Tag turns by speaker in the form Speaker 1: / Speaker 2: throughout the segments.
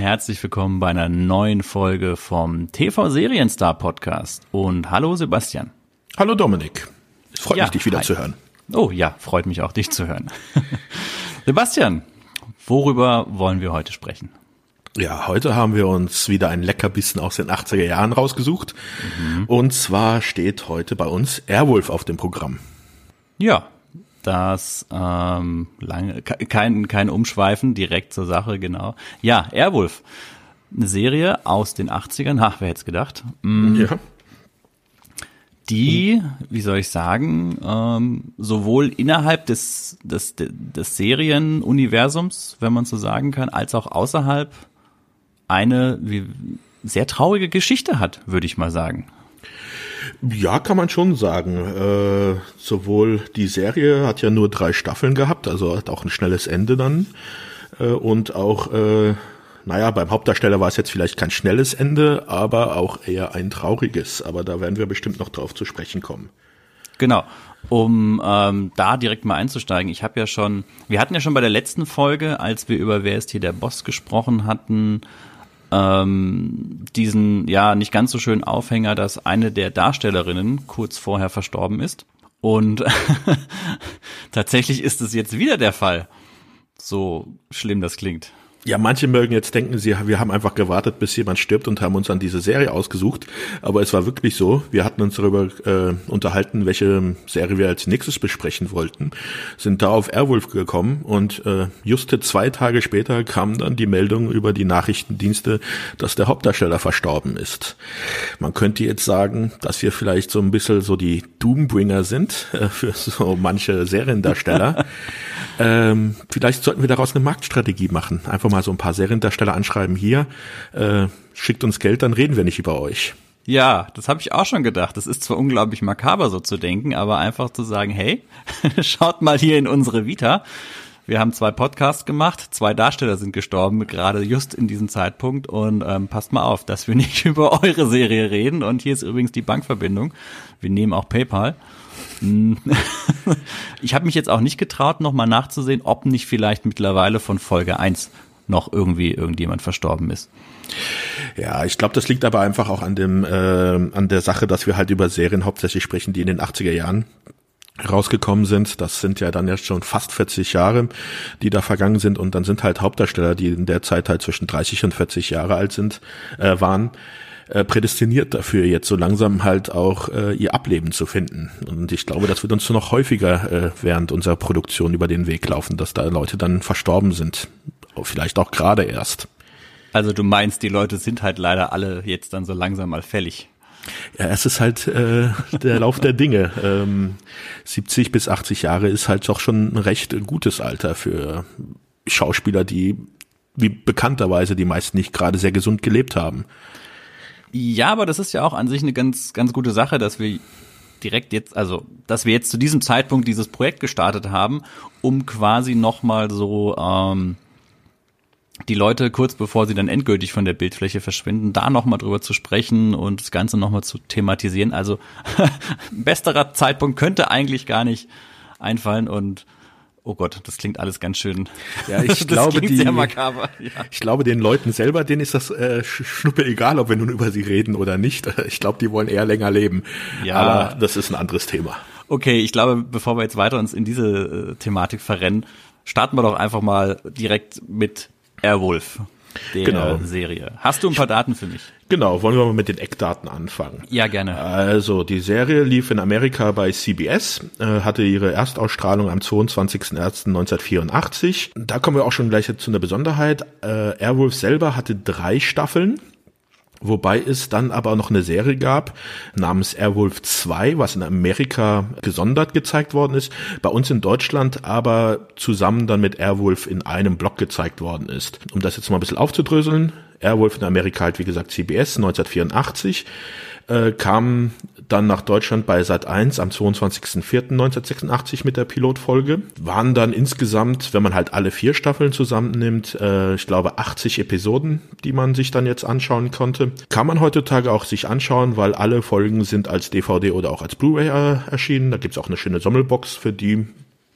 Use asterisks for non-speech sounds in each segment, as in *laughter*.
Speaker 1: herzlich willkommen bei einer neuen Folge vom TV Serienstar Podcast. Und hallo Sebastian.
Speaker 2: Hallo Dominik. Es freut ja, mich, dich wieder hi. zu hören.
Speaker 1: Oh ja, freut mich auch, dich zu hören. *laughs* Sebastian, worüber wollen wir heute sprechen?
Speaker 2: Ja, heute haben wir uns wieder ein Leckerbissen aus den 80er Jahren rausgesucht. Mhm. Und zwar steht heute bei uns Airwolf auf dem Programm.
Speaker 1: Ja, das ähm, lange, kein, kein Umschweifen, direkt zur Sache, genau. Ja, Airwolf. Eine Serie aus den 80ern, ach, wer hätte es gedacht? Mhm. Ja die, wie soll ich sagen, ähm, sowohl innerhalb des, des, des Serienuniversums, wenn man so sagen kann, als auch außerhalb eine wie, sehr traurige Geschichte hat, würde ich mal sagen.
Speaker 2: Ja, kann man schon sagen. Äh, sowohl die Serie hat ja nur drei Staffeln gehabt, also hat auch ein schnelles Ende dann. Äh, und auch äh, naja, beim Hauptdarsteller war es jetzt vielleicht kein schnelles Ende, aber auch eher ein trauriges. Aber da werden wir bestimmt noch drauf zu sprechen kommen.
Speaker 1: Genau. Um ähm, da direkt mal einzusteigen, ich habe ja schon, wir hatten ja schon bei der letzten Folge, als wir über Wer ist hier der Boss gesprochen hatten, ähm, diesen ja nicht ganz so schönen Aufhänger, dass eine der Darstellerinnen kurz vorher verstorben ist. Und *laughs* tatsächlich ist es jetzt wieder der Fall. So schlimm das klingt.
Speaker 2: Ja, manche mögen jetzt denken, sie, wir haben einfach gewartet, bis jemand stirbt und haben uns dann diese Serie ausgesucht. Aber es war wirklich so. Wir hatten uns darüber äh, unterhalten, welche Serie wir als nächstes besprechen wollten, sind da auf Airwolf gekommen und äh, juste zwei Tage später kam dann die Meldung über die Nachrichtendienste, dass der Hauptdarsteller verstorben ist. Man könnte jetzt sagen, dass wir vielleicht so ein bisschen so die Doombringer sind äh, für so manche Seriendarsteller. *laughs* ähm, vielleicht sollten wir daraus eine Marktstrategie machen. Einfach mal so ein paar Seriendarsteller anschreiben, hier, äh, schickt uns Geld, dann reden wir nicht über euch.
Speaker 1: Ja, das habe ich auch schon gedacht. Das ist zwar unglaublich makaber so zu denken, aber einfach zu sagen, hey, *laughs* schaut mal hier in unsere Vita. Wir haben zwei Podcasts gemacht, zwei Darsteller sind gestorben, gerade just in diesem Zeitpunkt. Und ähm, passt mal auf, dass wir *laughs* nicht über eure Serie reden. Und hier ist übrigens die Bankverbindung. Wir nehmen auch PayPal. *laughs* Ich habe mich jetzt auch nicht getraut, nochmal nachzusehen, ob nicht vielleicht mittlerweile von Folge 1 noch irgendwie irgendjemand verstorben ist.
Speaker 2: Ja, ich glaube, das liegt aber einfach auch an dem äh, an der Sache, dass wir halt über Serien hauptsächlich sprechen, die in den 80er Jahren rausgekommen sind. Das sind ja dann jetzt schon fast 40 Jahre, die da vergangen sind und dann sind halt Hauptdarsteller, die in der Zeit halt zwischen 30 und 40 Jahre alt sind, äh, waren äh, prädestiniert dafür, jetzt so langsam halt auch äh, ihr Ableben zu finden. Und ich glaube, das wird uns noch häufiger äh, während unserer Produktion über den Weg laufen, dass da Leute dann verstorben sind. Vielleicht auch gerade erst.
Speaker 1: Also du meinst, die Leute sind halt leider alle jetzt dann so langsam mal fällig.
Speaker 2: Ja, es ist halt äh, der Lauf der Dinge. Ähm, 70 bis 80 Jahre ist halt doch schon ein recht gutes Alter für Schauspieler, die wie bekannterweise die meisten nicht gerade sehr gesund gelebt haben.
Speaker 1: Ja, aber das ist ja auch an sich eine ganz, ganz gute Sache, dass wir direkt jetzt, also, dass wir jetzt zu diesem Zeitpunkt dieses Projekt gestartet haben, um quasi nochmal so, ähm, die Leute kurz bevor sie dann endgültig von der Bildfläche verschwinden, da nochmal drüber zu sprechen und das Ganze nochmal zu thematisieren. Also *laughs* besterer Zeitpunkt könnte eigentlich gar nicht einfallen und Oh Gott, das klingt alles ganz schön.
Speaker 2: Ja, ich *laughs* glaube, die, ja. ich glaube, den Leuten selber, denen ist das äh, schnuppe egal, ob wir nun über sie reden oder nicht. *laughs* Ich glaube, die wollen eher länger leben. Ja. Aber das ist ein anderes Thema.
Speaker 1: Okay, ich glaube, bevor wir jetzt weiter uns in diese äh, Thematik verrennen, starten wir doch einfach mal direkt mit Airwolf der genau. Serie. Hast du ein paar Daten für mich?
Speaker 2: Genau, wollen wir mal mit den Eckdaten anfangen.
Speaker 1: Ja, gerne.
Speaker 2: Also, die Serie lief in Amerika bei CBS, äh, hatte ihre Erstausstrahlung am 22.01.1984. Da kommen wir auch schon gleich zu einer Besonderheit. Äh, Airwolf selber hatte drei Staffeln. Wobei es dann aber noch eine Serie gab namens Airwolf 2, was in Amerika gesondert gezeigt worden ist, bei uns in Deutschland aber zusammen dann mit Airwolf in einem Block gezeigt worden ist. Um das jetzt mal ein bisschen aufzudröseln, Airwolf in Amerika halt wie gesagt CBS 1984 äh, kam dann nach Deutschland bei Sat 1 am 22.04.1986 mit der Pilotfolge. Waren dann insgesamt, wenn man halt alle vier Staffeln zusammennimmt, äh, ich glaube 80 Episoden, die man sich dann jetzt anschauen konnte. Kann man heutzutage auch sich anschauen, weil alle Folgen sind als DVD oder auch als Blu-ray äh, erschienen. Da gibt's auch eine schöne Sammelbox für die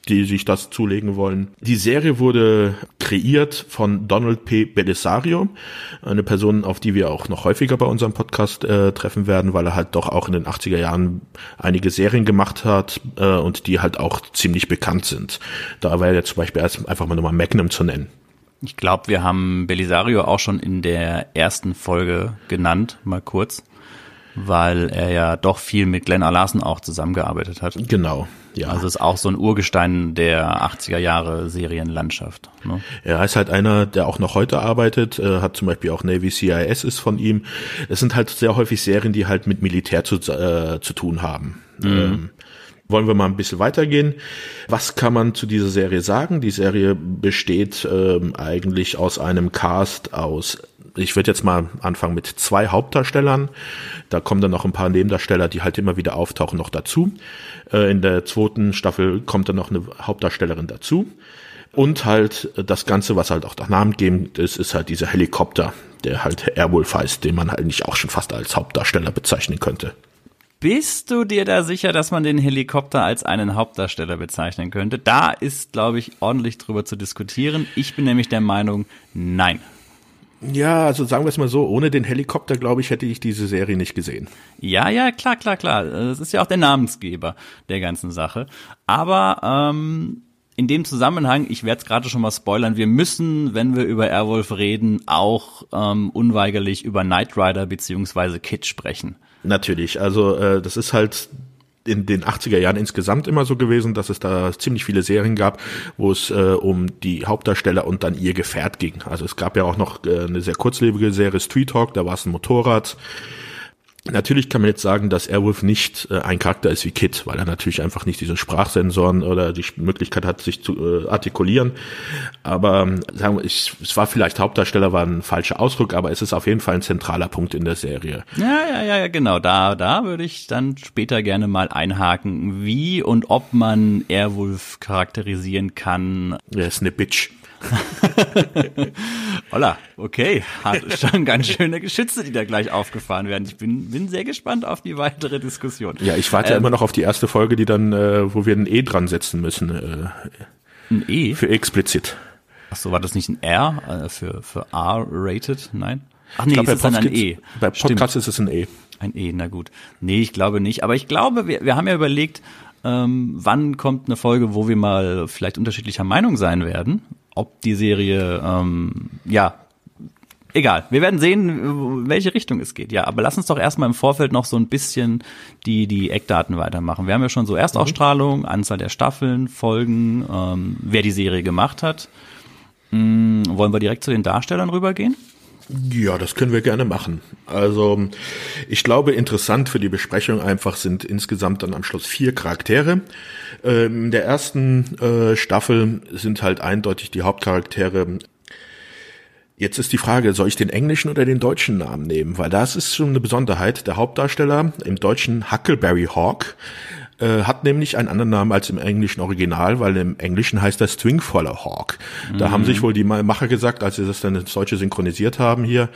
Speaker 2: die sich das zulegen wollen. Die Serie wurde kreiert von Donald P. Belisario, eine Person, auf die wir auch noch häufiger bei unserem Podcast äh, treffen werden, weil er halt doch auch in den 80er Jahren einige Serien gemacht hat äh, und die halt auch ziemlich bekannt sind. Da wäre jetzt zum Beispiel erst einfach mal nochmal Magnum zu nennen.
Speaker 1: Ich glaube, wir haben Belisario auch schon in der ersten Folge genannt, mal kurz, weil er ja doch viel mit Glenn. Larson auch zusammengearbeitet hat.
Speaker 2: Genau.
Speaker 1: Ja. Also ist auch so ein Urgestein der 80er Jahre Serienlandschaft. Ne?
Speaker 2: Er ist halt einer, der auch noch heute arbeitet, äh, hat zum Beispiel auch Navy CIS ist von ihm. Es sind halt sehr häufig Serien, die halt mit Militär zu, äh, zu tun haben. Mhm. Ähm, wollen wir mal ein bisschen weitergehen. Was kann man zu dieser Serie sagen? Die Serie besteht ähm, eigentlich aus einem Cast aus, ich würde jetzt mal anfangen mit zwei Hauptdarstellern. Da kommen dann noch ein paar Nebendarsteller, die halt immer wieder auftauchen, noch dazu. Äh, in der zweiten Staffel kommt dann noch eine Hauptdarstellerin dazu. Und halt das Ganze, was halt auch der Namen namengebend ist, ist halt dieser Helikopter, der halt Airwolf heißt, den man eigentlich auch schon fast als Hauptdarsteller bezeichnen könnte.
Speaker 1: Bist du dir da sicher, dass man den Helikopter als einen Hauptdarsteller bezeichnen könnte? Da ist, glaube ich, ordentlich drüber zu diskutieren. Ich bin nämlich der Meinung, nein.
Speaker 2: Ja, also sagen wir es mal so, ohne den Helikopter, glaube ich, hätte ich diese Serie nicht gesehen.
Speaker 1: Ja, ja, klar, klar, klar. Das ist ja auch der Namensgeber der ganzen Sache. Aber ähm, in dem Zusammenhang, ich werde es gerade schon mal spoilern, wir müssen, wenn wir über Airwolf reden, auch ähm, unweigerlich über Knight Rider beziehungsweise Kid sprechen.
Speaker 2: Natürlich, also äh, das ist halt in den 80er Jahren insgesamt immer so gewesen, dass es da ziemlich viele Serien gab, wo es äh, um die Hauptdarsteller und dann ihr Gefährt ging. Also es gab ja auch noch äh, eine sehr kurzlebige Serie Street Talk, da war es ein Motorrad. Natürlich kann man jetzt sagen, dass Airwolf nicht äh, ein Charakter ist wie Kit, weil er natürlich einfach nicht diese Sprachsensoren oder die Möglichkeit hat, sich zu äh, artikulieren. Aber ähm, sagen wir, ich, es war vielleicht Hauptdarsteller, war ein falscher Ausdruck, aber es ist auf jeden Fall ein zentraler Punkt in der Serie.
Speaker 1: Ja, ja, ja, ja, genau. Da, da würde ich dann später gerne mal einhaken, wie und ob man Airwolf charakterisieren kann.
Speaker 2: Er ist eine Bitch. *laughs*
Speaker 1: Holla, okay. Hat schon ganz schöne Geschütze, die da gleich aufgefahren werden. Ich bin, bin sehr gespannt auf die weitere Diskussion.
Speaker 2: Ja, ich warte ähm, ja immer noch auf die erste Folge, die dann, äh, wo wir ein E dran setzen müssen. Äh,
Speaker 1: ein E?
Speaker 2: Für explizit.
Speaker 1: Ach so, war das nicht ein R äh, für, für R-rated? Nein? Ach nee, glaub, ist es dann ein E.
Speaker 2: Bei Podcast Stimmt. ist es ein E.
Speaker 1: Ein E, na gut. Nee, ich glaube nicht. Aber ich glaube, wir, wir haben ja überlegt, ähm, wann kommt eine Folge, wo wir mal vielleicht unterschiedlicher Meinung sein werden ob die Serie, ähm, ja, egal. Wir werden sehen, welche Richtung es geht. Ja, aber lass uns doch erstmal im Vorfeld noch so ein bisschen die, die Eckdaten weitermachen. Wir haben ja schon so Erstausstrahlung, mhm. Anzahl der Staffeln, Folgen, ähm, wer die Serie gemacht hat. Hm, wollen wir direkt zu den Darstellern rübergehen?
Speaker 2: Ja, das können wir gerne machen. Also ich glaube, interessant für die Besprechung einfach sind insgesamt dann am Schluss vier Charaktere. Ähm, in der ersten äh, Staffel sind halt eindeutig die Hauptcharaktere. Jetzt ist die Frage, soll ich den englischen oder den deutschen Namen nehmen? Weil das ist schon eine Besonderheit. Der Hauptdarsteller im deutschen Huckleberry Hawk äh, hat nämlich einen anderen Namen als im englischen Original, weil im Englischen heißt er Stringfaller Hawk. Mhm. Da haben mhm. sich wohl die Macher gesagt, als sie das dann ins Deutsche synchronisiert haben hier,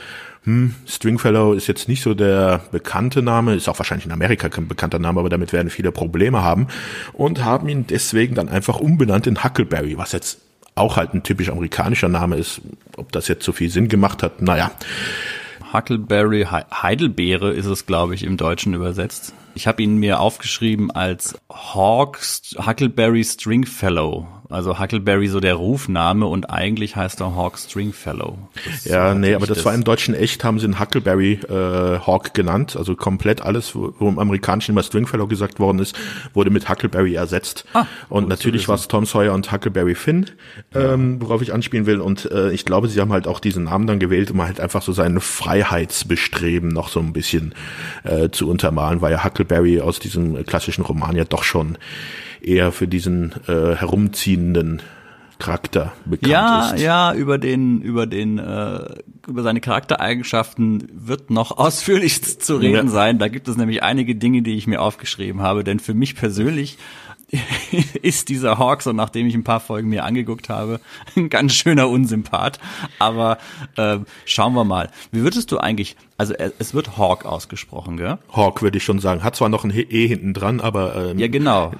Speaker 2: hm, Stringfellow ist jetzt nicht so der bekannte Name, ist auch wahrscheinlich in Amerika kein bekannter Name, aber damit werden viele Probleme haben und haben ihn deswegen dann einfach umbenannt in Huckleberry, was jetzt auch halt ein typisch amerikanischer Name ist. Ob das jetzt so viel Sinn gemacht hat, naja.
Speaker 1: Huckleberry, Heidelbeere ist es, glaube ich, im Deutschen übersetzt. Ich habe ihn mir aufgeschrieben als Hawks Huckleberry Stringfellow. Also Huckleberry so der Rufname und eigentlich heißt er Hawk Stringfellow.
Speaker 2: Das ja, nee, aber das, das, war im Deutschen echt, haben sie einen Huckleberry äh, Hawk genannt. Also komplett alles, wo, wo im Amerikanischen immer Stringfellow gesagt worden ist, wurde mit Huckleberry ersetzt. Ah, und natürlich war es Tom Sawyer und Huckleberry Finn, ähm, worauf ich anspielen will. Und äh, ich glaube, sie haben halt auch diesen Namen dann gewählt, um halt einfach so sein Freiheitsbestreben noch so ein bisschen äh, zu untermalen, weil ja Huckleberry aus diesem klassischen Roman ja doch schon eher für diesen äh, herumziehenden Charakter bekannt
Speaker 1: ja,
Speaker 2: ist.
Speaker 1: Ja, über den, über den, äh, über seine Charaktereigenschaften wird noch *laughs* ausführlich zu reden ja. sein. Da gibt es nämlich einige Dinge, die ich mir aufgeschrieben habe. Denn für mich persönlich *laughs* ist dieser Hawk, so nachdem ich ein paar Folgen mir angeguckt habe, *laughs* ein ganz schöner Unsympath. Aber äh, schauen wir mal. Wie würdest du eigentlich, also es wird Hawk ausgesprochen, gell?
Speaker 2: Hawk würde ich schon sagen. Hat zwar noch ein E hinten dran, aber
Speaker 1: ähm, Ja, genau.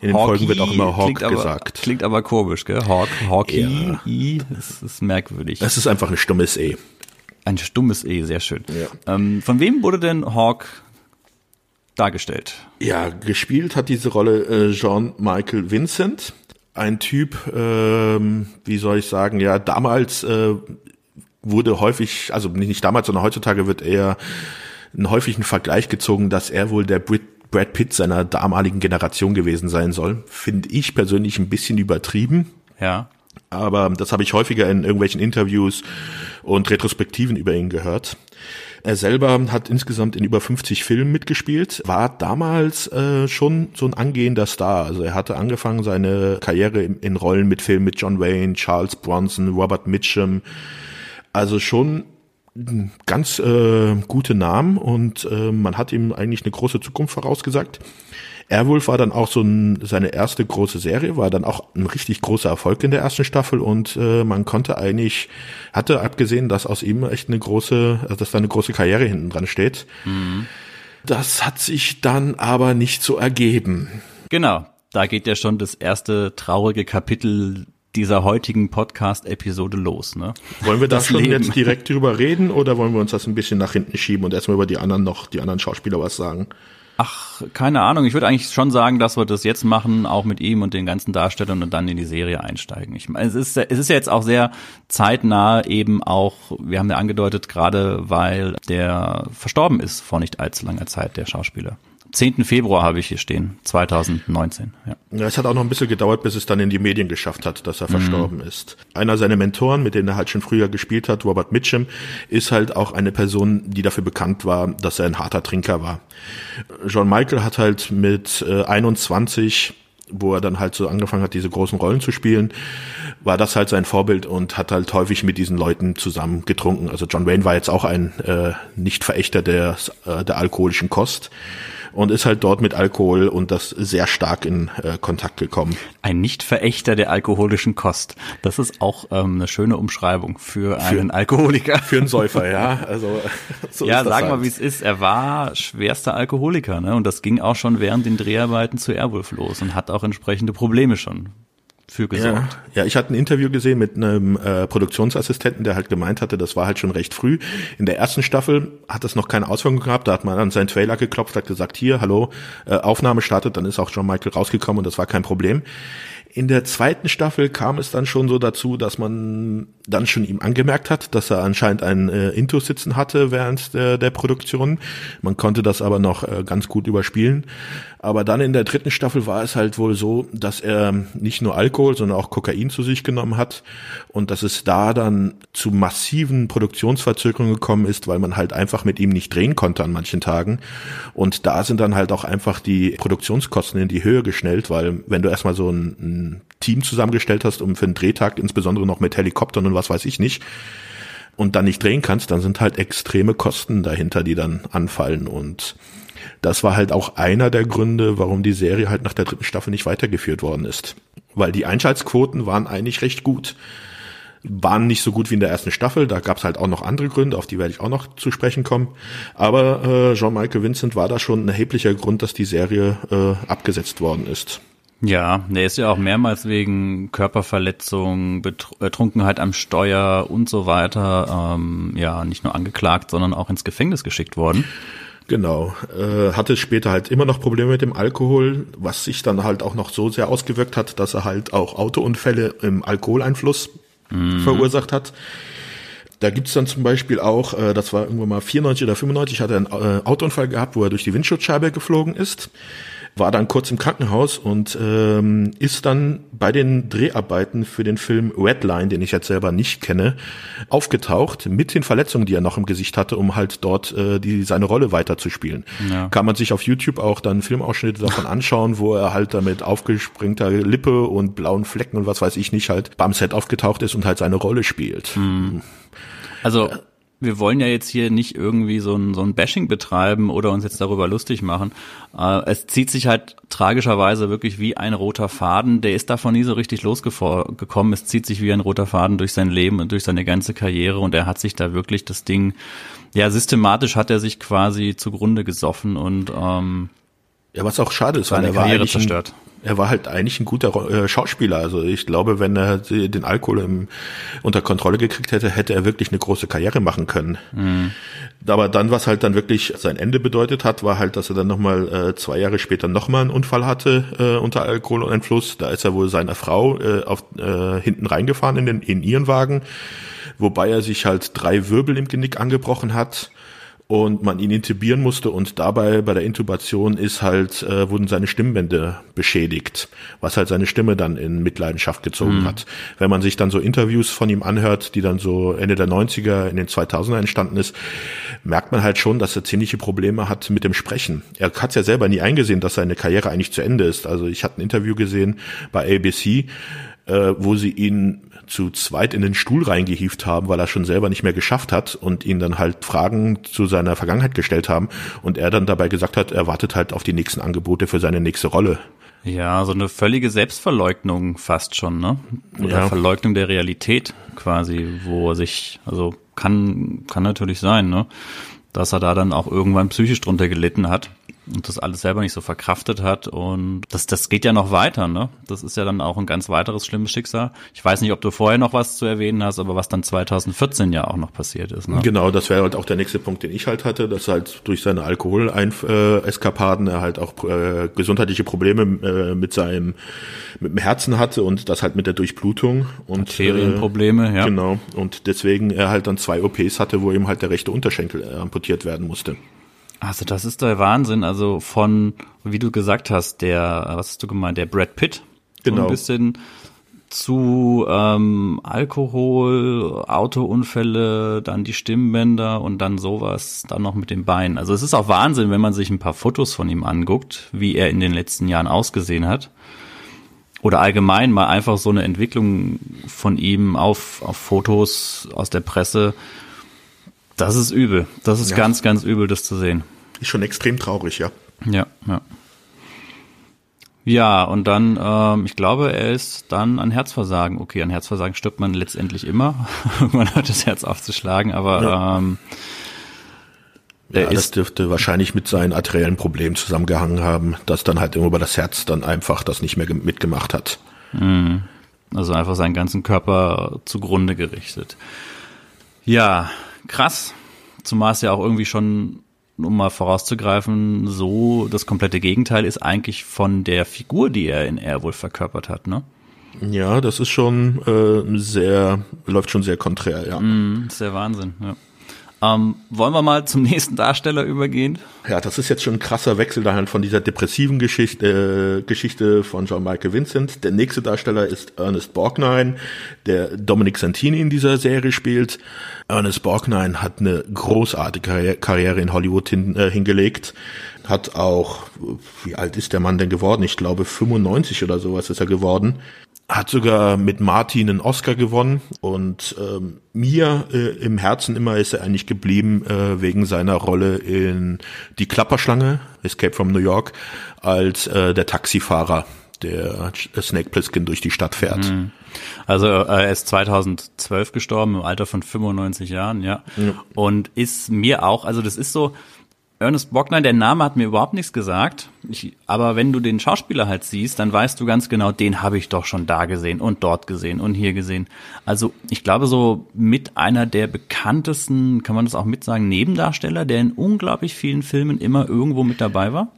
Speaker 2: In den Folgen wird auch immer Hawk
Speaker 1: klingt aber,
Speaker 2: gesagt.
Speaker 1: Klingt aber komisch, gell? Hawk, Hawky,
Speaker 2: Ja.
Speaker 1: I, das ist merkwürdig.
Speaker 2: Es ist einfach ein stummes E.
Speaker 1: Ein stummes E, sehr schön.
Speaker 2: Ja.
Speaker 1: Ähm, von wem wurde denn Hawk dargestellt?
Speaker 2: Ja, gespielt hat diese Rolle äh, Jean Michael Vincent. Ein Typ, ähm, wie soll ich sagen, ja, damals äh, wurde häufig, also nicht nicht damals, sondern heutzutage wird eher einen häufigen Vergleich gezogen, dass er wohl der Brit Brad Pitt seiner damaligen Generation gewesen sein soll. Finde ich persönlich ein bisschen übertrieben.
Speaker 1: Ja.
Speaker 2: aber das habe ich häufiger in irgendwelchen Interviews und Retrospektiven über ihn gehört. Er selber hat insgesamt in über 50 Filmen mitgespielt, war damals äh, schon so ein angehender Star. Also er hatte angefangen seine Karriere in, in Rollen mit Filmen mit John Wayne, Charles Bronson, Robert Mitchum. Also schon ganz äh, gute Namen und äh, man hat ihm eigentlich eine große Zukunft vorausgesagt. Airwolf war dann auch so ein, seine erste große Serie, war dann auch ein richtig großer Erfolg in der ersten Staffel und äh, man konnte eigentlich, hatte abgesehen, dass aus ihm echt eine große, also dass da eine große Karriere hinten dran steht. Das hat sich dann aber nicht so ergeben.
Speaker 1: Genau. Da geht ja schon das erste traurige Kapitel dieser heutigen Podcast-Episode los, ne?
Speaker 2: Wollen wir da
Speaker 1: Das
Speaker 2: schon
Speaker 1: Leben.
Speaker 2: jetzt direkt drüber reden oder wollen wir uns das ein bisschen nach hinten schieben und erstmal über die anderen noch, die anderen Schauspieler was sagen?
Speaker 1: Ach, keine Ahnung. Ich würde eigentlich schon sagen, dass wir das jetzt machen, auch mit ihm und den ganzen Darstellern und dann in die Serie einsteigen. Ich meine, es ist, es ist ja jetzt auch sehr zeitnah eben auch, wir haben ja angedeutet, gerade weil der verstorben ist vor nicht allzu langer Zeit, der Schauspieler. 10. Februar habe ich hier stehen, 2019. Ja.
Speaker 2: Ja, es hat auch noch ein bisschen gedauert, bis es dann in die Medien geschafft hat, dass er verstorben ist. Einer seiner Mentoren, mit denen er halt schon früher gespielt hat, Robert Mitchum, ist halt auch eine Person, die dafür bekannt war, dass er ein harter Trinker war. John Michael hat halt mit äh, 21 wo er dann halt so angefangen hat, diese großen Rollen zu spielen, war das halt sein Vorbild und hat halt häufig mit diesen Leuten zusammen getrunken. Also John Wayne war jetzt auch ein äh, Nicht-Verächter der, äh, der alkoholischen Kost und ist halt dort mit Alkohol und das sehr stark in äh, Kontakt gekommen.
Speaker 1: Ein Nicht-Verächter der alkoholischen Kost. Das ist auch ähm, eine schöne Umschreibung für einen Alkoholiker.
Speaker 2: Für einen Säufer, ja. *laughs* Also *laughs* so
Speaker 1: ja, sagen wir, wie es ist. Er war schwerster Alkoholiker, ne? Und das ging auch schon während den Dreharbeiten zu Airwolf los und hat auch entsprechende Probleme schon für
Speaker 2: Ja,
Speaker 1: gesorgt.
Speaker 2: ja, ich hatte ein Interview gesehen mit einem äh, Produktionsassistenten, der halt gemeint hatte, das war halt schon recht früh. In der ersten Staffel hat das noch keine Auswirkung gehabt. Da hat man an seinen Trailer geklopft, hat gesagt, hier, hallo, äh, Aufnahme startet. Dann ist auch John Michael rausgekommen und das war kein Problem. In der zweiten Staffel kam es dann schon so dazu, dass man dann schon ihm angemerkt hat, dass er anscheinend ein äh, Intus sitzen hatte während der, der Produktion. Man konnte das aber noch äh, ganz gut überspielen. Aber dann in der dritten Staffel war es halt wohl so, dass er nicht nur Alkohol, sondern auch Kokain zu sich genommen hat und dass es da dann zu massiven Produktionsverzögerungen gekommen ist, weil man halt einfach mit ihm nicht drehen konnte an manchen Tagen. Und da sind dann halt auch einfach die Produktionskosten in die Höhe geschnellt, weil wenn du erstmal so ein, ein Team zusammengestellt hast, um für einen Drehtag, insbesondere noch mit Helikoptern und was weiß ich nicht, und dann nicht drehen kannst, dann sind halt extreme Kosten dahinter, die dann anfallen und das war halt auch einer der Gründe, warum die Serie halt nach der dritten Staffel nicht weitergeführt worden ist. Weil die Einschaltquoten waren eigentlich recht gut. Waren nicht so gut wie in der ersten Staffel, da gab es halt auch noch andere Gründe, auf die werde ich auch noch zu sprechen kommen. Aber äh, Jean-Michael Vincent war da schon ein erheblicher Grund, dass die Serie äh, abgesetzt worden ist.
Speaker 1: Ja, der ist ja auch mehrmals wegen Körperverletzung, Betr äh, am Steuer und so weiter, ähm, ja, nicht nur angeklagt, sondern auch ins Gefängnis geschickt worden.
Speaker 2: Genau. Äh, hatte später halt immer noch Probleme mit dem Alkohol, was sich dann halt auch noch so sehr ausgewirkt hat, dass er halt auch Autounfälle im Alkoholeinfluss verursacht hat. Da gibt's dann zum Beispiel auch, äh, das war irgendwann mal 94 oder 95, hat er einen äh, Autounfall gehabt, wo er durch die Windschutzscheibe geflogen ist. War dann kurz im Krankenhaus und ähm, ist dann bei den Dreharbeiten für den Film Redline, den ich jetzt selber nicht kenne, aufgetaucht mit den Verletzungen, die er noch im Gesicht hatte, um halt dort äh, die, seine Rolle weiterzuspielen.
Speaker 1: Ja.
Speaker 2: Kann man sich auf YouTube auch dann Filmausschnitte davon *laughs* anschauen, wo er halt damit aufgespringter Lippe und blauen Flecken und was weiß ich nicht halt beim Set aufgetaucht ist und halt seine Rolle spielt.
Speaker 1: Also wir wollen ja jetzt hier nicht irgendwie so ein, so ein Bashing betreiben oder uns jetzt darüber lustig machen. Äh, es zieht sich halt tragischerweise wirklich wie ein roter Faden. Der ist davon nie so richtig losgekommen. Es zieht sich wie ein roter Faden durch sein Leben und durch seine ganze Karriere und er hat sich da wirklich das Ding, ja systematisch hat er sich quasi zugrunde gesoffen und ähm,
Speaker 2: Ja, was auch schade ist, weil er war
Speaker 1: Karriere
Speaker 2: ein,
Speaker 1: zerstört.
Speaker 2: er war halt eigentlich ein guter äh, Schauspieler. Also ich glaube, wenn er den Alkohol im, unter Kontrolle gekriegt hätte, hätte er wirklich eine große Karriere machen können.
Speaker 1: Mhm.
Speaker 2: Aber dann, was halt dann wirklich sein Ende bedeutet hat, war halt, dass er dann nochmal äh, zwei Jahre später nochmal einen Unfall hatte äh, unter Alkoholeinfluss. Da ist er wohl seiner Frau äh, auf, äh, hinten reingefahren in, den, in ihren Wagen, wobei er sich halt drei Wirbel im Genick angebrochen hat und man ihn intubieren musste und dabei bei der Intubation ist halt äh, wurden seine Stimmbänder beschädigt, was halt seine Stimme dann in Mitleidenschaft gezogen hat. Wenn man sich dann so Interviews von ihm anhört, die dann so Ende der 90er in den 2000er entstanden ist, merkt man halt schon, dass er ziemliche Probleme hat mit dem Sprechen. Er hat ja selber nie eingesehen, dass seine Karriere eigentlich zu Ende ist. Also ich hatte ein Interview gesehen bei ABC, äh, wo sie ihn zu zweit in den Stuhl reingehieft haben, weil er schon selber nicht mehr geschafft hat und ihn dann halt Fragen zu seiner Vergangenheit gestellt haben und er dann dabei gesagt hat, er wartet halt auf die nächsten Angebote für seine nächste Rolle.
Speaker 1: Ja, so eine völlige Selbstverleugnung fast schon, ne? Oder
Speaker 2: Ja.
Speaker 1: Verleugnung der Realität quasi, wo er sich, also kann, kann natürlich sein, ne? Dass er da dann auch irgendwann psychisch drunter gelitten hat und das alles selber nicht so verkraftet hat und das, das geht ja noch weiter, ne? Das ist ja dann auch ein ganz weiteres schlimmes Schicksal. Ich weiß nicht, ob du vorher noch was zu erwähnen hast, aber was dann 2014 ja auch noch passiert ist, ne?
Speaker 2: Genau, das wäre halt auch der nächste Punkt, den ich halt hatte, dass halt durch seine Alkoholeskapaden er halt auch äh, gesundheitliche Probleme äh, mit seinem mit dem Herzen hatte und das halt mit der Durchblutung und
Speaker 1: Arterienprobleme,
Speaker 2: äh,
Speaker 1: ja.
Speaker 2: Genau und deswegen er halt dann zwei OPs hatte, wo ihm halt der rechte Unterschenkel äh, amputiert werden musste.
Speaker 1: Also das ist der Wahnsinn. Also von, wie du gesagt hast, der, was hast du gemeint, der Brad Pitt. So
Speaker 2: Genau.
Speaker 1: ein bisschen zu ähm, Alkohol, Autounfälle, dann die Stimmbänder und dann sowas, dann noch mit den Beinen. Also es ist auch Wahnsinn, wenn man sich ein paar Fotos von ihm anguckt, wie er in den letzten Jahren ausgesehen hat. Oder allgemein mal einfach so eine Entwicklung von ihm auf, auf Fotos aus der Presse. Das ist übel. Das ist
Speaker 2: Ja.
Speaker 1: ganz, ganz übel, das zu sehen.
Speaker 2: Ist schon extrem traurig, ja.
Speaker 1: Ja, ja. Ja, und dann, ähm, ich glaube, er ist dann an Herzversagen. Okay, an Herzversagen stirbt man letztendlich immer. *laughs* man hört das Herz aufzuschlagen, aber
Speaker 2: Ja.
Speaker 1: ähm,
Speaker 2: ja, das
Speaker 1: ist,
Speaker 2: dürfte wahrscheinlich mit seinen arteriellen Problemen zusammengehangen haben, dass dann halt immer über das Herz dann einfach das nicht mehr ge- mitgemacht hat.
Speaker 1: also einfach seinen ganzen Körper zugrunde gerichtet. Ja, krass. Zumal es ja auch irgendwie schon, um mal vorauszugreifen, so das komplette Gegenteil ist eigentlich von der Figur, die er in Airwolf verkörpert hat, ne?
Speaker 2: Ja, das ist schon äh, sehr, läuft schon sehr konträr, ja.
Speaker 1: Das ist der Wahnsinn, ja. Ähm, wollen wir mal zum *laughs* nächsten Darsteller übergehen?
Speaker 2: Ja, das ist jetzt schon ein krasser Wechsel dann von dieser depressiven Geschichte, äh, Geschichte von John Michael Vincent. Der nächste Darsteller ist Ernest Borgnine, der Dominic Santini in dieser Serie spielt. Ernest Borgnine hat eine großartige Karri- Karriere in Hollywood hin, äh, hingelegt. Hat auch, wie alt ist der Mann denn geworden? Ich glaube 95 oder sowas ist er geworden. Hat sogar mit Martin einen Oscar gewonnen und ähm, mir äh, im Herzen immer ist er eigentlich geblieben äh, wegen seiner Rolle in Die Klapperschlange, Escape from New York, als äh, der Taxifahrer, der Snake Plissken durch die Stadt fährt.
Speaker 1: Also äh, er ist 2012 gestorben im Alter von 95 Jahren, ja. Und ist mir auch, also das ist so, Ernest Borgnine, der Name hat mir überhaupt nichts gesagt. Ich, aber wenn du den Schauspieler halt siehst, dann weißt du ganz genau, den habe ich doch schon da gesehen und dort gesehen und hier gesehen. Also ich glaube so mit einer der bekanntesten, kann man das auch mit sagen, Nebendarsteller, der in unglaublich vielen Filmen immer irgendwo mit dabei war.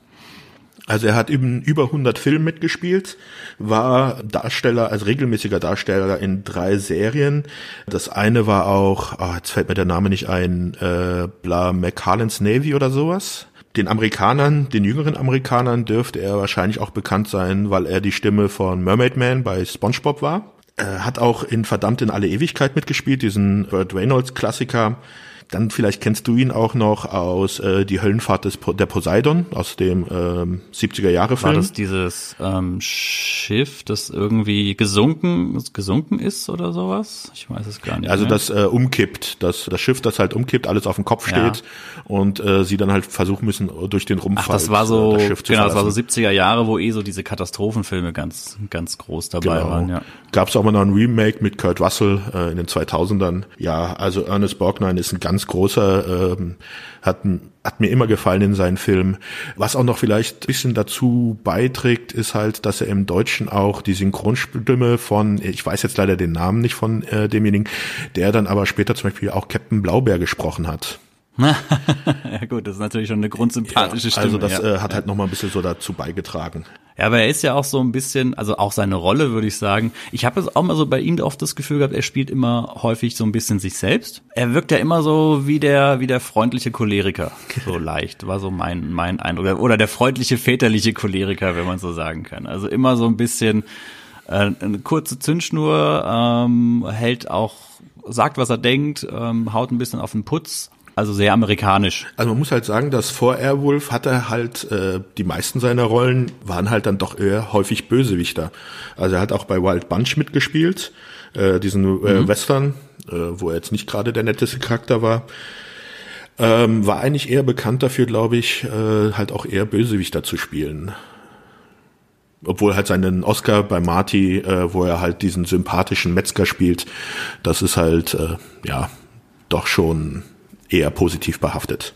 Speaker 2: Also er hat eben über 100 Filme mitgespielt, war Darsteller, als regelmäßiger Darsteller in drei Serien. Das eine war auch, ah, jetzt fällt mir der Name nicht ein, äh, Bla McCarlins Navy oder sowas. Den Amerikanern, den jüngeren Amerikanern dürfte er wahrscheinlich auch bekannt sein, weil er die Stimme von Mermaid Man bei SpongeBob war. Er hat auch in Verdammt in alle Ewigkeit mitgespielt, diesen Burt Reynolds Klassiker. Dann vielleicht kennst du ihn auch noch aus äh, Die Höllenfahrt des po der Poseidon aus dem ähm, 70er Jahre
Speaker 1: War
Speaker 2: Film.
Speaker 1: das dieses ähm, Schiff, das irgendwie gesunken, gesunken ist oder sowas? Ich weiß es gar nicht.
Speaker 2: also
Speaker 1: mehr.
Speaker 2: das äh, umkippt, das, das Schiff, das halt umkippt, alles auf dem Kopf
Speaker 1: Ja.
Speaker 2: steht und äh, sie dann halt versuchen müssen, durch den Rumpf
Speaker 1: Ach, das
Speaker 2: halt,
Speaker 1: war so,
Speaker 2: äh, das Schiff zu
Speaker 1: genau, das war so
Speaker 2: verlassen.
Speaker 1: 70er Jahre, wo eh so diese Katastrophenfilme ganz, ganz groß dabei
Speaker 2: Genau.
Speaker 1: waren, ja.
Speaker 2: Gab es auch mal noch ein Remake mit Kurt Russell äh, in den 2000ern. Ja, also Ernest Borgnine ist ein ganz ganz großer, ähm, hat, hat mir immer gefallen in seinen Filmen. Was auch noch vielleicht ein bisschen dazu beiträgt, ist halt, dass er im Deutschen auch die Synchronstimme von, ich weiß jetzt leider den Namen nicht von äh, demjenigen, der dann aber später zum Beispiel auch Captain Blaubeer gesprochen hat. *laughs*
Speaker 1: ja gut, das ist natürlich schon eine grundsympathische
Speaker 2: ja, also Stimme. Also das ja. äh, hat halt nochmal ein bisschen so dazu beigetragen.
Speaker 1: Ja, aber er ist ja auch so ein bisschen, also auch seine Rolle, würde ich sagen. Ich habe auch mal so bei ihm oft das Gefühl gehabt, er spielt immer häufig so ein bisschen sich selbst. Er wirkt ja immer so wie der, wie der freundliche Choleriker. So *laughs* leicht, war so mein, mein Eindruck. Oder, oder der freundliche väterliche Choleriker, wenn man so sagen kann. Also immer so ein bisschen äh, eine kurze Zündschnur, ähm, hält auch, sagt, was er denkt, ähm, haut ein bisschen auf den Putz also sehr amerikanisch.
Speaker 2: Also man muss halt sagen, dass vor Airwolf hat er halt, äh, die meisten seiner Rollen waren halt dann doch eher häufig Bösewichter. Also er hat auch bei Wild Bunch mitgespielt, äh, diesen äh, mhm. Western, äh, wo er jetzt nicht gerade der netteste Charakter war. Ähm, war eigentlich eher bekannt dafür, glaube ich, äh, halt auch eher Bösewichter zu spielen obwohl halt seinen Oscar bei Marty, äh, wo er halt diesen sympathischen Metzger spielt, das ist halt äh, ja doch schon eher positiv behaftet.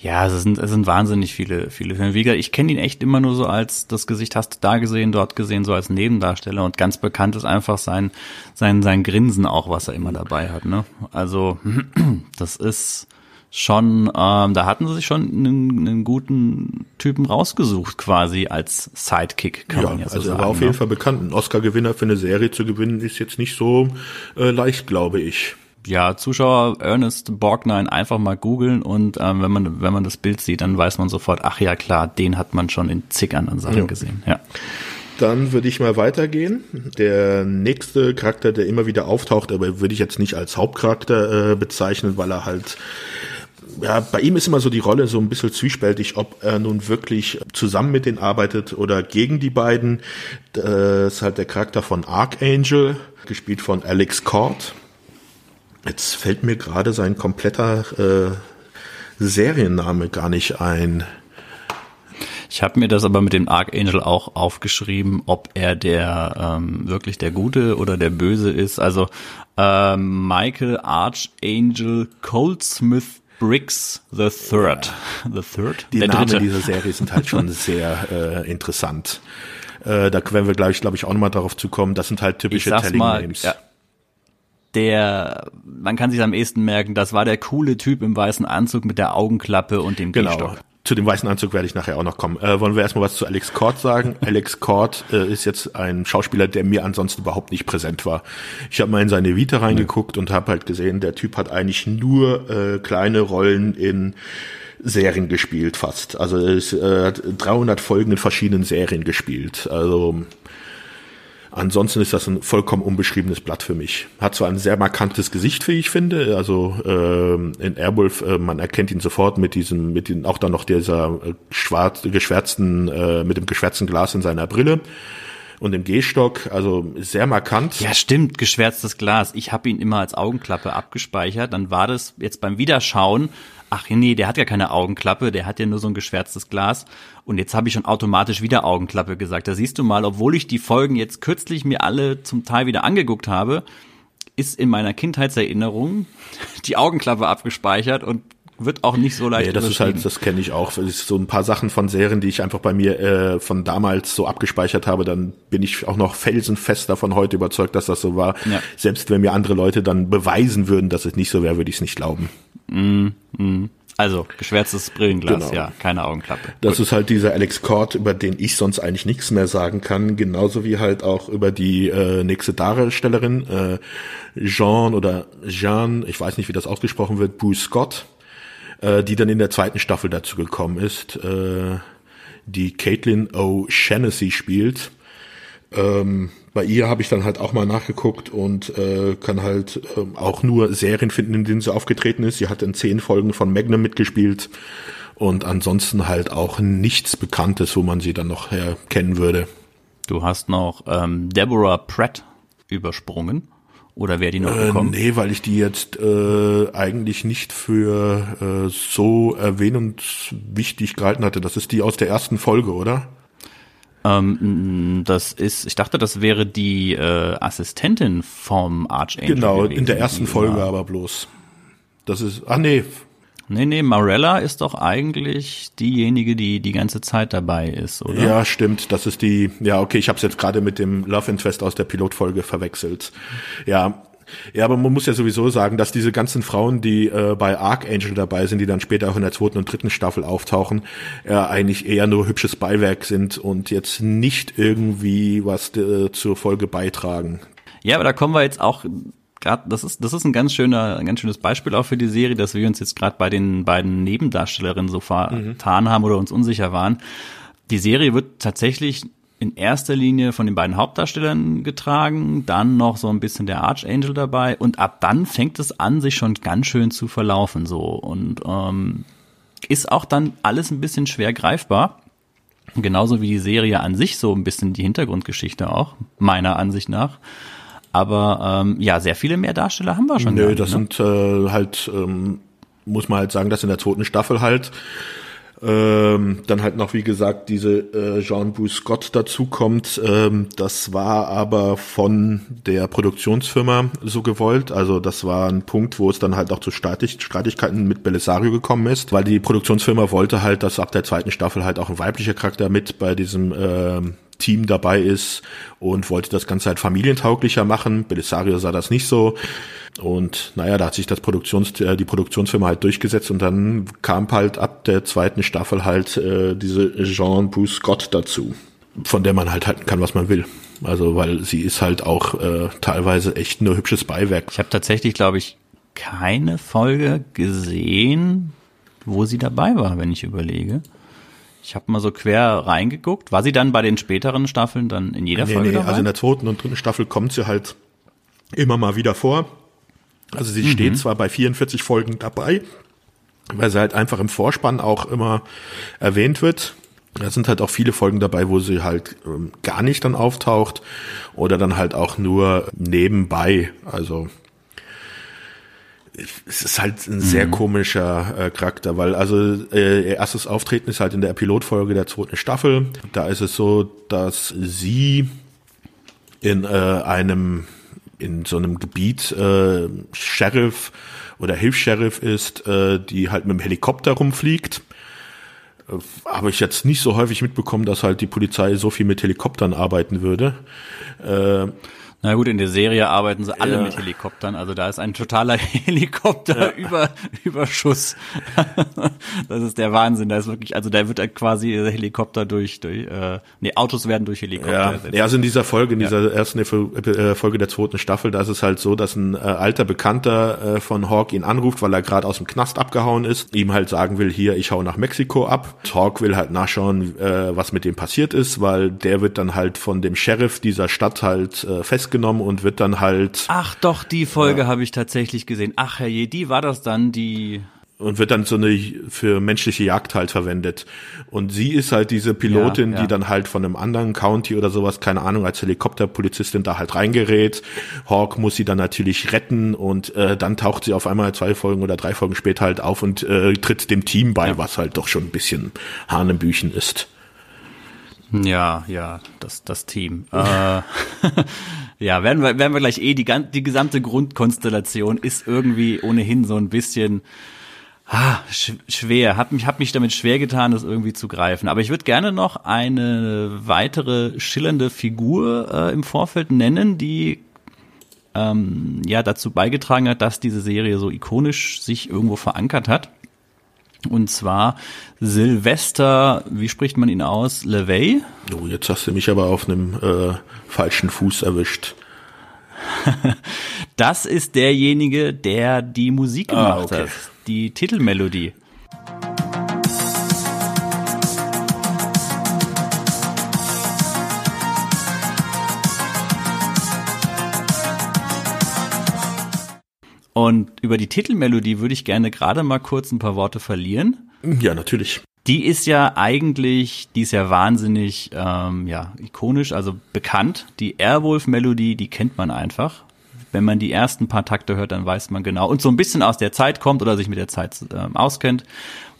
Speaker 1: Ja, es sind, es sind wahnsinnig viele, viele Filme. Wie gesagt, ich kenne ihn echt immer nur so als das Gesicht hast du da gesehen, dort gesehen, so als Nebendarsteller. Und ganz bekannt ist einfach sein, sein, sein Grinsen auch, was er immer dabei hat. Ne? Also *clears throat* das ist schon, ähm, da hatten sie sich schon einen, einen guten Typen rausgesucht, quasi als Sidekick, kann
Speaker 2: ja,
Speaker 1: man ja
Speaker 2: so also
Speaker 1: sagen.
Speaker 2: Also er war auf jeden ne? Fall bekannt. Ein Oscar-Gewinner für eine Serie zu gewinnen, ist jetzt nicht so äh, leicht, glaube ich
Speaker 1: ja, Zuschauer Ernest Borgnine einfach mal googeln und ähm, wenn man wenn man das Bild sieht, dann weiß man sofort, ach ja klar, den hat man schon in zig anderen Sachen ja. gesehen. Ja.
Speaker 2: Dann würde ich mal weitergehen. Der nächste Charakter, der immer wieder auftaucht, aber würde ich jetzt nicht als Hauptcharakter äh, bezeichnen, weil er halt ja, bei ihm ist immer so die Rolle so ein bisschen zwiespältig, ob er nun wirklich zusammen mit denen arbeitet oder gegen die beiden. Das ist halt der Charakter von Archangel, gespielt von Alex Cord. Jetzt fällt mir gerade sein kompletter äh, Serienname gar nicht ein.
Speaker 1: Ich habe mir das aber mit dem Archangel auch aufgeschrieben, ob er der ähm, wirklich der Gute oder der Böse ist. Also ähm, Michael Archangel Goldsmith Briggs the Third.
Speaker 2: The Third? Die der Namen Dritte. dieser Serie sind halt schon *laughs* sehr äh, interessant. Äh, da werden wir gleich, glaube ich, auch nochmal darauf zu kommen. Das sind halt typische Telling mal, Names. Ja,
Speaker 1: der, man kann sich am ehesten merken, das war der coole Typ im weißen Anzug mit der Augenklappe und dem
Speaker 2: genau. Gehstock. Zu dem weißen Anzug werde ich nachher auch noch kommen. Äh, wollen wir erstmal was zu Alex Cord sagen? *laughs* Alex Cord äh, ist jetzt ein Schauspieler, der mir ansonsten überhaupt nicht präsent war. Ich habe mal in seine Vita reingeguckt ja. und habe halt gesehen, der Typ hat eigentlich nur äh, kleine Rollen in Serien gespielt fast. Also er hat 300 Folgen in verschiedenen Serien gespielt. Also Ansonsten ist das ein vollkommen unbeschriebenes Blatt für mich. Hat zwar ein sehr markantes Gesicht, wie ich finde. Also äh, in Airwolf, äh, man erkennt ihn sofort mit diesem, mit den, auch dann noch dieser äh, schwarz, geschwärzten, äh, mit dem geschwärzten Glas in seiner Brille und dem Gehstock, also sehr markant.
Speaker 1: Ja, stimmt, geschwärztes Glas. Ich habe ihn immer als Augenklappe abgespeichert. Dann war das jetzt beim Wiederschauen ach nee, der hat ja keine Augenklappe, der hat ja nur so ein geschwärztes Glas. Und jetzt habe ich schon automatisch wieder Augenklappe gesagt. Da siehst du mal, obwohl ich die Folgen jetzt kürzlich mir alle zum Teil wieder angeguckt habe, ist in meiner Kindheitserinnerung *laughs* die Augenklappe abgespeichert und wird auch nicht so leicht.
Speaker 2: Nee, das ist halt, das kenne ich auch. Das ist so ein paar Sachen von Serien, die ich einfach bei mir äh, von damals so abgespeichert habe, dann bin ich auch noch felsenfest davon heute überzeugt, dass das so war. Ja. Selbst wenn mir andere Leute dann beweisen würden, dass es nicht so wäre, würde ich es nicht glauben.
Speaker 1: Mm, mm. Also geschwärztes Brillenglas, genau. ja, keine Augenklappe.
Speaker 2: Das Gut. ist halt dieser Alex Cord, über den ich sonst eigentlich nichts mehr sagen kann, genauso wie halt auch über die äh, nächste Darstellerin äh, Jean oder Jean, ich weiß nicht, wie das ausgesprochen wird, Bruce Scott, äh, die dann in der zweiten Staffel dazu gekommen ist, äh, die Caitlin O'Shaughnessy spielt. Ähm, bei ihr habe ich dann halt auch mal nachgeguckt und äh, kann halt äh, auch nur Serien finden, in denen sie aufgetreten ist. Sie hat in zehn Folgen von Magnum mitgespielt und ansonsten halt auch nichts Bekanntes, wo man sie dann noch kennen würde.
Speaker 1: Du hast noch ähm, Deborah Pratt übersprungen. Oder wäre die noch äh, gekommen?
Speaker 2: nee, weil ich die jetzt äh, eigentlich nicht für äh, so erwähnungswichtig gehalten hatte. Das ist die aus der ersten Folge, oder?
Speaker 1: Ähm, das ist, ich dachte, das wäre die äh, Assistentin vom Archangel.
Speaker 2: Genau, gewesen, in der ersten Folge aber bloß. Das ist, ach nee.
Speaker 1: Nee, nee, Marella ist doch eigentlich diejenige, die die ganze Zeit dabei ist, oder?
Speaker 2: Ja, stimmt. Das ist die, ja, okay, ich habe es jetzt gerade mit dem Love Interest aus der Pilotfolge verwechselt. Ja, ja, aber man muss ja sowieso sagen, dass diese ganzen Frauen, die äh, bei Archangel dabei sind, die dann später auch in der zweiten und dritten Staffel auftauchen, äh, eigentlich eher nur hübsches Beiwerk sind und jetzt nicht irgendwie was äh, zur Folge beitragen.
Speaker 1: Ja, aber da kommen wir jetzt auch gerade, das ist, das ist ein ganz schöner, ein ganz schönes Beispiel auch für die Serie, dass wir uns jetzt gerade bei den beiden Nebendarstellerinnen so vertan mhm. haben oder uns unsicher waren. Die Serie wird tatsächlich in erster Linie von den beiden Hauptdarstellern getragen, dann noch so ein bisschen der Archangel dabei und ab dann fängt es an, sich schon ganz schön zu verlaufen so und ähm, ist auch dann alles ein bisschen schwer greifbar. Genauso wie die Serie an sich so ein bisschen die Hintergrundgeschichte auch, meiner Ansicht nach. Aber ähm, ja, sehr viele mehr Darsteller haben wir schon.
Speaker 2: Nö, das ne? sind äh, halt, ähm, muss man halt sagen, dass in der zweiten Staffel halt ähm, dann halt noch, wie gesagt, diese äh, Jean Bruce Scott dazukommt. Ähm, das war aber von der Produktionsfirma so gewollt. Also das war ein Punkt, wo es dann halt auch zu Streitigkeiten mit Belisario gekommen ist, weil die Produktionsfirma wollte halt, dass ab der zweiten Staffel halt auch ein weiblicher Charakter mit bei diesem ähm, Team dabei ist und wollte das Ganze halt familientauglicher machen. Belisario sah das nicht so. Und naja, da hat sich das Produktions, äh, die Produktionsfirma halt durchgesetzt und dann kam halt ab der zweiten Staffel halt äh, diese Jean Scott dazu, von der man halt halten kann, was man will. Also weil sie ist halt auch äh, teilweise echt nur hübsches Beiwerk.
Speaker 1: Ich habe tatsächlich, glaube ich, keine Folge gesehen, wo sie dabei war, wenn ich überlege. Ich habe mal so quer reingeguckt. War sie dann bei den späteren Staffeln dann in jeder nee, Folge nee, dabei?
Speaker 2: Also in der zweiten und dritten Staffel kommt sie halt immer mal wieder vor. Also sie mhm. steht zwar bei 44 Folgen dabei, weil sie halt einfach im Vorspann auch immer erwähnt wird. Da sind halt auch viele Folgen dabei, wo sie halt ähm, gar nicht dann auftaucht oder dann halt auch nur nebenbei. Also es ist halt ein sehr mhm. komischer äh, Charakter, weil also äh, ihr erstes Auftreten ist halt in der Pilotfolge der zweiten Staffel. Da ist es so, dass sie in äh, einem in so einem Gebiet äh, Sheriff oder Hilfs-Sheriff ist, äh, die halt mit dem Helikopter rumfliegt. Äh, habe ich jetzt nicht so häufig mitbekommen, dass halt die Polizei so viel mit Helikoptern arbeiten würde.
Speaker 1: Äh, na gut, in der Serie arbeiten sie alle ja. mit Helikoptern, also da ist ein totaler *laughs* Helikopterüberschuss. Ja. *laughs* das ist der Wahnsinn. Da ist wirklich, also da wird quasi Helikopter durch, durch äh, nee, Autos werden durch Helikopter
Speaker 2: ja. ersetzt. Ja, also in dieser Folge, in dieser ersten äh, Folge der zweiten Staffel, da ist es halt so, dass ein äh, alter Bekannter äh, von Hawk ihn anruft, weil er gerade aus dem Knast abgehauen ist, ihm halt sagen will, hier, ich hau nach Mexiko ab. Hawk will halt nachschauen, äh, was mit dem passiert ist, weil der wird dann halt von dem Sheriff dieser Stadt halt äh, fest festgenommen und wird dann halt.
Speaker 1: Ach doch, die Folge ja. habe ich tatsächlich gesehen. Ach herrje, die war das dann, die
Speaker 2: und wird dann so eine für menschliche Jagd halt verwendet. Und sie ist halt diese Pilotin, ja, ja. die dann halt von einem anderen County oder sowas, keine Ahnung, als Helikopterpolizistin da halt reingerät. Hawk muss sie dann natürlich retten und äh, dann taucht sie auf einmal zwei Folgen oder drei Folgen später halt auf und äh, tritt dem Team bei, was halt doch schon ein bisschen Hanebüchen ist.
Speaker 1: Ja, ja, das, das Team. äh, *laughs* *laughs* ja, werden wir, werden wir gleich eh, die, die gesamte Grundkonstellation ist irgendwie ohnehin so ein bisschen ah, sch schwer. Hab mich, hab mich damit schwer getan, das irgendwie zu greifen. Aber ich würde gerne noch eine weitere schillernde Figur äh, im Vorfeld nennen, die ähm, ja dazu beigetragen hat, dass diese Serie so ikonisch sich irgendwo verankert hat. Und zwar Sylvester, wie spricht man ihn aus? LeVay?
Speaker 2: Oh, jetzt hast du mich aber auf einem äh, falschen Fuß erwischt. *laughs*
Speaker 1: das ist derjenige, der die Musik ah, gemacht ah, okay. hat. Die Titelmelodie. Und über die Titelmelodie würde ich gerne gerade mal kurz ein paar Worte verlieren.
Speaker 2: Ja, natürlich.
Speaker 1: Die ist ja eigentlich, die ist ja wahnsinnig ähm, ja, ikonisch, also bekannt. Die Airwolf-Melodie, die kennt man einfach. Wenn man die ersten paar Takte hört, dann weiß man genau und so ein bisschen aus der Zeit kommt oder sich mit der Zeit ähm, auskennt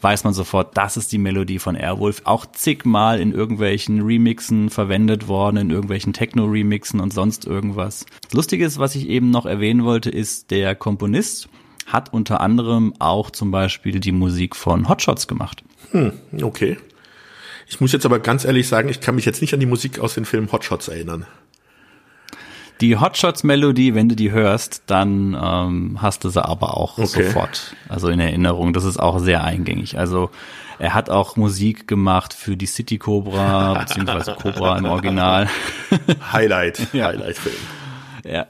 Speaker 1: weiß man sofort, das ist die Melodie von Airwolf. Auch zigmal in irgendwelchen Remixen verwendet worden, in irgendwelchen Techno-Remixen und sonst irgendwas. Lustiges, was ich eben noch erwähnen wollte, ist der Komponist hat unter anderem auch zum Beispiel die Musik von Hotshots gemacht.
Speaker 2: Hm, okay. Ich muss jetzt aber ganz ehrlich sagen, ich kann mich jetzt nicht an die Musik aus den Film Hotshots erinnern.
Speaker 1: Die Hotshots-Melodie, wenn du die hörst, dann ähm, hast du sie aber auch
Speaker 2: Okay.
Speaker 1: sofort, also in Erinnerung. Das ist auch sehr eingängig. Also er hat auch Musik gemacht für die City Cobra, *laughs* beziehungsweise Cobra im Original. *laughs*
Speaker 2: Highlight,
Speaker 1: Ja.
Speaker 2: Highlight-Film.
Speaker 1: Er,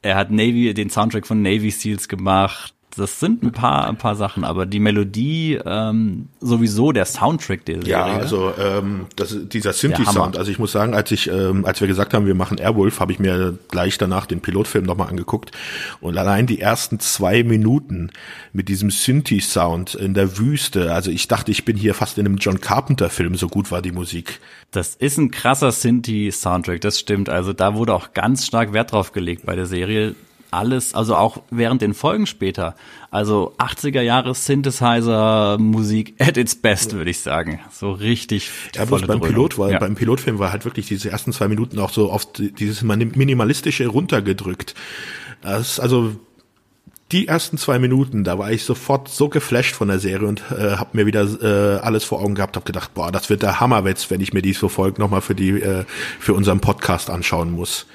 Speaker 1: er hat Navy, den Soundtrack von Navy Seals gemacht. Das sind ein paar, ein paar Sachen, aber die Melodie, ähm, sowieso der Soundtrack der Serie.
Speaker 2: Ja, also ähm, das, ist dieser Synthi-Sound. Also ich muss sagen, als ich, ähm, als wir gesagt haben, wir machen Airwolf, habe ich mir gleich danach den Pilotfilm nochmal angeguckt und allein die ersten zwei Minuten mit diesem Synthi-Sound in der Wüste. Also ich dachte, ich bin hier fast in einem John Carpenter-Film. So gut war die Musik.
Speaker 1: Das ist ein krasser Sinti-Soundtrack, das stimmt. Also da wurde auch ganz stark Wert drauf gelegt bei der Serie. Alles, also auch während den Folgen später. Also 80er Jahre Synthesizer-Musik *laughs* at its best, würde ich sagen. So richtig. die
Speaker 2: Ja, beim
Speaker 1: Dröhnung.
Speaker 2: Pilot war,
Speaker 1: Ja.
Speaker 2: beim Pilotfilm war halt wirklich diese ersten zwei Minuten auch so oft dieses minimalistische runtergedrückt. Das also die ersten zwei Minuten, da war ich sofort so geflasht von der Serie und äh, habe mir wieder äh, alles vor Augen gehabt, habe gedacht, boah, das wird der Hammerwitz, wenn ich mir dies so Folge nochmal für die äh, für unseren Podcast anschauen muss.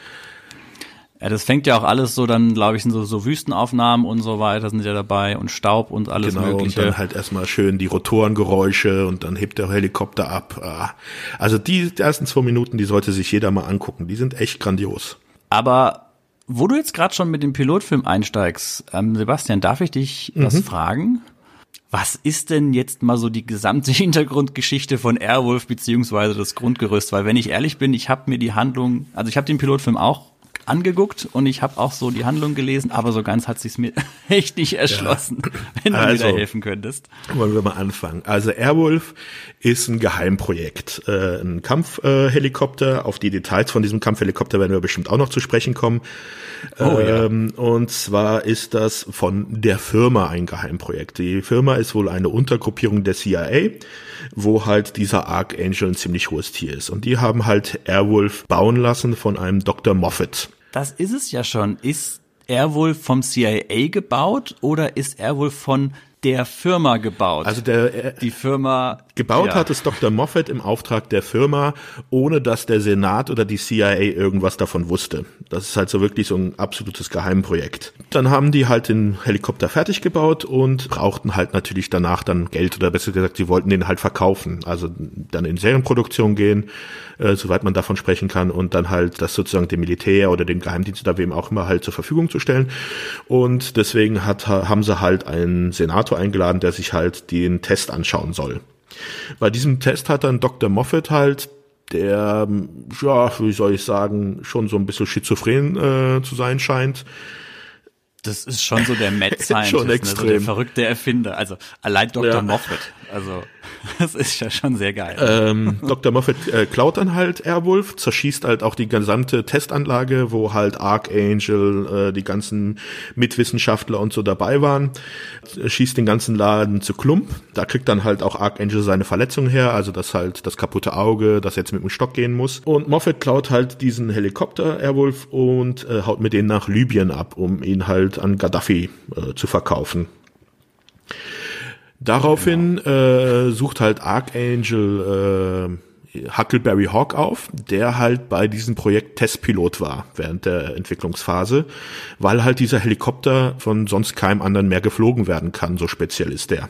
Speaker 1: Ja, das fängt ja auch alles so dann, glaube ich, sind so, so Wüstenaufnahmen und so weiter sind ja dabei und Staub und alles
Speaker 2: Genau, und
Speaker 1: Mögliche.
Speaker 2: dann halt erstmal schön die Rotorengeräusche und dann hebt der Helikopter ab. Ah. Also die ersten zwei Minuten, die sollte sich jeder mal angucken. Die sind echt grandios.
Speaker 1: Aber wo du jetzt gerade schon mit dem Pilotfilm einsteigst, ähm, Sebastian, darf ich dich was fragen? Was ist denn jetzt mal so die gesamte *laughs* Hintergrundgeschichte von Airwolf beziehungsweise das Grundgerüst? Weil wenn ich ehrlich bin, ich habe mir die Handlung, also ich habe den Pilotfilm auch angeguckt und ich habe auch so die Handlung gelesen, aber so ganz hat sich's mir *laughs* echt nicht erschlossen, wenn du
Speaker 2: Also,
Speaker 1: mir da helfen könntest.
Speaker 2: Wollen wir mal anfangen. Also Airwolf ist ein Geheimprojekt, äh, ein Kampfhelikopter. Auf die Details von diesem Kampfhelikopter werden wir bestimmt auch noch zu sprechen kommen.
Speaker 1: Oh, ja.
Speaker 2: ähm, und zwar ist das von der Firma ein Geheimprojekt. Die Firma ist wohl eine Untergruppierung der CIA, wo halt dieser Archangel ein ziemlich hohes Tier ist. Und die haben halt Airwolf bauen lassen von einem Dr. Moffat.
Speaker 1: Das ist es ja schon. Ist wohl vom CIA gebaut oder ist er wohl von der Firma gebaut?
Speaker 2: Also der
Speaker 1: die Firma
Speaker 2: Gebaut
Speaker 1: ja.
Speaker 2: hat es Dr. Moffat im Auftrag der Firma, ohne dass der Senat oder die CIA irgendwas davon wusste. Das ist halt so wirklich so ein absolutes Geheimprojekt. Dann haben die halt den Helikopter fertig gebaut und brauchten halt natürlich danach dann Geld oder besser gesagt, sie wollten den halt verkaufen. Also dann in Serienproduktion gehen, äh, soweit man davon sprechen kann und dann halt das sozusagen dem Militär oder dem Geheimdienst oder wem auch immer halt zur Verfügung zu stellen. Und deswegen hat, haben sie halt einen Senator eingeladen, der sich halt den Test anschauen soll. Bei diesem Test hat dann Dr. Moffat halt, der, ja, wie soll ich sagen, schon so ein bisschen schizophren äh, zu sein scheint.
Speaker 1: Das ist schon so der Mad *laughs* Scientist,
Speaker 2: Schon
Speaker 1: ne? so der
Speaker 2: extrem.
Speaker 1: verrückte Erfinder. Also allein Dr.
Speaker 2: Ja.
Speaker 1: Moffat. Also *laughs* das ist ja schon sehr geil.
Speaker 2: Ähm, Dr. Moffat äh, klaut dann halt Airwolf, zerschießt halt auch die gesamte Testanlage, wo halt Archangel, äh, die ganzen Mitwissenschaftler und so dabei waren, schießt den ganzen Laden zu Klump. Da kriegt dann halt auch Archangel seine Verletzung her, also das halt das kaputte Auge, das jetzt mit dem Stock gehen muss. Und Moffat klaut halt diesen Helikopter Airwolf und äh, haut mit denen nach Libyen ab, um ihn halt an Gaddafi äh, zu verkaufen. Daraufhin äh, sucht halt Archangel äh, Huckleberry Hawk auf, der halt bei diesem Projekt Testpilot war während der Entwicklungsphase, weil halt dieser Helikopter von sonst keinem anderen mehr geflogen werden kann, so speziell ist der.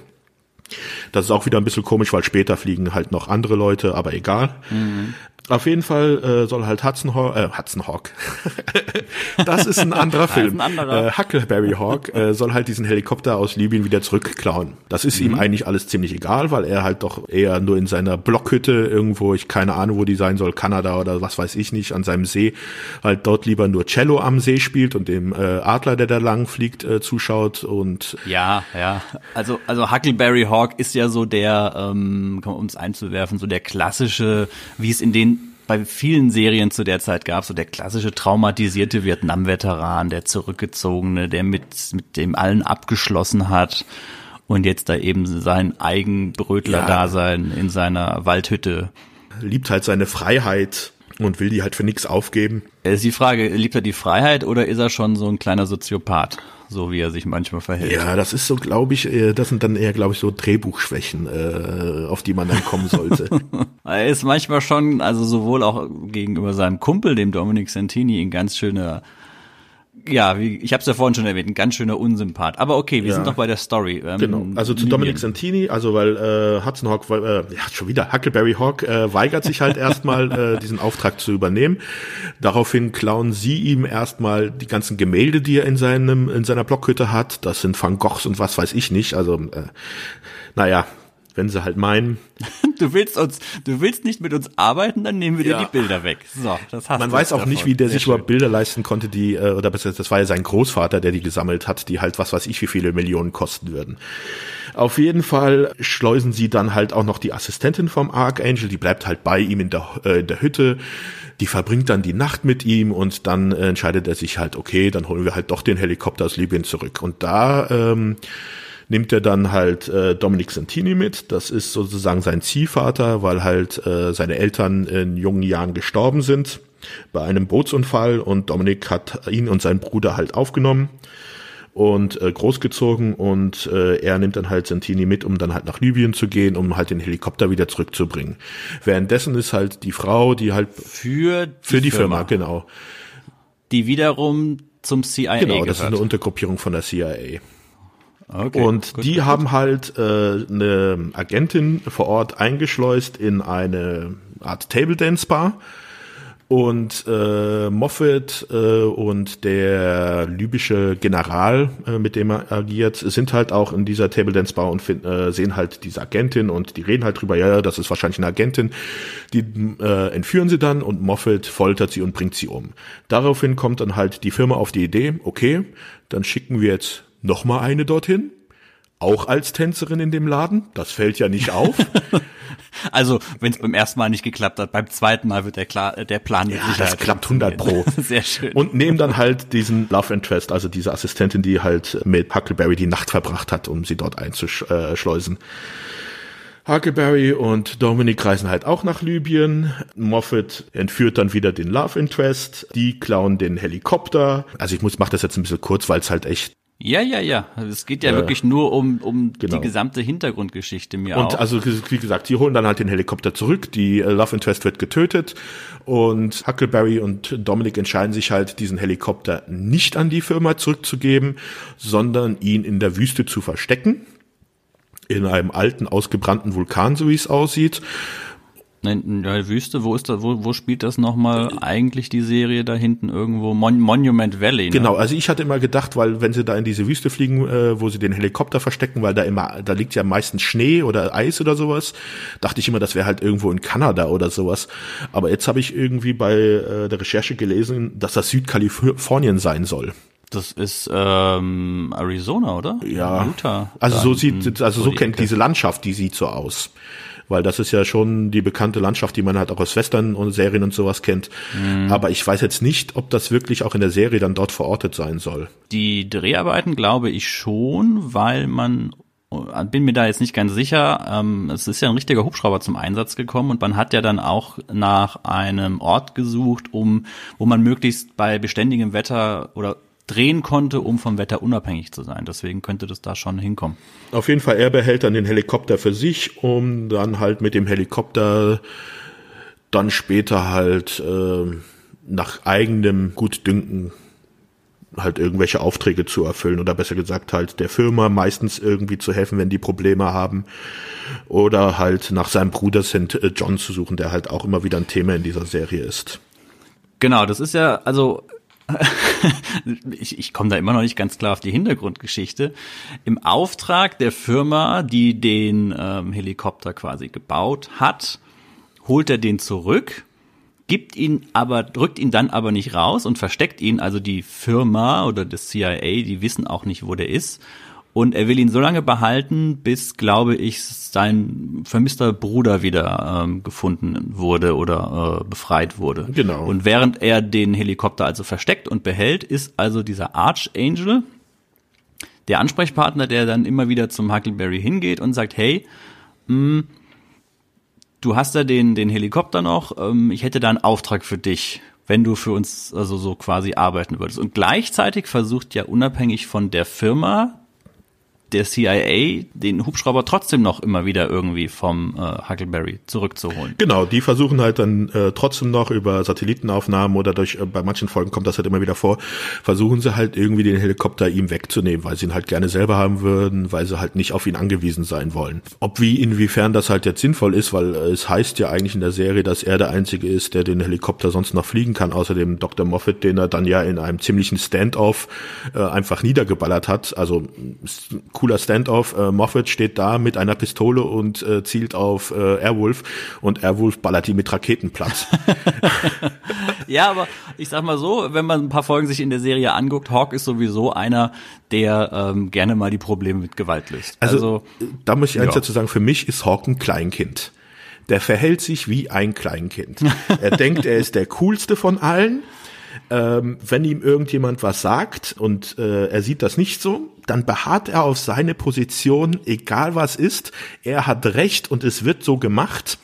Speaker 2: Das ist auch wieder ein bisschen komisch, weil später fliegen halt noch andere Leute, aber egal. Auf jeden Fall äh, soll halt Hudson Hawk, äh, Hudson Hawk. *laughs* das ist ein anderer *laughs* Film.
Speaker 1: ein anderer.
Speaker 2: Äh, Huckleberry Hawk äh, soll halt diesen Helikopter aus Libyen wieder zurückklauen. Das ist ihm eigentlich alles ziemlich egal, weil er halt doch eher nur in seiner Blockhütte irgendwo, ich keine Ahnung, wo die sein soll, Kanada oder was weiß ich nicht, an seinem See, halt dort lieber nur Cello am See spielt und dem äh, Adler, der da lang fliegt, äh, zuschaut und
Speaker 1: Ja, ja. Also, also Huckleberry Hawk ist ja so der, ähm, um es einzuwerfen, so der klassische, wie es in den bei vielen Serien zu der Zeit gab, so der klassische traumatisierte Vietnam-Veteran, der zurückgezogene, der mit, mit dem allen abgeschlossen hat und jetzt da eben sein Eigenbrötler-Dasein in seiner Waldhütte.
Speaker 2: liebt halt seine Freiheit und will die halt für nichts aufgeben.
Speaker 1: Ist die Frage, liebt er die Freiheit oder ist er schon so ein kleiner Soziopath, so wie er sich manchmal verhält?
Speaker 2: Ja, das ist so, glaube ich, äh, das sind dann eher, glaube ich, so Drehbuchschwächen, äh, auf die man dann kommen sollte. *laughs*
Speaker 1: er ist manchmal schon, also sowohl auch gegenüber seinem Kumpel, dem Dominic Santini, in ganz schöner ja, wie, ich habe es ja vorhin schon erwähnt, ein ganz schöner Unsympath. Aber okay, wir ja. sind doch bei der Story.
Speaker 2: Ähm, genau. Also zu Dominic Santini, also weil äh, Hudson Hawk, äh, ja schon wieder Huckleberry Hawk äh, weigert sich halt *laughs* erstmal äh, diesen Auftrag zu übernehmen. Daraufhin klauen sie ihm erstmal die ganzen Gemälde, die er in seinem in seiner Blockhütte hat. Das sind Van Goghs und was weiß ich nicht. Also äh, naja, wenn sie halt meinen. *laughs*
Speaker 1: Du willst uns, du willst nicht mit uns arbeiten, dann nehmen wir ja. dir die Bilder weg. So,
Speaker 2: das hast Man weiß auch davon. nicht, wie der Sehr sich schön. überhaupt Bilder leisten konnte, die, äh, oder besser, das war ja sein Großvater, der die gesammelt hat, die halt was weiß ich, wie viele Millionen kosten würden. Auf jeden Fall schleusen sie dann halt auch noch die Assistentin vom Archangel, die bleibt halt bei ihm in der, äh, in der Hütte. Die verbringt dann die Nacht mit ihm und dann äh, entscheidet er sich halt, okay, dann holen wir halt doch den Helikopter aus Libyen zurück. Und da ähm, nimmt er dann halt äh, Dominic Santini mit. Das ist sozusagen sein Ziehvater, weil halt äh, seine Eltern in jungen Jahren gestorben sind bei einem Bootsunfall und Dominic hat ihn und seinen Bruder halt aufgenommen und äh, großgezogen und äh, er nimmt dann halt Santini mit, um dann halt nach Libyen zu gehen, um halt den Helikopter wieder zurückzubringen. Währenddessen ist halt die Frau, die halt
Speaker 1: für die,
Speaker 2: für die Firma. Firma, genau.
Speaker 1: Die wiederum zum CIA Genau,
Speaker 2: das
Speaker 1: gehört.
Speaker 2: ist eine Untergruppierung von der CIA. Okay, und gut, die gut. haben halt äh, eine Agentin vor Ort eingeschleust in eine Art Table Dance Bar. Und äh, Moffat äh, und der libysche General, äh, mit dem er agiert, sind halt auch in dieser Table Dance Bar und find, äh, sehen halt diese Agentin und die reden halt drüber, ja, das ist wahrscheinlich eine Agentin. Die äh, entführen sie dann und Moffat foltert sie und bringt sie um. Daraufhin kommt dann halt die Firma auf die Idee, okay, dann schicken wir jetzt noch mal eine dorthin, auch als Tänzerin in dem Laden. Das fällt ja nicht auf. *laughs*
Speaker 1: also, wenn es beim ersten Mal nicht geklappt hat, beim zweiten Mal wird der, klar, der Plan
Speaker 2: ja, das klappt 100 pro. *laughs*
Speaker 1: Sehr schön.
Speaker 2: Und nehmen dann halt diesen Love Interest, also diese Assistentin, die halt mit Huckleberry die Nacht verbracht hat, um sie dort einzuschleusen. Huckleberry und Dominic reisen halt auch nach Libyen. Moffat entführt dann wieder den Love Interest. Die klauen den Helikopter. Also ich muss, mach das jetzt ein bisschen kurz, weil es halt echt
Speaker 1: ja, ja, ja. Es geht ja äh, wirklich nur um, um genau. die gesamte Hintergrundgeschichte mir
Speaker 2: und auch. Und also wie gesagt, sie holen dann halt den Helikopter zurück, die äh, Love Interest wird getötet und Huckleberry und Dominic entscheiden sich halt, diesen Helikopter nicht an die Firma zurückzugeben, sondern ihn in der Wüste zu verstecken. In einem alten, ausgebrannten Vulkan, so wie es aussieht.
Speaker 1: Nein, ja, Wüste, wo ist da, wo, wo spielt das nochmal eigentlich die Serie da hinten irgendwo? Mon Monument Valley. Ne?
Speaker 2: Genau, also ich hatte immer gedacht, weil wenn sie da in diese Wüste fliegen, äh, wo sie den Helikopter verstecken, weil da immer, da liegt ja meistens Schnee oder Eis oder sowas, dachte ich immer, das wäre halt irgendwo in Kanada oder sowas. Aber jetzt habe ich irgendwie bei äh, der Recherche gelesen, dass das Südkalifornien sein soll.
Speaker 1: Das ist ähm, Arizona, oder?
Speaker 2: Ja. Utah. Also so sieht, also so kennt diese Landschaft, die sieht so aus weil das ist ja schon die bekannte Landschaft, die man halt auch aus Western und Serien und sowas kennt. Mhm. Aber ich weiß jetzt nicht, ob das wirklich auch in der Serie dann dort verortet sein soll.
Speaker 1: Die Dreharbeiten glaube ich schon, weil man bin mir da jetzt nicht ganz sicher. Ähm, es ist ja ein richtiger Hubschrauber zum Einsatz gekommen und man hat ja dann auch nach einem Ort gesucht, um, wo man möglichst bei beständigem Wetter oder drehen konnte, um vom Wetter unabhängig zu sein. Deswegen könnte das da schon hinkommen.
Speaker 2: Auf jeden Fall, er behält dann den Helikopter für sich, um dann halt mit dem Helikopter dann später halt äh, nach eigenem Gutdünken halt irgendwelche Aufträge zu erfüllen oder besser gesagt halt der Firma meistens irgendwie zu helfen, wenn die Probleme haben oder halt nach seinem Bruder St. John zu suchen, der halt auch immer wieder ein Thema in dieser Serie ist.
Speaker 1: Genau, das ist ja, also *laughs* ich, ich komme da immer noch nicht ganz klar auf die Hintergrundgeschichte. Im Auftrag der Firma, die den ähm, Helikopter quasi gebaut hat, holt er den zurück, gibt ihn aber, drückt ihn dann aber nicht raus und versteckt ihn. Also die Firma oder das CIA, die wissen auch nicht, wo der ist und er will ihn so lange behalten, bis, glaube ich, sein vermisster Bruder wieder ähm, gefunden wurde oder äh, befreit wurde.
Speaker 2: Genau.
Speaker 1: Und während er den Helikopter also versteckt und behält, ist also dieser Archangel der Ansprechpartner, der dann immer wieder zum Huckleberry hingeht und sagt, hey, mh, hm, du hast da den, den Helikopter noch, ähm, ich hätte da einen Auftrag für dich, wenn du für uns also so quasi arbeiten würdest. Und gleichzeitig versucht ja unabhängig von der Firma der CIA den Hubschrauber trotzdem noch immer wieder irgendwie vom äh, Huckleberry zurückzuholen.
Speaker 2: Genau, die versuchen halt dann äh, trotzdem noch über Satellitenaufnahmen oder durch, äh, bei manchen Folgen kommt das halt immer wieder vor, versuchen sie halt irgendwie den Helikopter ihm wegzunehmen, weil sie ihn halt gerne selber haben würden, weil sie halt nicht auf ihn angewiesen sein wollen. Ob wie, inwiefern das halt jetzt sinnvoll ist, weil äh, es heißt ja eigentlich in der Serie, dass er der Einzige ist, der den Helikopter sonst noch fliegen kann, außerdem Dr. Moffat, den er dann ja in einem ziemlichen Standoff äh, einfach niedergeballert hat, also cooler Standoff. Äh, Moffat steht da mit einer Pistole und äh, zielt auf äh, Airwolf und Airwolf ballert ihn mit Raketenplatz. *laughs*
Speaker 1: ja, aber ich sag mal so, wenn man ein paar Folgen sich in der Serie anguckt, Hawk ist sowieso einer, der ähm, gerne mal die Probleme mit Gewalt löst.
Speaker 2: Also, also da muss ich eins ja. dazu sagen, für mich ist Hawk ein Kleinkind. Der verhält sich wie ein Kleinkind. er denkt, er ist der coolste von allen ähm, wenn ihm irgendjemand was sagt und äh, er sieht das nicht so, dann beharrt er auf seine Position, egal was ist. Er hat recht und es wird so gemacht.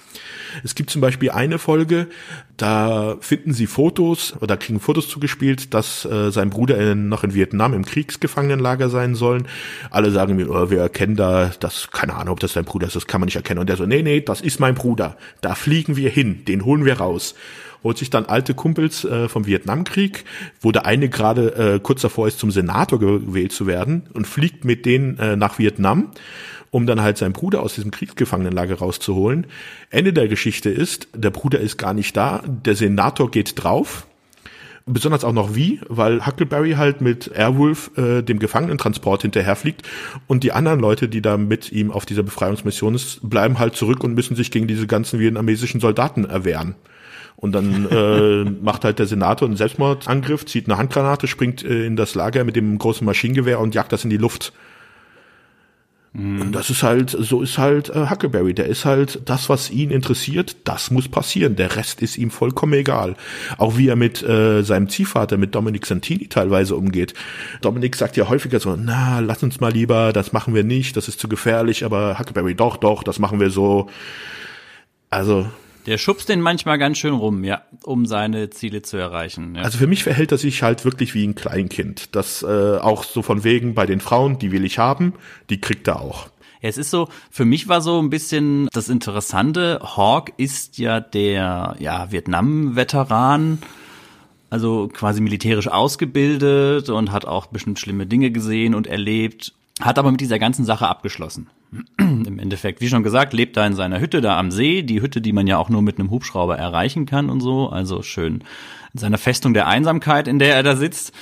Speaker 2: Es gibt zum Beispiel eine Folge, da finden sie Fotos oder kriegen Fotos zugespielt, dass äh, sein Bruder in, noch in Vietnam im Kriegsgefangenenlager sein sollen. Alle sagen mir, oh, wir erkennen da, das, keine Ahnung, ob das sein Bruder ist, das kann man nicht erkennen. Und der so, nee, nee, das ist mein Bruder. Da fliegen wir hin, den holen wir raus holt sich dann alte Kumpels äh, vom Vietnamkrieg, wo der eine gerade äh, kurz davor ist, zum Senator gewählt zu werden und fliegt mit denen äh, nach Vietnam um dann halt seinen Bruder aus diesem Kriegsgefangenenlager rauszuholen. Ende der Geschichte ist, der Bruder ist gar nicht da, der Senator geht drauf, besonders auch noch wie, weil Huckleberry halt mit Airwolf äh, dem Gefangenentransport hinterherfliegt und die anderen Leute, die da mit ihm auf dieser Befreiungsmission ist, bleiben halt zurück und müssen sich gegen diese ganzen vietnamesischen Soldaten erwehren. Und dann äh, macht halt der Senator einen Selbstmordangriff, zieht eine Handgranate, springt äh, in das Lager mit dem großen Maschinengewehr und jagt das in die Luft. Mhm. Und das ist halt, so ist halt äh, Huckleberry. Der ist halt das, was ihn interessiert, das muss passieren. Der Rest ist ihm vollkommen egal. Auch wie er mit äh, seinem Ziehvater, mit Dominic Santini teilweise umgeht. Dominic sagt ja häufiger so, na, lass uns mal lieber, das machen wir nicht, das ist zu gefährlich, aber Huckleberry, doch, doch, das machen wir so. Also,
Speaker 1: der schubst den manchmal ganz schön rum, ja, um seine Ziele zu erreichen. Ja.
Speaker 2: Also für mich verhält er sich halt wirklich wie ein Kleinkind. Das äh, auch so von wegen bei den Frauen, die will ich haben, die kriegt er auch.
Speaker 1: Ja, es ist so, für mich war so ein bisschen das Interessante, Hawk ist ja der ja, Vietnam-Veteran, also quasi militärisch ausgebildet und hat auch bestimmt schlimme Dinge gesehen und erlebt, hat aber mit dieser ganzen Sache abgeschlossen. Im Endeffekt, wie schon gesagt, lebt er in seiner Hütte da am See, die Hütte, die man ja auch nur mit einem Hubschrauber erreichen kann und so, also schön in seiner Festung der Einsamkeit, in der er da sitzt.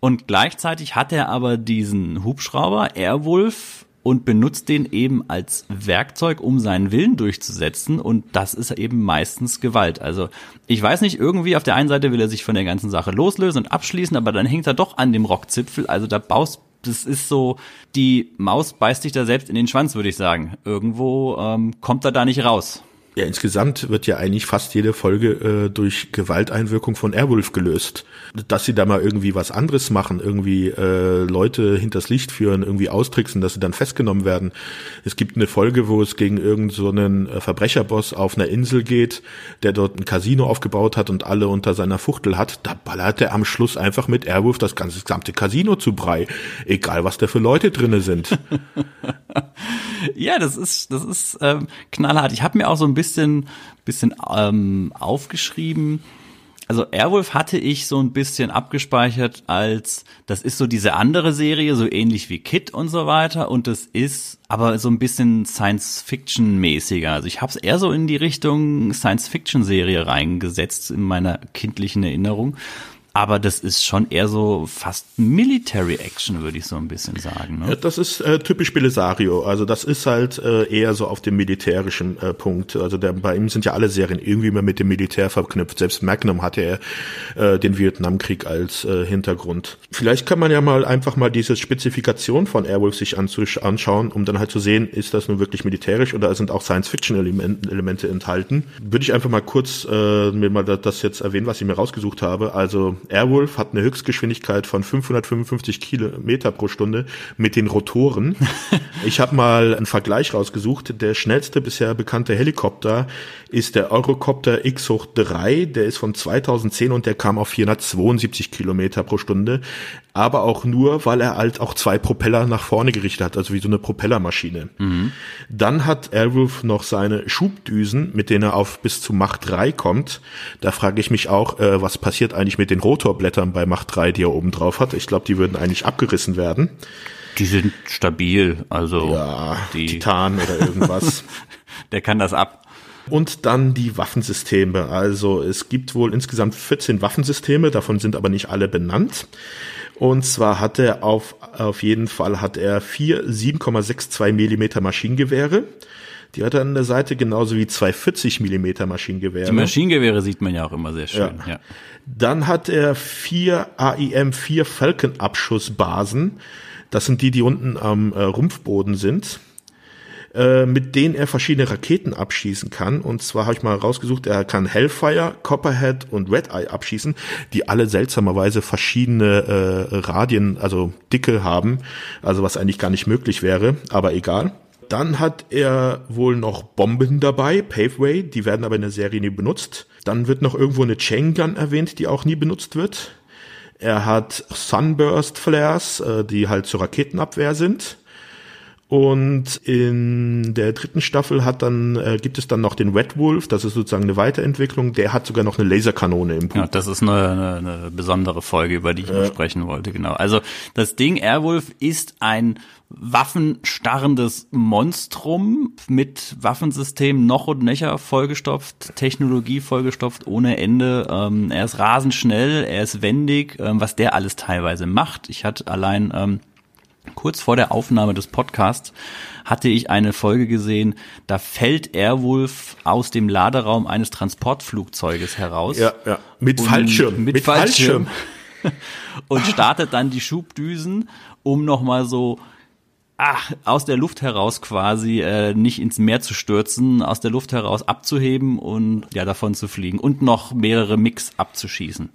Speaker 1: Und gleichzeitig hat er aber diesen Hubschrauber, Airwolf, und benutzt den eben als Werkzeug, um seinen Willen durchzusetzen. Und das ist eben meistens Gewalt. Also ich weiß nicht, irgendwie auf der einen Seite will er sich von der ganzen Sache loslösen und abschließen, aber dann hängt er doch an dem Rockzipfel. Also da baust das ist so, die Maus beißt sich da selbst in den Schwanz, würde ich sagen. Irgendwo ähm, kommt er da nicht raus.
Speaker 2: Ja, insgesamt wird ja eigentlich fast jede Folge äh, durch Gewalteinwirkung von Airwolf gelöst. Dass sie da mal irgendwie was anderes machen, irgendwie äh, Leute hinters Licht führen, irgendwie austricksen, dass sie dann festgenommen werden. Es gibt eine Folge, wo es gegen irgendeinen so äh, Verbrecherboss auf einer Insel geht, der dort ein Casino aufgebaut hat und alle unter seiner Fuchtel hat. Da ballert er am Schluss einfach mit Airwolf das ganze gesamte Casino zu Brei. Egal, was da für Leute drinne sind. *laughs*
Speaker 1: ja, das ist, das ist ähm, knallhart. Ich habe mir auch so ein bisschen, bisschen ähm, aufgeschrieben. Also Airwolf hatte ich so ein bisschen abgespeichert als, das ist so diese andere Serie, so ähnlich wie Kit und so weiter. Und das ist aber so ein bisschen Science-Fiction-mäßiger. Also ich habe es eher so in die Richtung Science-Fiction-Serie reingesetzt in meiner kindlichen Erinnerung. Aber das ist schon eher so fast Military Action, würde ich so ein bisschen sagen. Ne?
Speaker 2: Ja, das ist äh, typisch Belisario. Also das ist halt äh, eher so auf dem militärischen äh, Punkt. Also der, bei ihm sind ja alle Serien irgendwie immer mit dem Militär verknüpft. Selbst Magnum hatte er äh, den Vietnamkrieg als äh, Hintergrund. Vielleicht kann man ja mal einfach mal diese Spezifikation von Airwolf sich anschauen, um dann halt zu sehen, ist das nun wirklich militärisch oder sind auch Science-Fiction-Elemente enthalten. Würde ich einfach mal kurz äh, mir mal das jetzt erwähnen, was ich mir rausgesucht habe. Also Airwolf hat eine Höchstgeschwindigkeit von 555 Kilometer pro Stunde mit den Rotoren. *laughs* ich habe mal einen Vergleich rausgesucht. Der schnellste bisher bekannte Helikopter ist der Eurocopter X hoch 3. Der ist von 2010 und der kam auf 472 Kilometer pro Stunde. Aber auch nur, weil er halt auch zwei Propeller nach vorne gerichtet hat, also wie so eine Propellermaschine. Mhm. Dann hat Airwolf noch seine Schubdüsen, mit denen er auf bis zu Mach 3 kommt. Da frage ich mich auch, äh, was passiert eigentlich mit den Rotorblättern bei Mach 3, die er oben drauf hat. Ich glaube, die würden eigentlich abgerissen werden.
Speaker 1: Die sind stabil, also
Speaker 2: ja, die Titan oder irgendwas. *laughs*
Speaker 1: Der kann das ab.
Speaker 2: Und dann die Waffensysteme. Also es gibt wohl insgesamt 14 Waffensysteme, davon sind aber nicht alle benannt. Und zwar hat er auf, auf jeden Fall hat er vier 7,62 Millimeter Maschinengewehre. Die hat er an der Seite genauso wie zwei 40 Millimeter Maschinengewehre.
Speaker 1: Die Maschinengewehre sieht man ja auch immer sehr schön, ja. ja.
Speaker 2: Dann hat er vier AIM 4 Falcon Abschussbasen. Das sind die, die unten am äh, Rumpfboden sind. Äh, mit denen er verschiedene Raketen abschießen kann. Und zwar habe ich mal rausgesucht, er kann Hellfire, Copperhead und Red Eye abschießen, die alle seltsamerweise verschiedene äh, Radien, also Dicke haben, also was eigentlich gar nicht möglich wäre, aber egal. Dann hat er wohl noch Bomben dabei, Paveway, die werden aber in der Serie nie benutzt. Dann wird noch irgendwo eine Chain Gun erwähnt, die auch nie benutzt wird. Er hat Sunburst Flares, äh, die halt zur Raketenabwehr sind. Und in der dritten Staffel hat dann, äh, gibt es dann noch den Red Wolf, das ist sozusagen eine Weiterentwicklung, der hat sogar noch eine Laserkanone im
Speaker 1: Buch. Ja, das ist eine, eine, eine besondere Folge, über die ich äh, sprechen wollte, genau. Also das Ding Airwolf ist ein waffenstarrendes Monstrum mit Waffensystem noch und nöcher vollgestopft, Technologie vollgestopft ohne Ende. Ähm, er ist rasend schnell, er ist wendig, ähm, was der alles teilweise macht. Ich hatte allein ähm, kurz vor der Aufnahme des Podcasts hatte ich eine Folge gesehen, da fällt Airwolf aus dem Laderaum eines Transportflugzeuges heraus.
Speaker 2: Ja, ja. Mit Fallschirm.
Speaker 1: Mit, mit Fallschirm. *laughs* und startet dann die Schubdüsen, um nochmal so ach, aus der Luft heraus quasi äh, nicht ins Meer zu stürzen, aus der Luft heraus abzuheben und ja davon zu fliegen und noch mehrere Mix abzuschießen.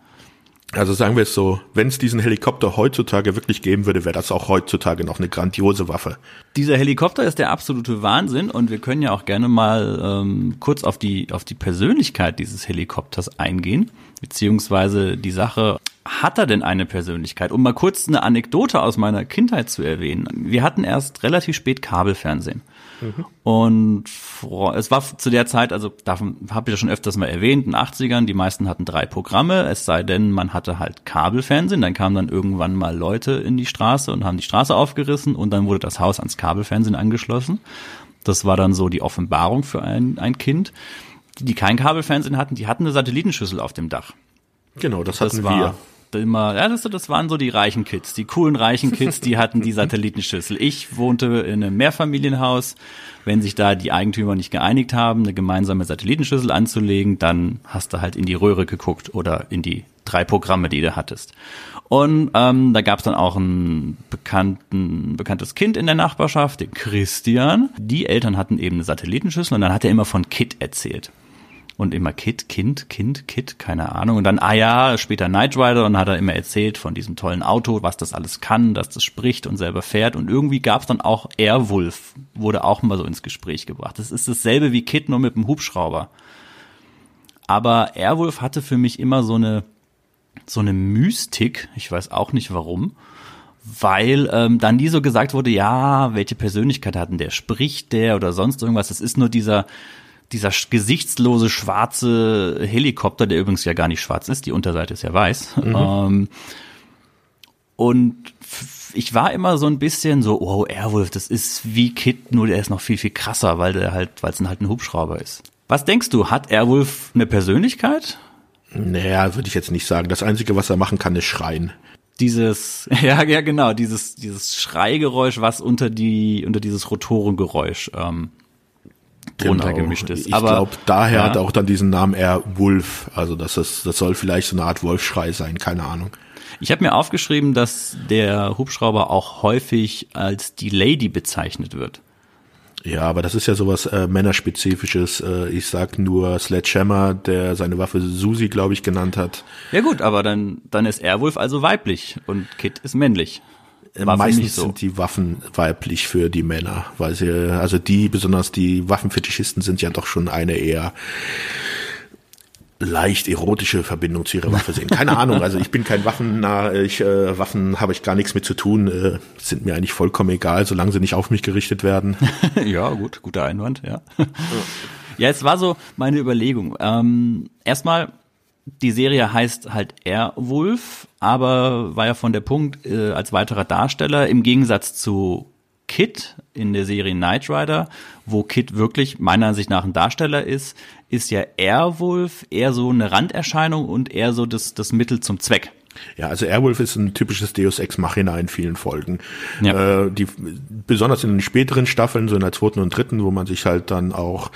Speaker 2: Also sagen wir es so, wenn es diesen Helikopter heutzutage wirklich geben würde, wäre das auch heutzutage noch eine grandiose Waffe.
Speaker 1: Dieser Helikopter ist der absolute Wahnsinn und wir können ja auch gerne mal ähm, kurz auf die, auf die Persönlichkeit dieses Helikopters eingehen, beziehungsweise die Sache, hat er denn eine Persönlichkeit? Um mal kurz eine Anekdote aus meiner Kindheit zu erwähnen. Wir hatten erst relativ spät Kabelfernsehen. Mhm. Und es war zu der Zeit, also davon habe ich ja schon öfters mal erwähnt, in den 80ern, die meisten hatten drei Programme, es sei denn, man hatte halt Kabelfernsehen, dann kamen dann irgendwann mal Leute in die Straße und haben die Straße aufgerissen und dann wurde das Haus ans Kabelfernsehen angeschlossen. Das war dann so die Offenbarung für ein, ein Kind. Die, die kein Kabelfernsehen hatten, die hatten eine Satellitenschüssel auf dem Dach.
Speaker 2: Genau, das hatten das war, wir
Speaker 1: immer, ja, das, das waren so die reichen Kids, die coolen reichen Kids, die hatten die *laughs* Satellitenschüssel. Ich wohnte in einem Mehrfamilienhaus. Wenn sich da die Eigentümer nicht geeinigt haben, eine gemeinsame Satellitenschüssel anzulegen, dann hast du halt in die Röhre geguckt oder in die drei Programme, die du hattest. Und ähm, da gab es dann auch ein bekannten, bekanntes Kind in der Nachbarschaft, den Christian. Die Eltern hatten eben eine Satellitenschüssel und dann hat er immer von Kit erzählt und immer Kid, Kind, Kind, Kid, keine Ahnung. Und dann, ah ja, später Knight Rider und hat er immer erzählt von diesem tollen Auto, was das alles kann, dass das spricht und selber fährt. Und irgendwie gab es dann auch Airwolf, wurde auch mal so ins Gespräch gebracht. Das ist dasselbe wie Kid, nur mit dem Hubschrauber. Aber Airwolf hatte für mich immer so eine, so eine Mystik, ich weiß auch nicht warum, weil ähm, dann nie so gesagt wurde, ja, welche Persönlichkeit hat denn der, spricht der oder sonst irgendwas. Es ist nur dieser, dieser gesichtslose schwarze Helikopter, der übrigens ja gar nicht schwarz ist, die Unterseite ist ja weiß. Mhm. Ähm, und ich war immer so ein bisschen so, oh, Airwolf, das ist wie Kit, nur der ist noch viel, viel krasser, weil der halt, weil es halt ein Hubschrauber ist. Was denkst du, hat Airwolf eine Persönlichkeit?
Speaker 2: Naja, würde ich jetzt nicht sagen. Das Einzige, was er machen kann, ist schreien.
Speaker 1: Dieses, *laughs* ja, ja, genau, dieses, dieses Schreigeräusch, was unter die, unter dieses Rotorengeräusch ähm, drunter genau. gemischt ist.
Speaker 2: Ich glaube, daher ja. hat auch dann diesen Namen eher Wolf. Also das ist, das soll vielleicht so eine Art Wolfschrei sein, keine Ahnung.
Speaker 1: Ich habe mir aufgeschrieben, dass der Hubschrauber auch häufig als die Lady bezeichnet wird.
Speaker 2: Ja, aber das ist ja sowas äh, männerspezifisches. Äh, ich sag nur Sledgehammer, der seine Waffe Susi, glaube ich, genannt hat.
Speaker 1: Ja gut, aber dann, dann ist Airwolf also weiblich und Kit ist männlich.
Speaker 2: Äh, meistens so. sind die Waffen weiblich für die Männer, weil sie, also die, besonders die Waffenfetischisten sind ja doch schon eine eher leicht erotische Verbindung zu ihrer Waffe sehen. Keine Ahnung, also ich bin kein Waffennah, ich, äh, Waffen habe ich gar nichts mit zu tun, äh, sind mir eigentlich vollkommen egal, solange sie nicht auf mich gerichtet werden. *laughs*
Speaker 1: ja, gut, guter Einwand, ja. *laughs* ja, es war so meine Überlegung. Ähm, erstmal, die Serie heißt halt Airwolf, aber war ja von der Punkt äh, als weiterer Darsteller im Gegensatz zu Kit in der Serie Knight Rider, wo Kit wirklich meiner Ansicht nach ein Darsteller ist, ist ja Airwolf eher so eine Randerscheinung und eher so das, das Mittel zum Zweck.
Speaker 2: Ja, also Airwolf ist ein typisches Deus Ex Machina in vielen Folgen. Ja. Äh, die, besonders in den späteren Staffeln, so in der zweiten und dritten, wo man sich halt dann auch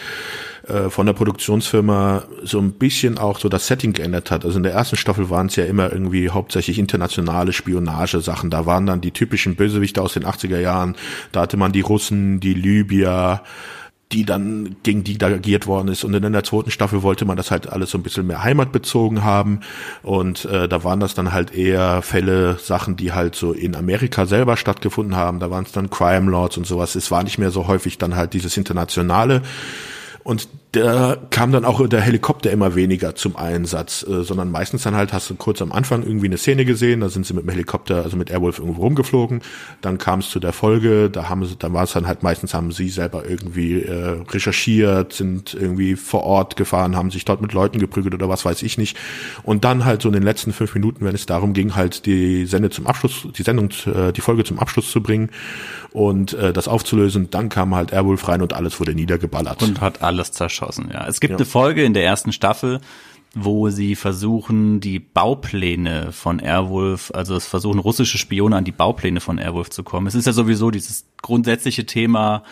Speaker 2: äh, von der Produktionsfirma so ein bisschen auch so das Setting geändert hat. Also in der ersten Staffel waren es ja immer irgendwie hauptsächlich internationale Spionagesachen. Da waren dann die typischen Bösewichte aus den 80er Jahren. Da hatte man die Russen, die Libyer, die dann gegen die da agiert worden ist. Und in der zweiten Staffel wollte man das halt alles so ein bisschen mehr heimatbezogen haben. Und äh, da waren das dann halt eher Fälle, Sachen, die halt so in Amerika selber stattgefunden haben. Da waren es dann Crime Lords und sowas. Es war nicht mehr so häufig dann halt dieses internationale. Und da kam dann auch der Helikopter immer weniger zum Einsatz, äh, sondern meistens dann halt hast du kurz am Anfang irgendwie eine Szene gesehen, da sind sie mit dem Helikopter, also mit Airwolf irgendwo rumgeflogen, dann kam es zu der Folge, da haben sie, dann war es dann halt meistens haben sie selber irgendwie äh, recherchiert, sind irgendwie vor Ort gefahren, haben sich dort mit Leuten geprügelt oder was weiß ich nicht. Und dann halt so in den letzten fünf Minuten, wenn es darum ging, halt die Sende zum Abschluss, die Sendung, äh, die Folge zum Abschluss zu bringen und äh, das aufzulösen, dann kam halt Airwolf rein und alles wurde niedergeballert.
Speaker 1: Und hat alles zerschossen, ja. Es gibt ja. eine Folge in der ersten Staffel, wo sie versuchen, die Baupläne von Airwolf, also es versuchen russische Spione an die Baupläne von Airwolf zu kommen. Es ist ja sowieso dieses grundsätzliche Thema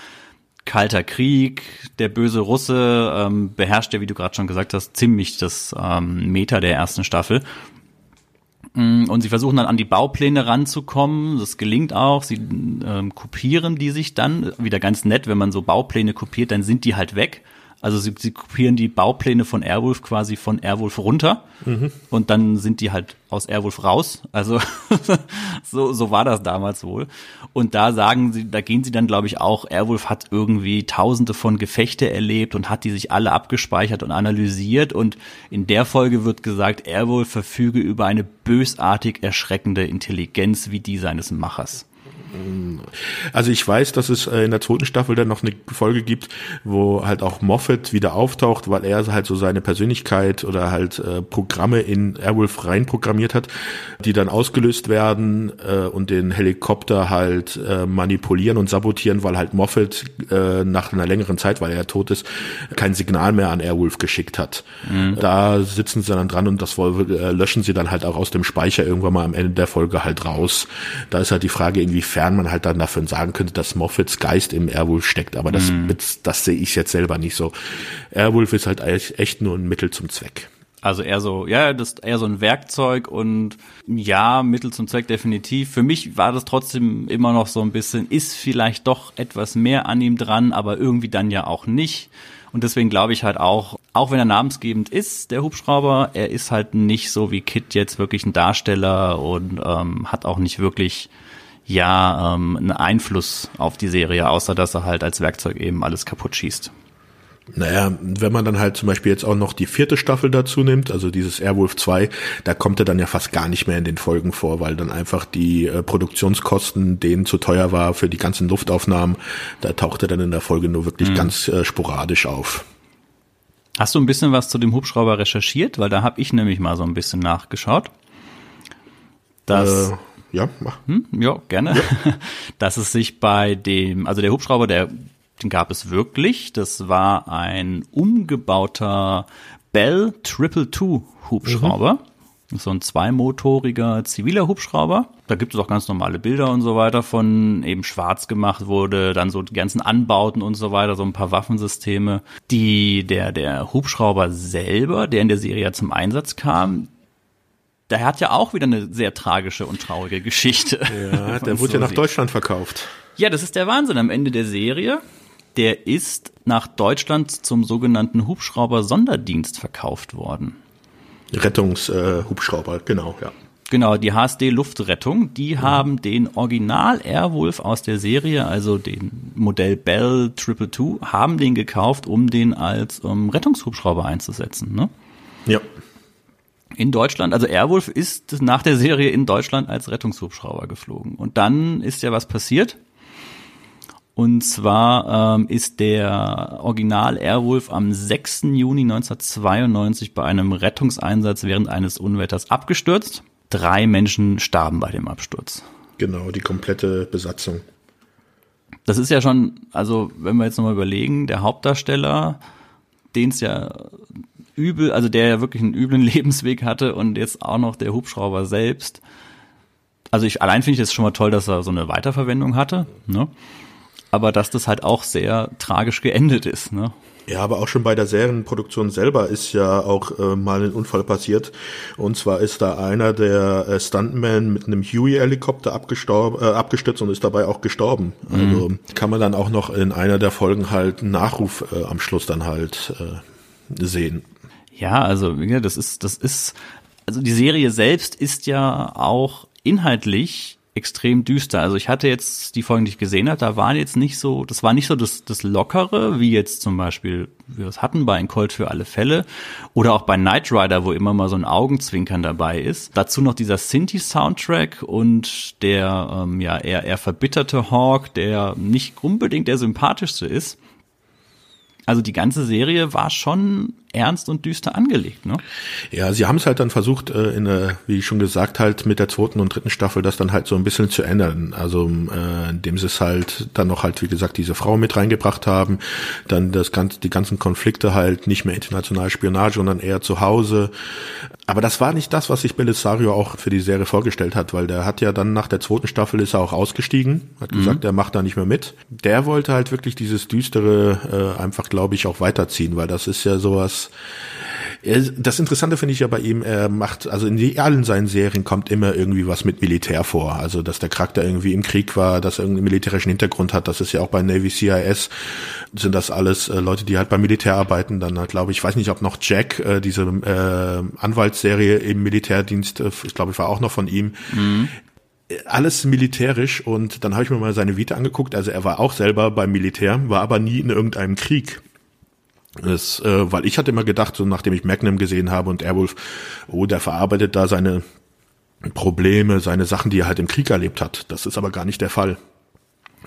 Speaker 1: Kalter Krieg, der böse Russe ähm, beherrscht ja, wie du gerade schon gesagt hast, ziemlich das ähm, Meta der ersten Staffel. Mm, und sie versuchen dann an die Baupläne ranzukommen. Das gelingt auch. Sie ähm, kopieren die sich dann. Wieder ganz nett, wenn man so Baupläne kopiert, dann sind die halt weg. Also sie, sie kopieren die Baupläne von Airwolf quasi von Airwolf runter mhm. und dann sind die halt aus Airwolf raus. Also *laughs* so, so war das damals wohl. Und da sagen sie, da gehen sie dann, glaube ich, auch, Airwolf hat irgendwie tausende von Gefechte erlebt und hat die sich alle abgespeichert und analysiert. Und in der Folge wird gesagt, Airwolf verfüge über eine bösartig erschreckende Intelligenz wie die seines Machers.
Speaker 2: Also ich weiß, dass es äh, in der zweiten Staffel dann noch eine Folge gibt, wo halt auch Moffat wieder auftaucht, weil er halt so seine Persönlichkeit oder halt äh, Programme in Airwolf reinprogrammiert hat, die dann ausgelöst werden äh, und den Helikopter halt äh, manipulieren und sabotieren, weil halt Moffat äh, nach einer längeren Zeit, weil er tot ist, kein Signal mehr an Airwolf geschickt hat. Mhm. Da sitzen sie dann dran und das äh, löschen sie dann halt auch aus dem Speicher irgendwann mal am Ende der Folge halt raus. Da ist halt die Frage, inwiefern inwiefern man halt dann davon sagen könnte, dass Moffats Geist im Airwolf steckt. Aber das, mm. das, das sehe ich jetzt selber nicht so. Airwolf ist halt echt nur ein Mittel zum Zweck.
Speaker 1: Also eher so, ja, das ist eher so ein Werkzeug und ja, Mittel zum Zweck definitiv. Für mich war das trotzdem immer noch so ein bisschen, ist vielleicht doch etwas mehr an ihm dran, aber irgendwie dann ja auch nicht. Und deswegen glaube ich halt auch, auch wenn er namensgebend ist, der Hubschrauber, er ist halt nicht so wie Kit jetzt wirklich ein Darsteller und ähm, hat auch nicht wirklich ja ähm, einen Einfluss auf die Serie, außer dass er halt als Werkzeug eben alles kaputt schießt.
Speaker 2: Naja, wenn man dann halt zum Beispiel jetzt auch noch die vierte Staffel dazu nimmt, also dieses Airwolf 2, da kommt er dann ja fast gar nicht mehr in den Folgen vor, weil dann einfach die äh, Produktionskosten denen zu teuer war für die ganzen Luftaufnahmen. Da taucht er dann in der Folge nur wirklich mhm. ganz äh, sporadisch auf.
Speaker 1: Hast du ein bisschen was zu dem Hubschrauber recherchiert? Weil da habe ich nämlich mal so ein bisschen nachgeschaut. Das äh
Speaker 2: ja, mach.
Speaker 1: Hm, ja, gerne. Ja. *laughs* Dass es sich bei dem, also der Hubschrauber, der, den gab es wirklich. Das war ein umgebauter Bell Triple Two Hubschrauber. Mhm. So ein zweimotoriger ziviler Hubschrauber. Da gibt es auch ganz normale Bilder und so weiter von eben schwarz gemacht wurde, dann so die ganzen Anbauten und so weiter, so ein paar Waffensysteme. Die, der, der Hubschrauber selber, der in der Serie zum Einsatz kam, der hat ja auch wieder eine sehr tragische und traurige Geschichte.
Speaker 2: Ja, der *laughs* wurde so ja nach sieht. Deutschland verkauft.
Speaker 1: Ja, das ist der Wahnsinn am Ende der Serie. der ist nach Deutschland zum sogenannten Hubschrauber-Sonderdienst verkauft worden.
Speaker 2: Rettungshubschrauber, äh, genau, ja.
Speaker 1: Genau, die HSD Luftrettung, die mhm. haben den Original Airwolf aus der Serie, also den Modell Bell 222, haben den gekauft, um den als um, Rettungshubschrauber einzusetzen. Ne?
Speaker 2: Ja.
Speaker 1: In Deutschland, also Airwolf ist nach der Serie in Deutschland als Rettungshubschrauber geflogen. Und dann ist ja was passiert. Und zwar ähm, ist der Original Airwolf am 6. Juni 1992 bei einem Rettungseinsatz während eines Unwetters abgestürzt drei Menschen starben bei dem Absturz.
Speaker 2: Genau, die komplette Besatzung.
Speaker 1: Das ist ja schon, also wenn wir jetzt nochmal überlegen, der Hauptdarsteller, den es ja übel, also der ja wirklich einen üblen *laughs* Lebensweg hatte und jetzt auch noch der Hubschrauber selbst. Also ich allein finde ich das schon mal toll, dass er so eine Weiterverwendung hatte, ne? Aber dass das halt auch sehr tragisch geendet ist, ne?
Speaker 2: Ja, aber auch schon bei der Serienproduktion selber ist ja auch äh, mal ein Unfall passiert. Und zwar ist da einer der äh, Stuntmen mit einem Huey-Helikopter äh, abgestürzt und ist dabei auch gestorben. Mhm. Also kann man dann auch noch in einer der Folgen halt einen Nachruf äh, am Schluss dann halt äh, sehen.
Speaker 1: Ja, also das ist, das ist, also die Serie selbst ist ja auch inhaltlich extrem düster. Also ich hatte jetzt die Folgen, die ich gesehen habe, da waren jetzt nicht so, das war nicht so das, das Lockere, wie jetzt zum Beispiel wir es hatten bei Ein Colt für alle Fälle oder auch bei Knight Rider, wo immer mal so ein Augenzwinkern dabei ist. Dazu noch dieser Sinti-Soundtrack und der ähm, ja eher, eher verbitterte Hawk, der nicht unbedingt der sympathischste ist. Also die ganze Serie war schon ernst und düster angelegt, ne?
Speaker 2: Ja, sie haben es halt dann versucht, äh, in der, wie ich schon gesagt, halt mit der zweiten und dritten Staffel das dann halt so ein bisschen zu ändern. Also äh, indem sie es halt dann noch halt, wie gesagt, diese Frau mit reingebracht haben, dann das ganze, die ganzen Konflikte halt nicht mehr international Spionage, sondern eher zu Hause. Aber das war nicht das, was sich Belisario auch für die Serie vorgestellt hat, weil der hat ja dann nach der zweiten Staffel ist er auch ausgestiegen, hat mhm. gesagt, er macht da nicht mehr mit. Der wollte halt wirklich dieses düstere äh, einfach, glaube ich, auch weiterziehen, weil das ist ja sowas, das Interessante finde ich ja bei ihm, er macht, also in allen seinen Serien kommt immer irgendwie was mit Militär vor. Also, dass der Charakter irgendwie im Krieg war, dass er einen militärischen Hintergrund hat. Das ist ja auch bei Navy CIS, sind das alles äh, Leute, die halt beim Militär arbeiten. Dann äh, glaube ich, weiß nicht, ob noch Jack, äh, diese äh, Anwaltsserie im Militärdienst, äh, ich glaube, ich war auch noch von ihm. Mhm alles militärisch und dann habe ich mir mal seine Vita angeguckt. Also er war auch selber beim Militär, war aber nie in irgendeinem Krieg. Das, äh, weil ich hatte immer gedacht, so nachdem ich Magnum gesehen habe und Airwolf, oh, der verarbeitet da seine Probleme, seine Sachen, die er halt im Krieg erlebt hat. Das ist aber gar nicht der Fall.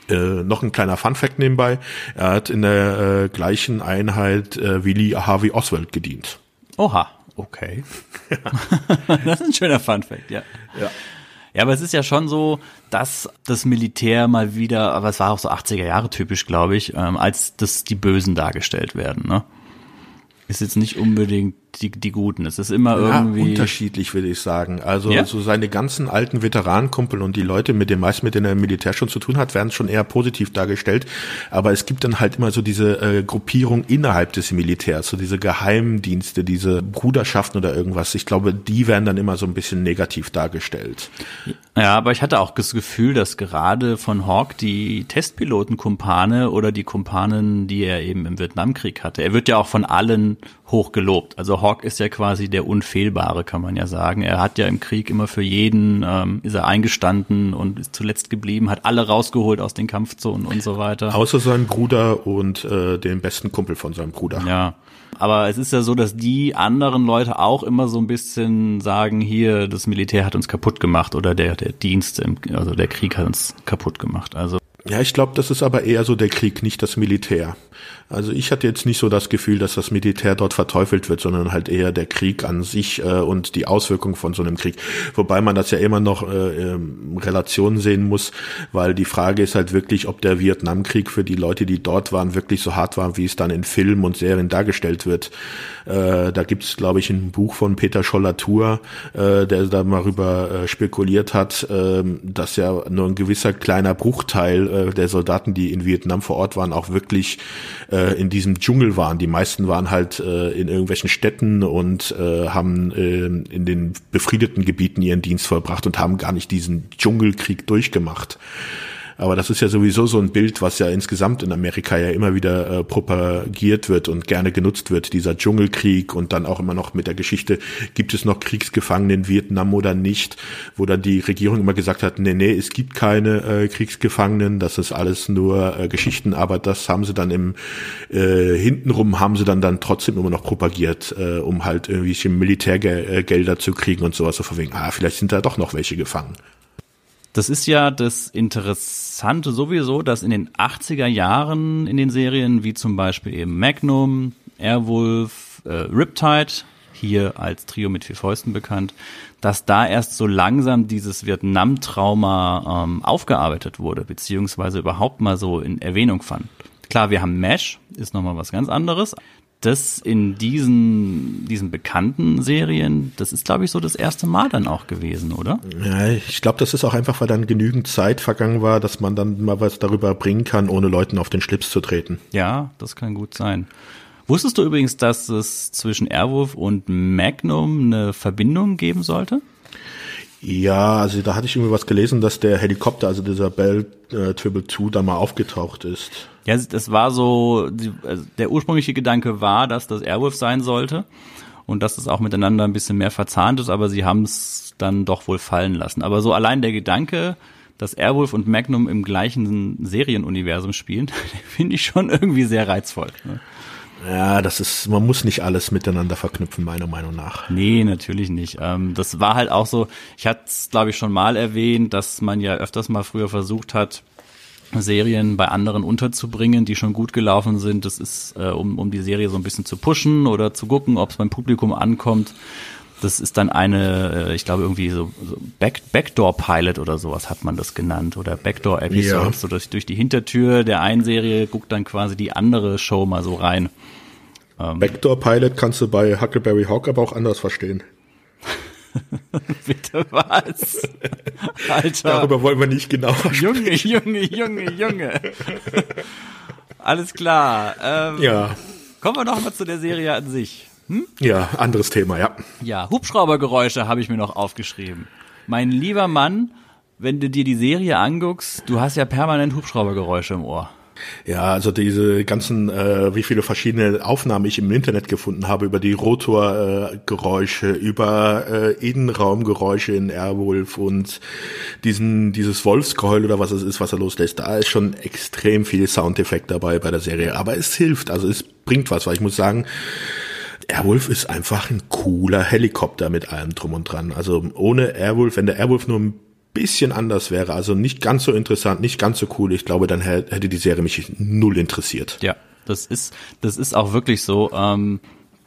Speaker 2: Äh, noch ein kleiner Funfact nebenbei. Er hat in der äh, gleichen Einheit äh, wie Lee Harvey Oswald gedient.
Speaker 1: Oha, okay. *laughs* das ist ein schöner Funfact, ja. Ja. Ja, aber es ist ja schon so, dass das Militär mal wieder, aber es war auch so 80er Jahre typisch, glaube ich, ähm, als dass die Bösen dargestellt werden, ne? Ist jetzt nicht unbedingt die, die Guten. Es ist immer irgendwie.
Speaker 2: Ja, unterschiedlich, würde ich sagen. Also ja? so seine ganzen alten Veteranenkumpel und die Leute, mit den meisten, mit denen er im Militär schon zu tun hat, werden schon eher positiv dargestellt. Aber es gibt dann halt immer so diese äh, Gruppierung innerhalb des Militärs, so diese Geheimdienste, diese Bruderschaften oder irgendwas. Ich glaube, die werden dann immer so ein bisschen negativ dargestellt.
Speaker 1: Ja, aber ich hatte auch das Gefühl, dass gerade von Hawk die Testpilotenkumpane oder die Kumpanen, die er eben im Vietnamkrieg hatte, er wird ja auch von allen hoch gelobt. Also Hawk ist ja quasi der Unfehlbare, kann man ja sagen. Er hat ja im Krieg immer für jeden, ähm, ist er eingestanden und ist zuletzt geblieben, hat alle rausgeholt aus den Kampfzonen und so weiter.
Speaker 2: Außer seinem Bruder und äh, den besten Kumpel von seinem Bruder.
Speaker 1: Ja. Aber es ist ja so, dass die anderen Leute auch immer so ein bisschen sagen, hier, das Militär hat uns kaputt gemacht oder der, der Dienst, im, also der Krieg hat uns kaputt gemacht. Also
Speaker 2: ja, ich glaube, das ist aber eher so der Krieg, nicht das Militär. Also ich hatte jetzt nicht so das Gefühl, dass das Militär dort verteufelt wird, sondern halt eher der Krieg an sich äh, und die Auswirkungen von so einem Krieg. Wobei man das ja immer noch äh, in Relation sehen muss, weil die Frage ist halt wirklich, ob der Vietnamkrieg für die Leute, die dort waren, wirklich so hart war, wie es dann in Filmen und Serien dargestellt wird. Äh, da gibt es, glaube ich, ein Buch von Peter Schollatur, äh, der da mal rüber äh, spekuliert hat, äh, dass ja nur ein gewisser kleiner Bruchteil äh, der Soldaten, die in Vietnam vor Ort waren, auch wirklich äh, in diesem Dschungel waren. Die meisten waren halt äh, in irgendwelchen Städten und äh, haben äh, in den befriedeten Gebieten ihren Dienst vollbracht und haben gar nicht diesen Dschungelkrieg durchgemacht. Aber das ist ja sowieso so ein Bild, was ja insgesamt in Amerika ja immer wieder äh, propagiert wird und gerne genutzt wird, dieser Dschungelkrieg und dann auch immer noch mit der Geschichte, gibt es noch Kriegsgefangene in Vietnam oder nicht, wo dann die Regierung immer gesagt hat, nee, nee, es gibt keine äh, Kriegsgefangenen, das ist alles nur äh, Geschichten, aber das haben sie dann im äh, hintenrum haben sie dann dann trotzdem immer noch propagiert, äh, um halt irgendwie Militärgelder zu kriegen und sowas, so von wegen, ah, vielleicht sind da doch noch welche gefangen.
Speaker 1: Das ist ja das Interessante sowieso, dass in den 80er Jahren in den Serien, wie zum Beispiel eben Magnum, Airwolf, äh, Riptide, hier als Trio mit vier Fäusten bekannt, dass da erst so langsam dieses Vietnam-Trauma ähm, aufgearbeitet wurde, beziehungsweise überhaupt mal so in Erwähnung fand. Klar, wir haben Mesh, ist nochmal was ganz anderes. Das in diesen, diesen bekannten Serien, das ist, glaube ich, so das erste Mal dann auch gewesen, oder?
Speaker 2: Ja, ich glaube, das ist auch einfach, weil dann genügend Zeit vergangen war, dass man dann mal was darüber bringen kann, ohne Leuten auf den Schlips zu treten.
Speaker 1: Ja, das kann gut sein. Wusstest du übrigens, dass es zwischen Airwolf und Magnum eine Verbindung geben sollte?
Speaker 2: Ja, also da hatte ich irgendwie was gelesen, dass der Helikopter, also dieser Bell äh, Triple 2 da mal aufgetaucht ist.
Speaker 1: Ja, das war so, also der ursprüngliche Gedanke war, dass das Airwolf sein sollte und dass es auch miteinander ein bisschen mehr verzahnt ist, aber sie haben es dann doch wohl fallen lassen. Aber so allein der Gedanke, dass Airwolf und Magnum im gleichen Serienuniversum spielen, *laughs* finde ich schon irgendwie sehr reizvoll. Ne?
Speaker 2: Ja, das ist, man muss nicht alles miteinander verknüpfen, meiner Meinung nach.
Speaker 1: Nee, natürlich nicht. Ähm, das war halt auch so, ich hatte es, glaube ich, schon mal erwähnt, dass man ja öfters mal früher versucht hat, Serien bei anderen unterzubringen, die schon gut gelaufen sind. Das ist, äh, um, um die Serie so ein bisschen zu pushen oder zu gucken, ob es beim Publikum ankommt. Das ist dann eine, äh, ich glaube irgendwie so, so Back, Backdoor Pilot oder sowas hat man das genannt oder Backdoor Episode, ja. so dass durch die Hintertür der einen Serie guckt dann quasi die andere Show mal so rein.
Speaker 2: Ähm, Backdoor Pilot kannst du bei Huckleberry Hawk aber auch anders verstehen. *laughs*
Speaker 1: Bitte was?
Speaker 2: Alter. Darüber wollen wir nicht genau
Speaker 1: Junge, Junge, Junge, Junge. Alles klar. Ähm,
Speaker 2: ja.
Speaker 1: Kommen wir noch mal zu der Serie an sich.
Speaker 2: Hm? Ja, anderes Thema, ja.
Speaker 1: Ja, Hubschraubergeräusche habe ich mir noch aufgeschrieben. Mein lieber Mann, wenn du dir die Serie anguckst, du hast ja permanent Hubschraubergeräusche im Ohr.
Speaker 2: Ja, also diese ganzen, äh, wie viele verschiedene Aufnahmen ich im Internet gefunden habe über die Rotorgeräusche, äh, über äh, Innenraumgeräusche in Airwolf und diesen dieses Wolfsgeheul oder was es ist, was er loslässt. Da ist schon extrem viel Soundeffekt dabei bei der Serie, aber es hilft, also es bringt was, weil ich muss sagen, Airwolf ist einfach ein cooler Helikopter mit allem drum und dran. Also ohne Airwolf, wenn der Airwolf nur ein bisschen anders wäre, also nicht ganz so interessant, nicht ganz so cool, ich glaube, dann hätte die Serie mich null interessiert.
Speaker 1: Ja, das ist, das ist auch wirklich so. Ähm,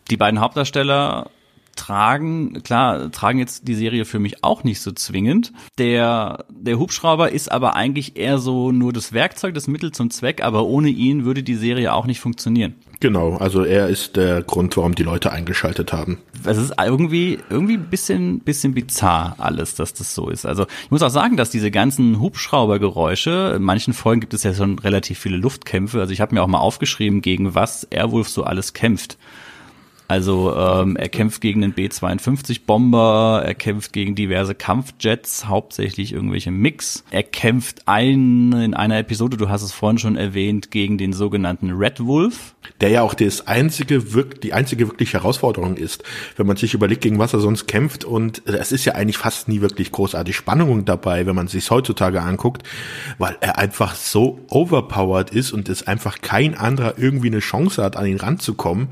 Speaker 1: die beiden Hauptdarsteller tragen, klar, tragen jetzt die Serie für mich auch nicht so zwingend. Der, der Hubschrauber ist aber eigentlich eher so nur das Werkzeug, das Mittel zum Zweck, aber ohne ihn würde die Serie auch nicht funktionieren.
Speaker 2: Genau, also er ist der Grund, warum die Leute eingeschaltet haben.
Speaker 1: Es ist irgendwie, irgendwie ein bisschen, bisschen bizarr alles, dass das so ist. Also ich muss auch sagen, dass diese ganzen Hubschraubergeräusche, in manchen Folgen gibt es ja schon relativ viele Luftkämpfe. Also ich habe mir auch mal aufgeschrieben, gegen was Airwolf so alles kämpft. Also ähm, er kämpft gegen den B-52-Bomber, er kämpft gegen diverse Kampfjets, hauptsächlich irgendwelche Mix. Er kämpft ein, in einer Episode, du hast es vorhin schon erwähnt, gegen den sogenannten Red Wolf.
Speaker 2: Der ja auch das einzige, die einzige wirklich Herausforderung ist, wenn man sich überlegt, gegen was er sonst kämpft. Und es ist ja eigentlich fast nie wirklich großartig Spannung dabei, wenn man sich heutzutage anguckt, weil er einfach so overpowered ist und es einfach kein anderer irgendwie eine Chance hat, an ihn ranzukommen.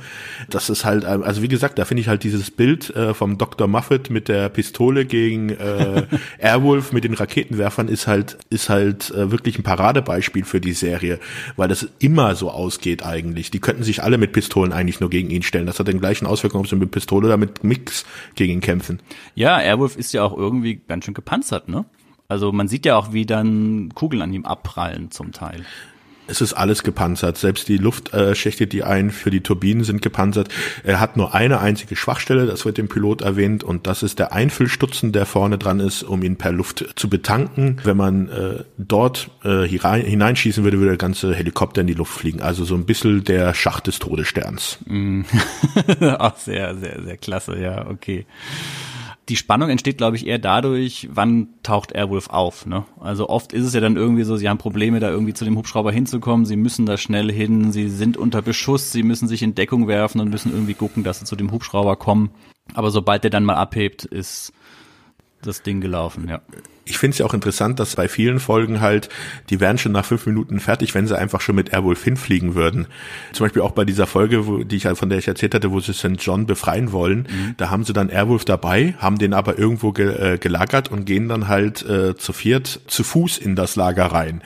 Speaker 2: Das ist halt also wie gesagt, da finde ich halt dieses Bild äh, vom Dr. Muffet mit der Pistole gegen äh, *laughs* Airwolf mit den Raketenwerfern ist halt ist halt äh, wirklich ein Paradebeispiel für die Serie, weil das immer so ausgeht eigentlich. Die könnten sich alle mit Pistolen eigentlich nur gegen ihn stellen. Das hat den gleichen Auswirkungen, ob sie mit Pistole oder mit Mix gegen ihn kämpfen.
Speaker 1: Ja, Airwolf ist ja auch irgendwie ganz schön gepanzert, ne? Also man sieht ja auch, wie dann Kugeln an ihm abprallen zum Teil.
Speaker 2: Es ist alles gepanzert. Selbst die Luftschächte, die ein für die Turbinen sind gepanzert. Er hat nur eine einzige Schwachstelle, das wird dem Pilot erwähnt, und das ist der Einfüllstutzen, der vorne dran ist, um ihn per Luft zu betanken. Wenn man äh, dort äh, hineinschießen würde, würde der ganze Helikopter in die Luft fliegen. Also so ein bisschen der Schacht des Todessterns.
Speaker 1: Mm. *laughs* Auch sehr, sehr, sehr klasse, ja, okay. Die Spannung entsteht, glaube ich, eher dadurch, wann taucht Airwolf auf. Ne? Also oft ist es ja dann irgendwie so, sie haben Probleme, da irgendwie zu dem Hubschrauber hinzukommen, sie müssen da schnell hin, sie sind unter Beschuss, sie müssen sich in Deckung werfen und müssen irgendwie gucken, dass sie zu dem Hubschrauber kommen. Aber sobald der dann mal abhebt, ist das Ding gelaufen, ja
Speaker 2: ich finde es ja auch interessant, dass bei vielen Folgen halt, die wären schon nach fünf Minuten fertig, wenn sie einfach schon mit Airwolf hinfliegen würden. Zum Beispiel auch bei dieser Folge, wo, die ich von der ich erzählt hatte, wo sie St. John befreien wollen, mhm. da haben sie dann Airwolf dabei, haben den aber irgendwo ge, äh, gelagert und gehen dann halt äh, zu viert zu Fuß in das Lager rein.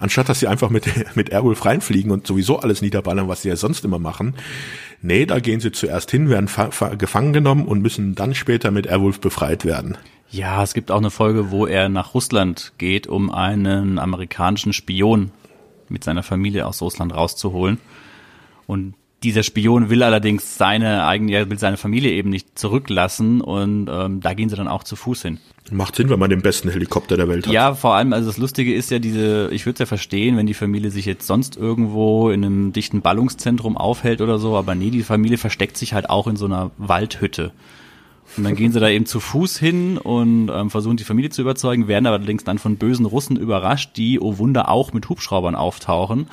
Speaker 2: Anstatt dass sie einfach mit, *laughs* mit Airwolf reinfliegen und sowieso alles niederballern, was sie ja sonst immer machen. Nee, da gehen sie zuerst hin, werden gefangen genommen und müssen dann später mit Airwolf befreit werden.
Speaker 1: Ja, es gibt auch eine Folge, wo er nach Russland geht, um einen amerikanischen Spion mit seiner Familie aus Russland rauszuholen. Und dieser Spion will allerdings seine eigene, will seine Familie eben nicht zurücklassen und ähm, da gehen sie dann auch zu Fuß hin.
Speaker 2: Macht Sinn, wenn man den besten Helikopter der Welt hat.
Speaker 1: Ja, vor allem, also das Lustige ist ja diese, ich würde es ja verstehen, wenn die Familie sich jetzt sonst irgendwo in einem dichten Ballungszentrum aufhält oder so, aber nee, die Familie versteckt sich halt auch in so einer Waldhütte. Und dann gehen sie da eben zu Fuß hin und ähm, versuchen die Familie zu überzeugen, werden aber allerdings dann von bösen Russen überrascht, die, oh Wunder, auch mit Hubschraubern auftauchen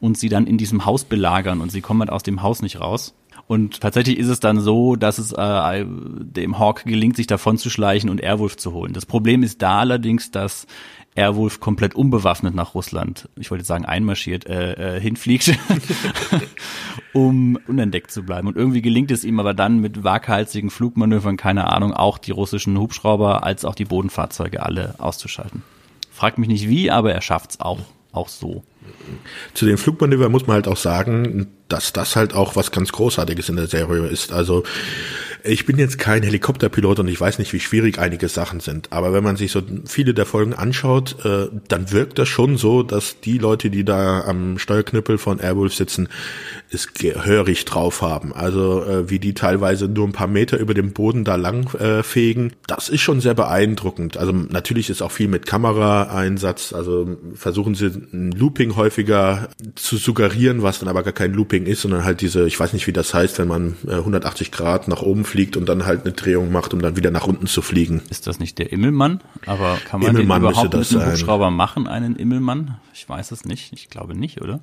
Speaker 1: und sie dann in diesem Haus belagern und sie kommen halt aus dem Haus nicht raus. Und tatsächlich ist es dann so, dass es äh, dem Hawk gelingt, sich davon zu schleichen und Airwolf zu holen. Das Problem ist da allerdings, dass Airwolf komplett unbewaffnet nach Russland, ich wollte sagen einmarschiert, äh, äh, hinfliegt, *laughs* um unentdeckt zu bleiben. Und irgendwie gelingt es ihm aber dann mit waghalsigen Flugmanövern, keine Ahnung, auch die russischen Hubschrauber als auch die Bodenfahrzeuge alle auszuschalten. Fragt mich nicht wie, aber er schafft's auch, auch so.
Speaker 2: Zu den Flugmanövern muss man halt auch sagen, dass das halt auch was ganz Großartiges in der Serie ist. Also ich bin jetzt kein Helikopterpilot und ich weiß nicht, wie schwierig einige Sachen sind. Aber wenn man sich so viele der Folgen anschaut, äh, dann wirkt das schon so, dass die Leute, die da am Steuerknüppel von Airwolf sitzen, es gehörig drauf haben. Also äh, wie die teilweise nur ein paar Meter über dem Boden da lang äh, fegen, das ist schon sehr beeindruckend. Also natürlich ist auch viel mit Kameraeinsatz. Also versuchen sie ein Looping häufiger zu suggerieren, was dann aber gar kein Looping ist, sondern halt diese, ich weiß nicht, wie das heißt, wenn man äh, 180 Grad nach oben fliegt und dann halt eine Drehung macht, um dann wieder nach unten zu fliegen.
Speaker 1: Ist das nicht der Immelmann? Aber kann man Immelmann den überhaupt mit einem Hubschrauber machen, einen Immelmann? Ich weiß es nicht. Ich glaube nicht, oder?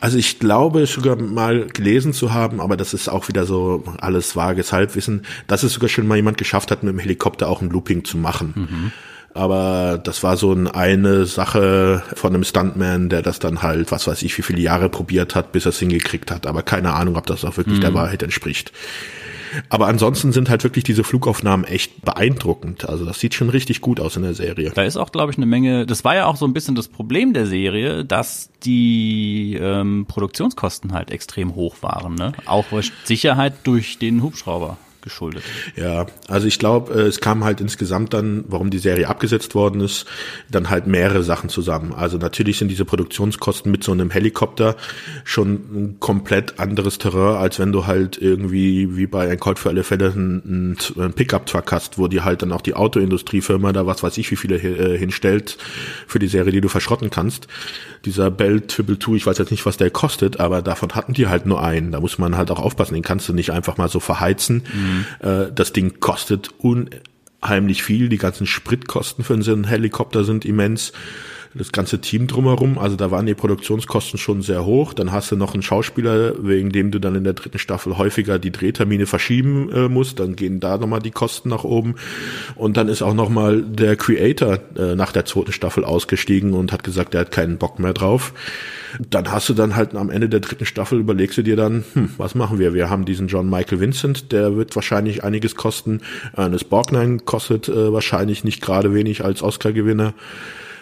Speaker 2: Also ich glaube sogar mal gelesen zu haben, aber das ist auch wieder so alles vages Halbwissen, dass es sogar schon mal jemand geschafft hat, mit dem Helikopter auch ein Looping zu machen. Mhm. Aber das war so eine Sache von einem Stuntman, der das dann halt, was weiß ich, wie viele Jahre probiert hat, bis er es hingekriegt hat. Aber keine Ahnung, ob das auch wirklich mhm. der Wahrheit entspricht. Aber ansonsten sind halt wirklich diese Flugaufnahmen echt beeindruckend. Also das sieht schon richtig gut aus in der Serie.
Speaker 1: Da ist auch, glaube ich, eine Menge, das war ja auch so ein bisschen das Problem der Serie, dass die ähm, Produktionskosten halt extrem hoch waren. Ne? Auch Sicherheit durch den Hubschrauber geschuldet.
Speaker 2: Ja, also ich glaube, äh, es kam halt insgesamt dann, warum die Serie abgesetzt worden ist, dann halt mehrere Sachen zusammen. Also natürlich sind diese Produktionskosten mit so einem Helikopter schon ein komplett anderes Terrain, als wenn du halt irgendwie wie bei ein Colt für alle Fälle ein, ein Pickup-Truck hast, wo die halt dann auch die Autoindustriefirma da was weiß ich wie viele äh, hinstellt für die Serie, die du verschrotten kannst. Dieser Bell Triple Two, ich weiß jetzt nicht, was der kostet, aber davon hatten die halt nur einen. Da muss man halt auch aufpassen, den kannst du nicht einfach mal so verheizen. Mhm Mhm. das Ding kostet unheimlich viel. Die ganzen Spritkosten für einen Helikopter sind immens das ganze Team drumherum. Also da waren die Produktionskosten schon sehr hoch. Dann hast du noch einen Schauspieler, wegen dem du dann in der dritten Staffel häufiger die Drehtermine verschieben äh, musst. Dann gehen da nochmal die Kosten nach oben. Und dann ist auch nochmal der Creator äh, nach der zweiten Staffel ausgestiegen und hat gesagt, er hat keinen Bock mehr drauf dann hast du dann halt am Ende der dritten Staffel überlegst du dir dann, hm, was machen wir? Wir haben diesen John Michael Vincent, der wird wahrscheinlich einiges kosten. Ernest Borgnine kostet äh, wahrscheinlich nicht gerade wenig als Oscar-Gewinner.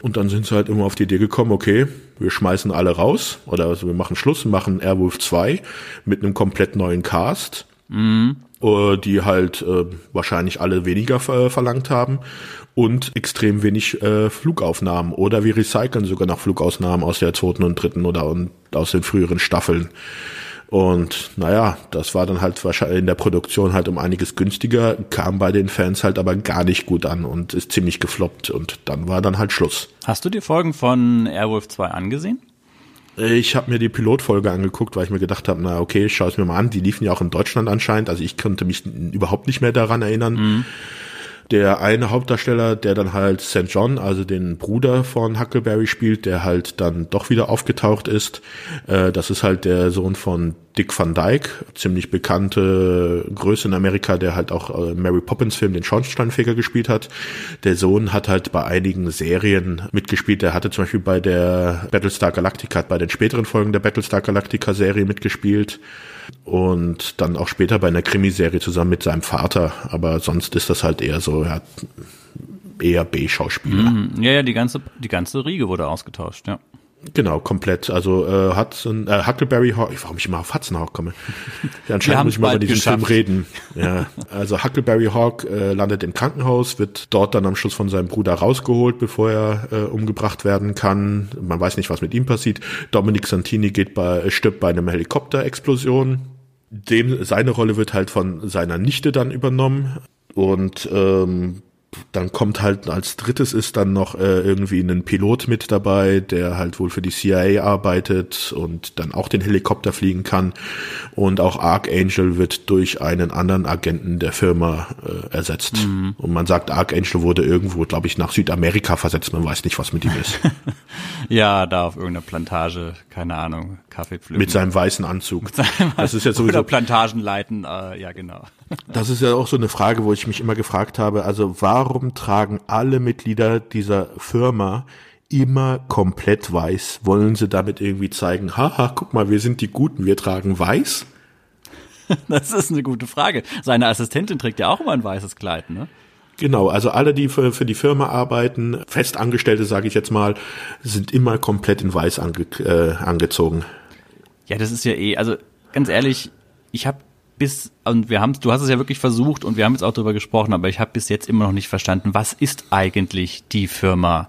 Speaker 2: Und dann sind sie halt immer auf die Idee gekommen, okay, wir schmeißen alle raus oder also wir machen Schluss, machen Airwolf 2 mit einem komplett neuen Cast. Mhm. Die halt äh, wahrscheinlich alle weniger ver verlangt haben und extrem wenig äh, Flugaufnahmen oder wir recyceln sogar noch Flugausnahmen aus der zweiten und dritten oder und aus den früheren Staffeln. Und naja, das war dann halt wahrscheinlich in der Produktion halt um einiges günstiger, kam bei den Fans halt aber gar nicht gut an und ist ziemlich gefloppt und dann war dann halt Schluss.
Speaker 1: Hast du die Folgen von Airwolf 2 angesehen?
Speaker 2: Ich habe mir die Pilotfolge angeguckt, weil ich mir gedacht habe, na okay, schau es mir mal an. Die liefen ja auch in Deutschland anscheinend, also ich konnte mich überhaupt nicht mehr daran erinnern. Mhm Der eine Hauptdarsteller, der dann halt St. John, also den Bruder von Huckleberry spielt, der halt dann doch wieder aufgetaucht ist. Äh, das ist halt der Sohn von Dick Van Dyke, ziemlich bekannte Größe in Amerika, der halt auch äh, Mary Poppins Film den Schornsteinfeger gespielt hat. Der Sohn hat halt bei einigen Serien mitgespielt. Der hatte zum Beispiel bei der Battlestar Galactica, bei den späteren Folgen der Battlestar Galactica Serie mitgespielt und dann auch später bei einer Krimiserie zusammen mit seinem Vater. Aber sonst ist das halt eher so, er hat eher B-Schauspieler.
Speaker 1: Mhm. Ja, ja, die ganze, die ganze Riege wurde ausgetauscht, ja.
Speaker 2: Genau, komplett. Also äh, Hudson, äh, Huckleberry Hawk, warum ich immer auf Hudson Hawk komme. Ja, anscheinend muss ich mal über diesen geschafft. Film reden. *laughs* Ja, also Huckleberry Hawk äh, landet im Krankenhaus, wird dort dann am Schluss von seinem Bruder rausgeholt, bevor er äh, umgebracht werden kann. Man weiß nicht, was mit ihm passiert. Dominic Santini geht bei, stirbt bei einem Helikopterexplosion. Dem, seine Rolle wird halt von seiner Nichte dann übernommen. Und ähm, dann kommt halt als drittes ist dann noch äh, irgendwie ein Pilot mit dabei, der halt wohl für die CIA arbeitet und dann auch den Helikopter fliegen kann. Und auch Archangel wird durch einen anderen Agenten der Firma äh, ersetzt. Mhm. Und man sagt, Archangel wurde irgendwo, glaube ich, nach Südamerika versetzt. Man weiß nicht, was mit ihm ist. *laughs*
Speaker 1: ja, da auf irgendeiner Plantage, keine Ahnung, Kaffee pflücken.
Speaker 2: Mit seinem weißen Anzug.
Speaker 1: Seinem das ist ja sowieso. Oder Plantagen leiten, äh, ja genau.
Speaker 2: Das ist ja auch so eine Frage, wo ich mich immer gefragt habe, also warum tragen alle Mitglieder dieser Firma immer komplett weiß? Wollen sie damit irgendwie zeigen, haha, guck mal, wir sind die Guten, wir tragen weiß? *laughs*
Speaker 1: Das ist eine gute Frage. Seine Assistentin trägt ja auch immer ein weißes Kleid, ne?
Speaker 2: Genau, also alle, die für, für die Firma arbeiten, Festangestellte, sage ich jetzt mal, sind immer komplett in weiß ange, äh, angezogen.
Speaker 1: Ja, das ist ja eh, also ganz ehrlich, ich habe bis, und wir haben, du hast es ja wirklich versucht und wir haben jetzt auch darüber gesprochen, aber ich habe bis jetzt immer noch nicht verstanden, was ist eigentlich die Firma?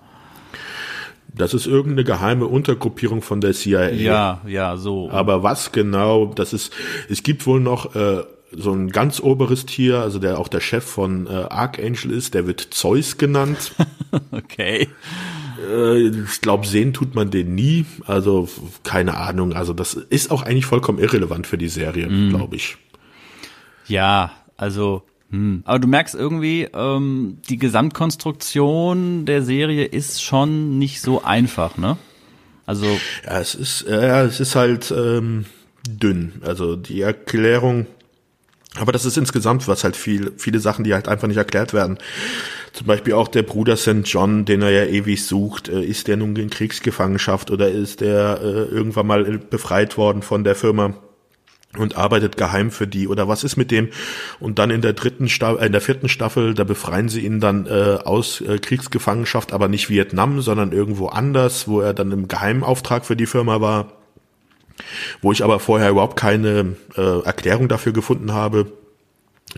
Speaker 2: Das ist irgendeine geheime Untergruppierung von der CIA.
Speaker 1: Ja, ja, so.
Speaker 2: Aber was genau, das ist, es gibt wohl noch äh, so ein ganz oberes Tier, also der auch der Chef von äh, Archangel ist, der wird Zeus genannt. *laughs*
Speaker 1: okay.
Speaker 2: Äh, ich glaube, sehen tut man den nie. Also keine Ahnung. Also das ist auch eigentlich vollkommen irrelevant für die Serie, mm. glaube ich.
Speaker 1: Ja, also, hm. aber du merkst irgendwie, ähm, die Gesamtkonstruktion der Serie ist schon nicht so einfach, ne? Also.
Speaker 2: Ja, es ist, ja, es ist halt ähm, dünn. Also die Erklärung, aber das ist insgesamt was halt viel, viele Sachen, die halt einfach nicht erklärt werden. Zum Beispiel auch der Bruder St. John, den er ja ewig sucht. Äh, ist der nun in Kriegsgefangenschaft oder ist der äh, irgendwann mal befreit worden von der Firma? und arbeitet geheim für die oder was ist mit dem und dann in der dritten Staffel, äh, in der vierten Staffel da befreien sie ihn dann äh, aus äh, Kriegsgefangenschaft aber nicht Vietnam sondern irgendwo anders wo er dann im Geheimauftrag für die Firma war wo ich aber vorher überhaupt keine äh, Erklärung dafür gefunden habe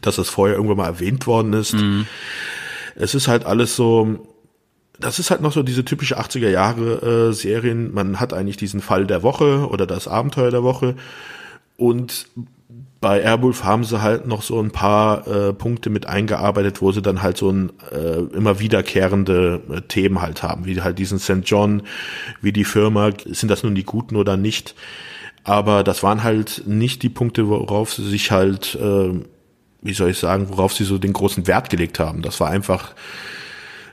Speaker 2: dass das vorher irgendwann mal erwähnt worden ist mhm. Es ist halt alles so das ist halt noch so diese typische 80er Jahre äh, Serien man hat eigentlich diesen Fall der Woche oder das Abenteuer der Woche und bei Airwolf haben sie halt noch so ein paar äh, Punkte mit eingearbeitet, wo sie dann halt so ein äh, immer wiederkehrende äh, Themen halt haben, wie halt diesen St. John, wie die Firma, sind das nun die Guten oder nicht? Aber das waren halt nicht die Punkte, worauf sie sich halt, äh, wie soll ich sagen, worauf sie so den großen Wert gelegt haben. Das war einfach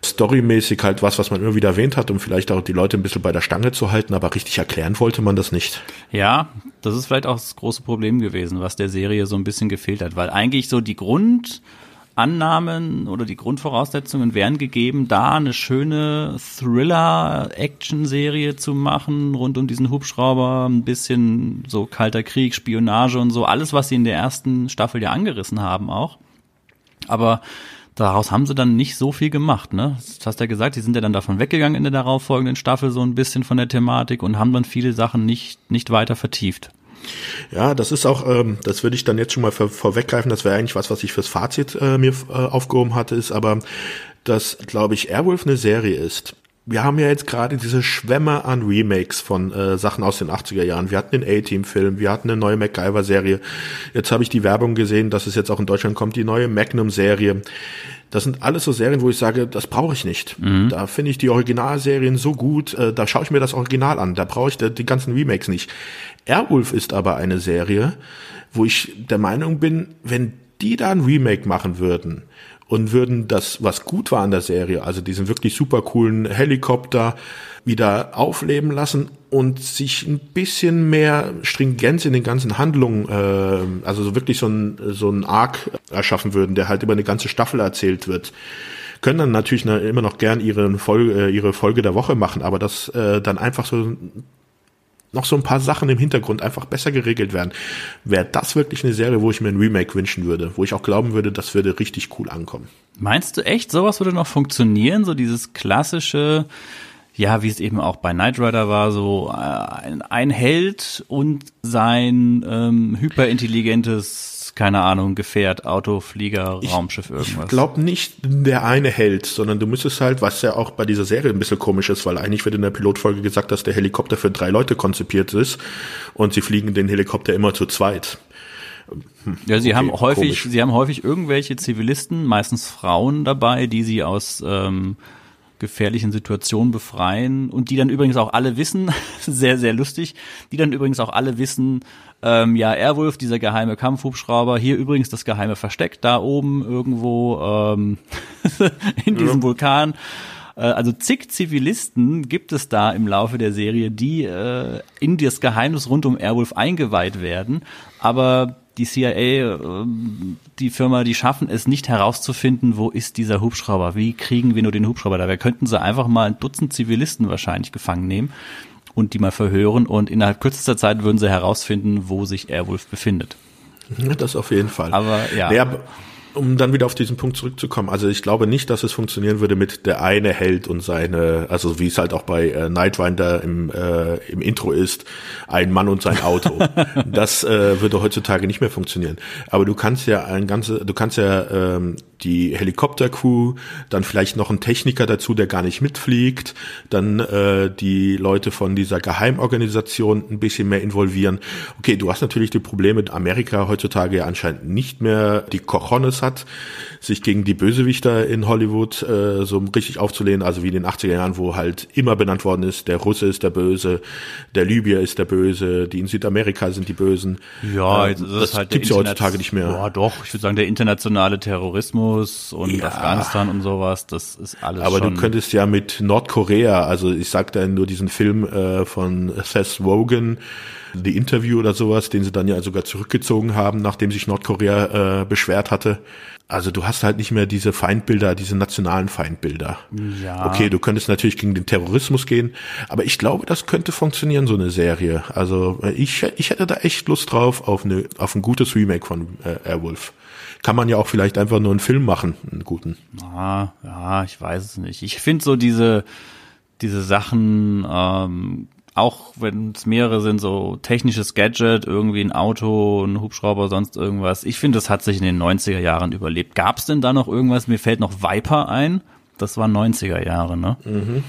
Speaker 2: storymäßig halt was, was man immer wieder erwähnt hat, um vielleicht auch die Leute ein bisschen bei der Stange zu halten, aber richtig erklären wollte man das nicht.
Speaker 1: Ja, das ist vielleicht auch das große Problem gewesen, was der Serie so ein bisschen gefehlt hat, weil eigentlich so die Grundannahmen oder die Grundvoraussetzungen wären gegeben, da eine schöne Thriller-Action-Serie zu machen, rund um diesen Hubschrauber, ein bisschen so kalter Krieg, Spionage und so, alles, was sie in der ersten Staffel ja angerissen haben auch. Aber daraus haben sie dann nicht so viel gemacht, ne? Das hast ja gesagt, die sind ja dann davon weggegangen in der darauffolgenden Staffel so ein bisschen von der Thematik und haben dann viele Sachen nicht, nicht weiter vertieft.
Speaker 2: Ja, das ist auch, ähm, das würde ich dann jetzt schon mal vor, vorweggreifen, das wäre eigentlich was, was ich fürs Fazit äh, mir äh, aufgehoben hatte, ist aber, dass, glaube ich, Airwolf eine Serie ist, wir haben ja jetzt gerade diese Schwämme an Remakes von äh, Sachen aus den 80er Jahren. Wir hatten den A-Team-Film, wir hatten eine neue MacGyver-Serie. Jetzt habe ich die Werbung gesehen, dass es jetzt auch in Deutschland kommt, die neue Magnum-Serie. Das sind alles so Serien, wo ich sage, das brauche ich nicht. Mhm. Da finde ich die Originalserien so gut, äh, da schaue ich mir das Original an. Da brauche ich die, die ganzen Remakes nicht. Airwolf ist aber eine Serie, wo ich der Meinung bin, wenn die da ein Remake machen würden, und würden das, was gut war an der Serie, also diesen wirklich super coolen Helikopter, wieder aufleben lassen und sich ein bisschen mehr Stringenz in den ganzen Handlungen, äh, also so wirklich so ein, so ein Arc erschaffen würden, der halt über eine ganze Staffel erzählt wird können dann natürlich immer noch gern ihre Folge, äh, ihre Folge der Woche machen, aber das äh, dann einfach so noch so ein paar Sachen im Hintergrund einfach besser geregelt werden, wäre das wirklich eine Serie, wo ich mir ein Remake wünschen würde, wo ich auch glauben würde, das würde richtig cool ankommen.
Speaker 1: Meinst du echt, sowas würde noch funktionieren, so dieses klassische ja, wie es eben auch bei Knight Rider war, so äh, ein, ein Held und sein ähm, hyperintelligentes, keine Ahnung, Gefährt, Auto, Flieger, Raumschiff, irgendwas.
Speaker 2: Ich glaube nicht der eine Held, sondern du müsstest halt, was ja auch bei dieser Serie ein bisschen komisch ist, weil eigentlich wird in der Pilotfolge gesagt, dass der Helikopter für drei Leute konzipiert ist und sie fliegen den Helikopter immer zu zweit.
Speaker 1: Hm, ja, sie okay, haben häufig, komisch. sie haben häufig irgendwelche Zivilisten, meistens Frauen dabei, die sie aus ähm, gefährlichen Situationen befreien und die dann übrigens auch alle wissen, *laughs* sehr, sehr lustig, die dann übrigens auch alle wissen, ähm, ja, Airwolf, dieser geheime Kampfhubschrauber, hier übrigens das geheime Versteck da oben irgendwo ähm, *laughs* in diesem ja. Vulkan. Äh, also zig Zivilisten gibt es da im Laufe der Serie, die äh, in das Geheimnis rund um Airwolf eingeweiht werden, aber die CIA, ähm, die Firma, die schaffen es nicht herauszufinden, wo ist dieser Hubschrauber, wie kriegen wir nur den Hubschrauber da. Wir könnten sie einfach mal ein Dutzend Zivilisten wahrscheinlich gefangen nehmen und die mal verhören und innerhalb kürzester Zeit würden sie herausfinden, wo sich Airwolf befindet.
Speaker 2: Das auf jeden Fall.
Speaker 1: Aber ja.
Speaker 2: ja um dann wieder auf diesen Punkt zurückzukommen, also ich glaube nicht, dass es funktionieren würde mit der eine Held und seine, also wie es halt auch bei äh, Nightwinder im, äh, im Intro ist, ein Mann und sein Auto. *laughs* das äh, würde heutzutage nicht mehr funktionieren. Aber du kannst ja ein ganze, du kannst ja ähm, die Helikoptercrew, dann vielleicht noch ein Techniker dazu, der gar nicht mitfliegt, dann äh, die Leute von dieser Geheimorganisation ein bisschen mehr involvieren. Okay, du hast natürlich die Probleme, Amerika heutzutage ja anscheinend nicht mehr die Cojones hat, sich gegen die Bösewichter in Hollywood äh, so richtig aufzulehnen, also wie in den 80er Jahren, wo halt immer benannt worden ist, der Russe ist der Böse, der Libyer ist der Böse, die in Südamerika sind die Bösen.
Speaker 1: Ja, äh, das, das halt
Speaker 2: gibt's ja heutzutage nicht mehr.
Speaker 1: Ja, doch, ich würde sagen, der internationale Terrorismus und ja. Afghanistan und sowas, das ist alles
Speaker 2: Aber du könntest ja mit Nordkorea, also ich sag da nur diesen Film äh, von Seth Rogen, The Interview oder sowas, den sie dann ja sogar zurückgezogen haben, nachdem sich Nordkorea äh, beschwert hatte. Also du hast halt nicht mehr diese Feindbilder, diese nationalen Feindbilder.
Speaker 1: Ja.
Speaker 2: Okay, du könntest natürlich gegen den Terrorismus gehen, aber ich glaube, das könnte funktionieren, so eine Serie. Also äh, ich, ich hätte da echt Lust drauf auf, eine, auf ein gutes Remake von äh, Airwolf. Kann man ja auch vielleicht einfach nur einen Film machen, einen guten.
Speaker 1: Ah, ja, ich weiß es nicht. Ich finde so diese, diese Sachen, ähm, auch wenn es mehrere sind, so technisches Gadget, irgendwie ein Auto, ein Hubschrauber, sonst irgendwas. Ich finde, das hat sich in den 90er Jahren überlebt. Gab es denn da noch irgendwas? Mir fällt noch Viper ein. Das war 90er Jahre, ne?
Speaker 2: Mhm.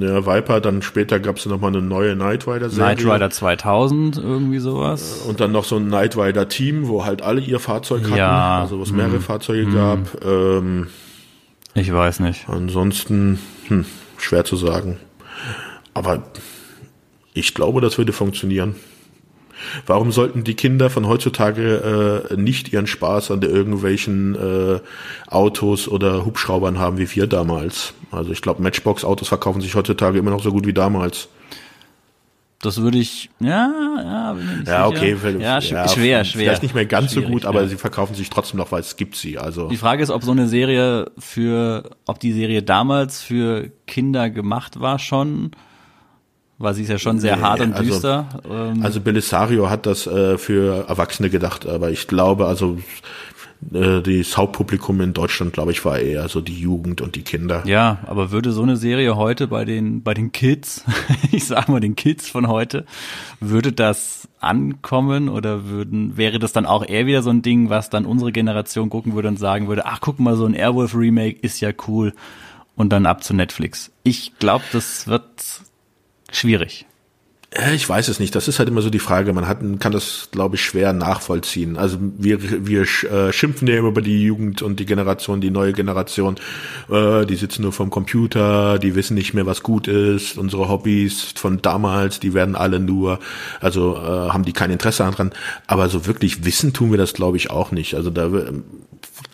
Speaker 2: Ja, Viper, dann später gab es noch mal eine neue Knight Rider Serie.
Speaker 1: Knight Rider 2000, irgendwie sowas.
Speaker 2: Und dann noch so ein Knight Rider Team, wo halt alle ihr Fahrzeug hatten,
Speaker 1: ja.
Speaker 2: also wo es mehrere hm. Fahrzeuge hm. gab. Ähm,
Speaker 1: ich weiß nicht.
Speaker 2: Ansonsten, hm, schwer zu sagen. Aber ich glaube, das würde funktionieren. Warum sollten die Kinder von heutzutage äh, nicht ihren Spaß an irgendwelchen äh, Autos oder Hubschraubern haben wie wir damals? Also ich glaube, Matchbox-Autos verkaufen sich heutzutage immer noch so gut wie damals.
Speaker 1: Das würde ich, ja, ja,
Speaker 2: ja, okay,
Speaker 1: ja, ja, schwer, schwer.
Speaker 2: Vielleicht nicht mehr ganz so gut, aber ja. sie verkaufen sich trotzdem noch, weil es gibt sie. Also
Speaker 1: die Frage ist, ob so eine Serie für, ob die Serie damals für Kinder gemacht war schon weil sie ist ja schon sehr nee, hart und also, düster.
Speaker 2: Ähm. Also Belisario hat das äh, für Erwachsene gedacht, aber ich glaube, also äh, das Hauptpublikum in Deutschland, glaube ich, war eher so die Jugend und die Kinder.
Speaker 1: Ja, aber würde so eine Serie heute bei den bei den Kids, *laughs* ich sag mal den Kids von heute, würde das ankommen oder würden wäre das dann auch eher wieder so ein Ding, was dann unsere Generation gucken würde und sagen würde, ach guck mal, so ein Airwolf Remake ist ja cool und dann ab zu Netflix. Ich glaube, das wird schwierig.
Speaker 2: Ich weiß es nicht. Das ist halt immer so die Frage. Man hat, kann das, glaube ich, schwer nachvollziehen. Also wir, wir äh, schimpfen ja immer über die Jugend und die Generation, die neue Generation. Äh, die sitzen nur vom Computer, die wissen nicht mehr, was gut ist. Unsere Hobbys von damals, die werden alle nur, also äh, haben die kein Interesse daran. Aber so wirklich wissen tun wir das, glaube ich, auch nicht. Also da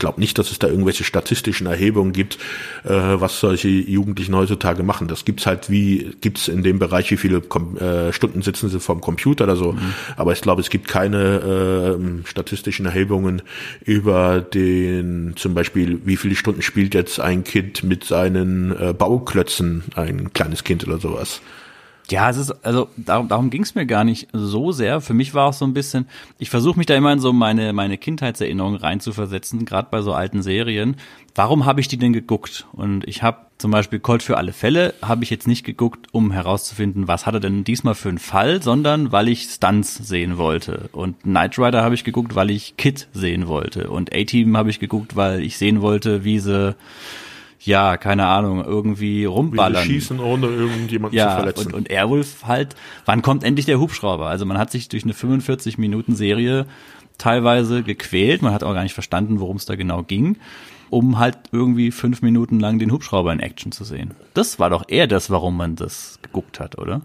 Speaker 2: glaube nicht, dass es da irgendwelche statistischen Erhebungen gibt, äh, was solche Jugendlichen heutzutage machen. Das gibt's halt wie, gibt's in dem Bereich, wie viele Kom äh, Stunden sitzen sie vom Computer oder so. Mhm. Aber ich glaube, es gibt keine äh, statistischen Erhebungen über den, zum Beispiel, wie viele Stunden spielt jetzt ein Kind mit seinen äh, Bauklötzen, ein kleines Kind oder sowas.
Speaker 1: Ja, es ist, also darum, darum ging es mir gar nicht so sehr. Für mich war es so ein bisschen, ich versuche mich da immer in so meine, meine Kindheitserinnerungen reinzuversetzen, gerade bei so alten Serien. Warum habe ich die denn geguckt? Und ich habe zum Beispiel Colt für alle Fälle, habe ich jetzt nicht geguckt, um herauszufinden, was hat er denn diesmal für einen Fall, sondern weil ich Stunts sehen wollte. Und Knight Rider habe ich geguckt, weil ich Kid sehen wollte. Und A-Team habe ich geguckt, weil ich sehen wollte, wie sie ja, keine Ahnung, irgendwie rumballern.
Speaker 2: Wie schießen, ohne irgendjemanden ja, zu verletzen.
Speaker 1: Und, und Airwolf halt, wann kommt endlich der Hubschrauber? Also man hat sich durch eine 45 Minuten Serie teilweise gequält, man hat auch gar nicht verstanden, worum es da genau ging, um halt irgendwie fünf Minuten lang den Hubschrauber in Action zu sehen. Das war doch eher das, warum man das geguckt hat, oder?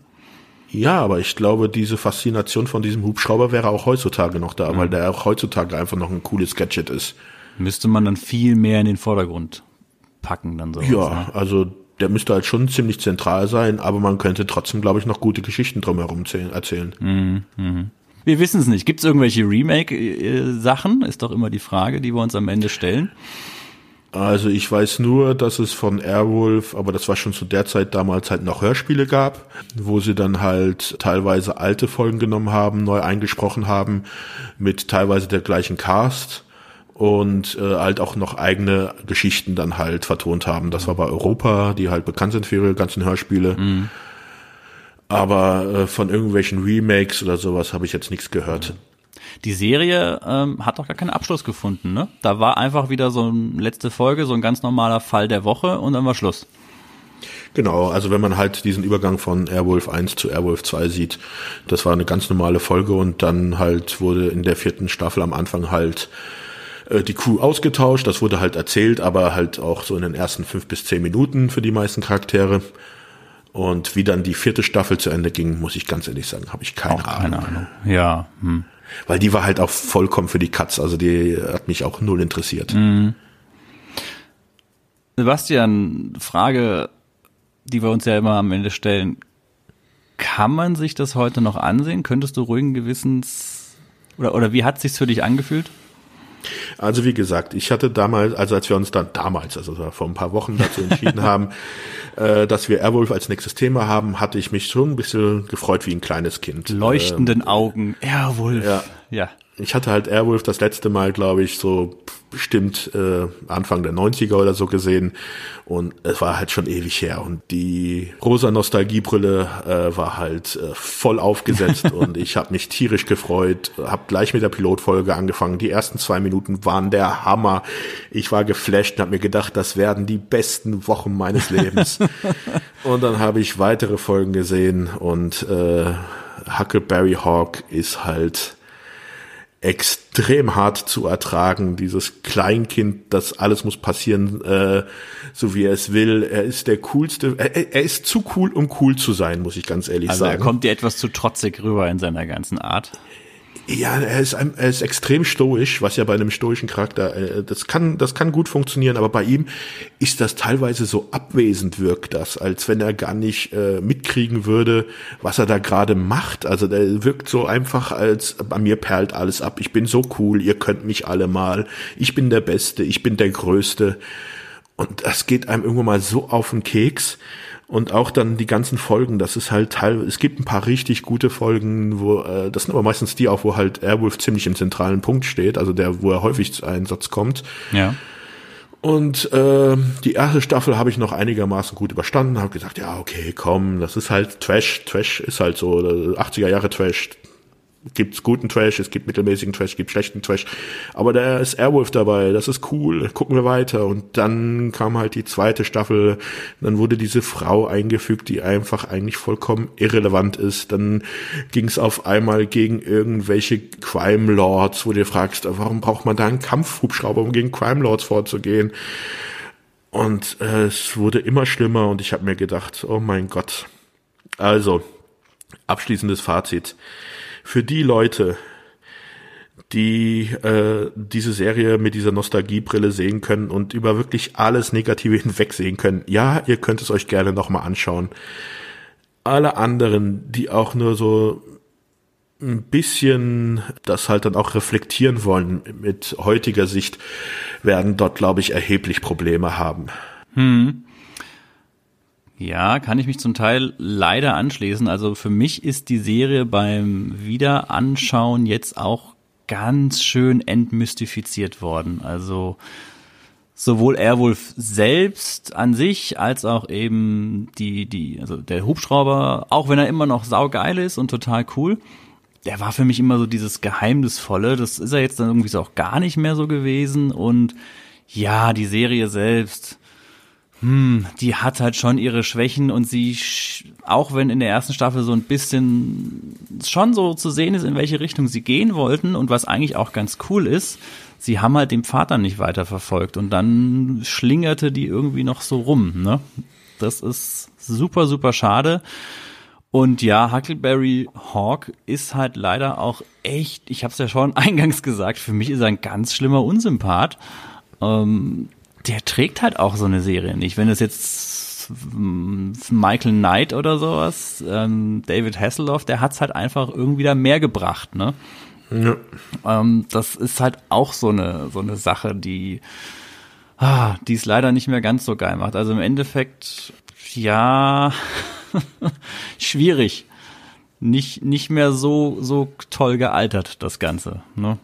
Speaker 2: Ja, aber ich glaube, diese Faszination von diesem Hubschrauber wäre auch heutzutage noch da, mhm. weil der auch heutzutage einfach noch ein cooles Gadget ist.
Speaker 1: Müsste man dann viel mehr in den Vordergrund packen dann so.
Speaker 2: Ja, ne? also der müsste halt schon ziemlich zentral sein, aber man könnte trotzdem, glaube ich, noch gute Geschichten drumherum erzählen. Mhm,
Speaker 1: mh. Wir wissen es nicht. Gibt es irgendwelche Remake-Sachen? Ist doch immer die Frage, die wir uns am Ende stellen.
Speaker 2: Also ich weiß nur, dass es von Airwolf, aber das war schon zu der Zeit damals halt noch Hörspiele gab, wo sie dann halt teilweise alte Folgen genommen haben, neu eingesprochen haben, mit teilweise der gleichen Cast und äh, halt auch noch eigene Geschichten dann halt vertont haben. Das war bei Europa, die halt bekannt sind für ihre ganzen Hörspiele. Mhm. Aber äh, von irgendwelchen Remakes oder sowas habe ich jetzt nichts gehört.
Speaker 1: Die Serie ähm, hat doch gar keinen Abschluss gefunden, ne? Da war einfach wieder so eine letzte Folge, so ein ganz normaler Fall der Woche und dann war Schluss.
Speaker 2: Genau, also wenn man halt diesen Übergang von Airwolf 1 zu Airwolf 2 sieht, das war eine ganz normale Folge und dann halt wurde in der vierten Staffel am Anfang halt äh, die Crew ausgetauscht. Das wurde halt erzählt, aber halt auch so in den ersten fünf bis zehn Minuten für die meisten Charaktere. Und wie dann die vierte Staffel zu Ende ging, muss ich ganz ehrlich sagen, habe ich keine, auch Ahnung. keine Ahnung.
Speaker 1: Ja. Hm.
Speaker 2: Weil die war halt auch vollkommen für die Katz. Also die hat mich auch null interessiert. Mhm.
Speaker 1: Sebastian, Frage, die wir uns ja immer am Ende stellen. Kann man sich das heute noch ansehen? Könntest du ruhigen Gewissens oder, oder wie hat es sich für dich angefühlt?
Speaker 2: Also wie gesagt, ich hatte damals, also als wir uns dann damals, also vor ein paar Wochen dazu entschieden *laughs* haben, äh, dass wir Airwolf als nächstes Thema haben, hatte ich mich schon ein bisschen gefreut wie ein kleines Kind.
Speaker 1: Leuchtenden ähm, Augen, Airwolf.
Speaker 2: Ja. ja ich hatte halt Airwolf das letzte Mal, glaube ich, so bestimmt äh, Anfang der 90er oder so gesehen und es war halt schon ewig her und die rosa Nostalgiebrille äh, war halt äh, voll aufgesetzt *laughs* und ich habe mich tierisch gefreut, habe gleich mit der Pilotfolge angefangen. Die ersten zwei Minuten waren der Hammer. Ich war geflasht und habe mir gedacht, das werden die besten Wochen meines *laughs* Lebens. und dann habe ich weitere Folgen gesehen und äh, Huckleberry Hawk ist halt extrem hart zu ertragen. Dieses Kleinkind, das alles muss passieren, äh, so wie er es will. Er ist der coolste. Er, er, ist zu cool, um cool zu sein, muss ich ganz ehrlich
Speaker 1: also
Speaker 2: sagen.
Speaker 1: Also er kommt dir etwas zu trotzig rüber in seiner ganzen Art.
Speaker 2: Ja, er ist, er ist extrem stoisch, was ja bei einem stoischen Charakter, äh, das kann, das kann gut funktionieren, aber bei ihm ist das teilweise so abwesend wirkt das, als wenn er gar nicht äh, mitkriegen würde, was er da gerade macht. Also der wirkt so einfach, als bei mir perlt alles ab. Ich bin so cool, ihr könnt mich alle mal. Ich bin der Beste, ich bin der Größte. Und das geht einem irgendwo mal so auf den Keks. Und auch dann die ganzen Folgen, das ist halt teil, es gibt ein paar richtig gute Folgen, wo, äh, das sind aber meistens die auch, wo halt Airwolf ziemlich im zentralen Punkt steht, also der, wo er häufig zu Einsatz kommt.
Speaker 1: Ja.
Speaker 2: Und äh, die erste Staffel habe ich noch einigermaßen gut überstanden, habe gesagt, ja, okay, komm, das ist halt Trash, Trash ist halt so, 80er Jahre Trash, gibt's guten Trash, es gibt mittelmäßigen Trash, es gibt schlechten Trash. Aber da ist Airwolf dabei, das ist cool, gucken wir weiter. Und dann kam halt die zweite Staffel, dann wurde diese Frau eingefügt, die einfach eigentlich vollkommen irrelevant ist. Dann ging's auf einmal gegen irgendwelche Crime Lords, wo du dir fragst, warum braucht man da einen Kampfhubschrauber, um gegen Crime Lords vorzugehen? Und äh, es wurde immer schlimmer und ich habe mir gedacht, oh mein Gott. Also, abschließendes Fazit für die Leute, die äh, diese Serie mit dieser Nostalgiebrille sehen können und über wirklich alles Negative *laughs* hinwegsehen können. Ja, ihr könnt es euch gerne nochmal anschauen. Alle anderen, die auch nur so ein bisschen das halt dann auch reflektieren wollen mit heutiger Sicht, werden dort, glaube ich, erheblich Probleme haben.
Speaker 1: Hm. Ja, kann ich mich zum Teil leider anschließen. Also für mich ist die Serie beim Wiederanschauen jetzt auch ganz schön entmystifiziert worden. Also sowohl Airwolf selbst an sich als auch eben die die also der Hubschrauber, auch wenn er immer noch saugeil ist und total cool, der war für mich immer so dieses geheimnisvolle. Das ist er jetzt dann irgendwie so auch gar nicht mehr so gewesen und ja, die Serie selbst hm, die hat halt schon ihre Schwächen und sie, auch wenn in der ersten Staffel so ein bisschen schon so zu sehen ist, in welche Richtung sie gehen wollten und was eigentlich auch ganz cool ist, sie haben halt den Vater nicht weiterverfolgt und dann schlingerte die irgendwie noch so rum, ne? Das ist super, super schade. Und ja, Huckleberry Hawk ist halt leider auch echt, ich habe es ja schon *laughs* eingangs gesagt, für mich ist er ein ganz schlimmer Unsympath. Ähm, der trägt halt auch so eine Serie nicht. Wenn es jetzt Michael Knight oder sowas, ähm, David Hasselhoff, der hat's halt einfach irgendwie da mehr gebracht, ne? Ja. Ähm, das ist halt auch so eine, so eine Sache, die, ah, die es leider nicht mehr ganz so geil macht. Also im Endeffekt, ja, *laughs* schwierig. Nicht, nicht mehr so, so toll gealtert, das Ganze, ne?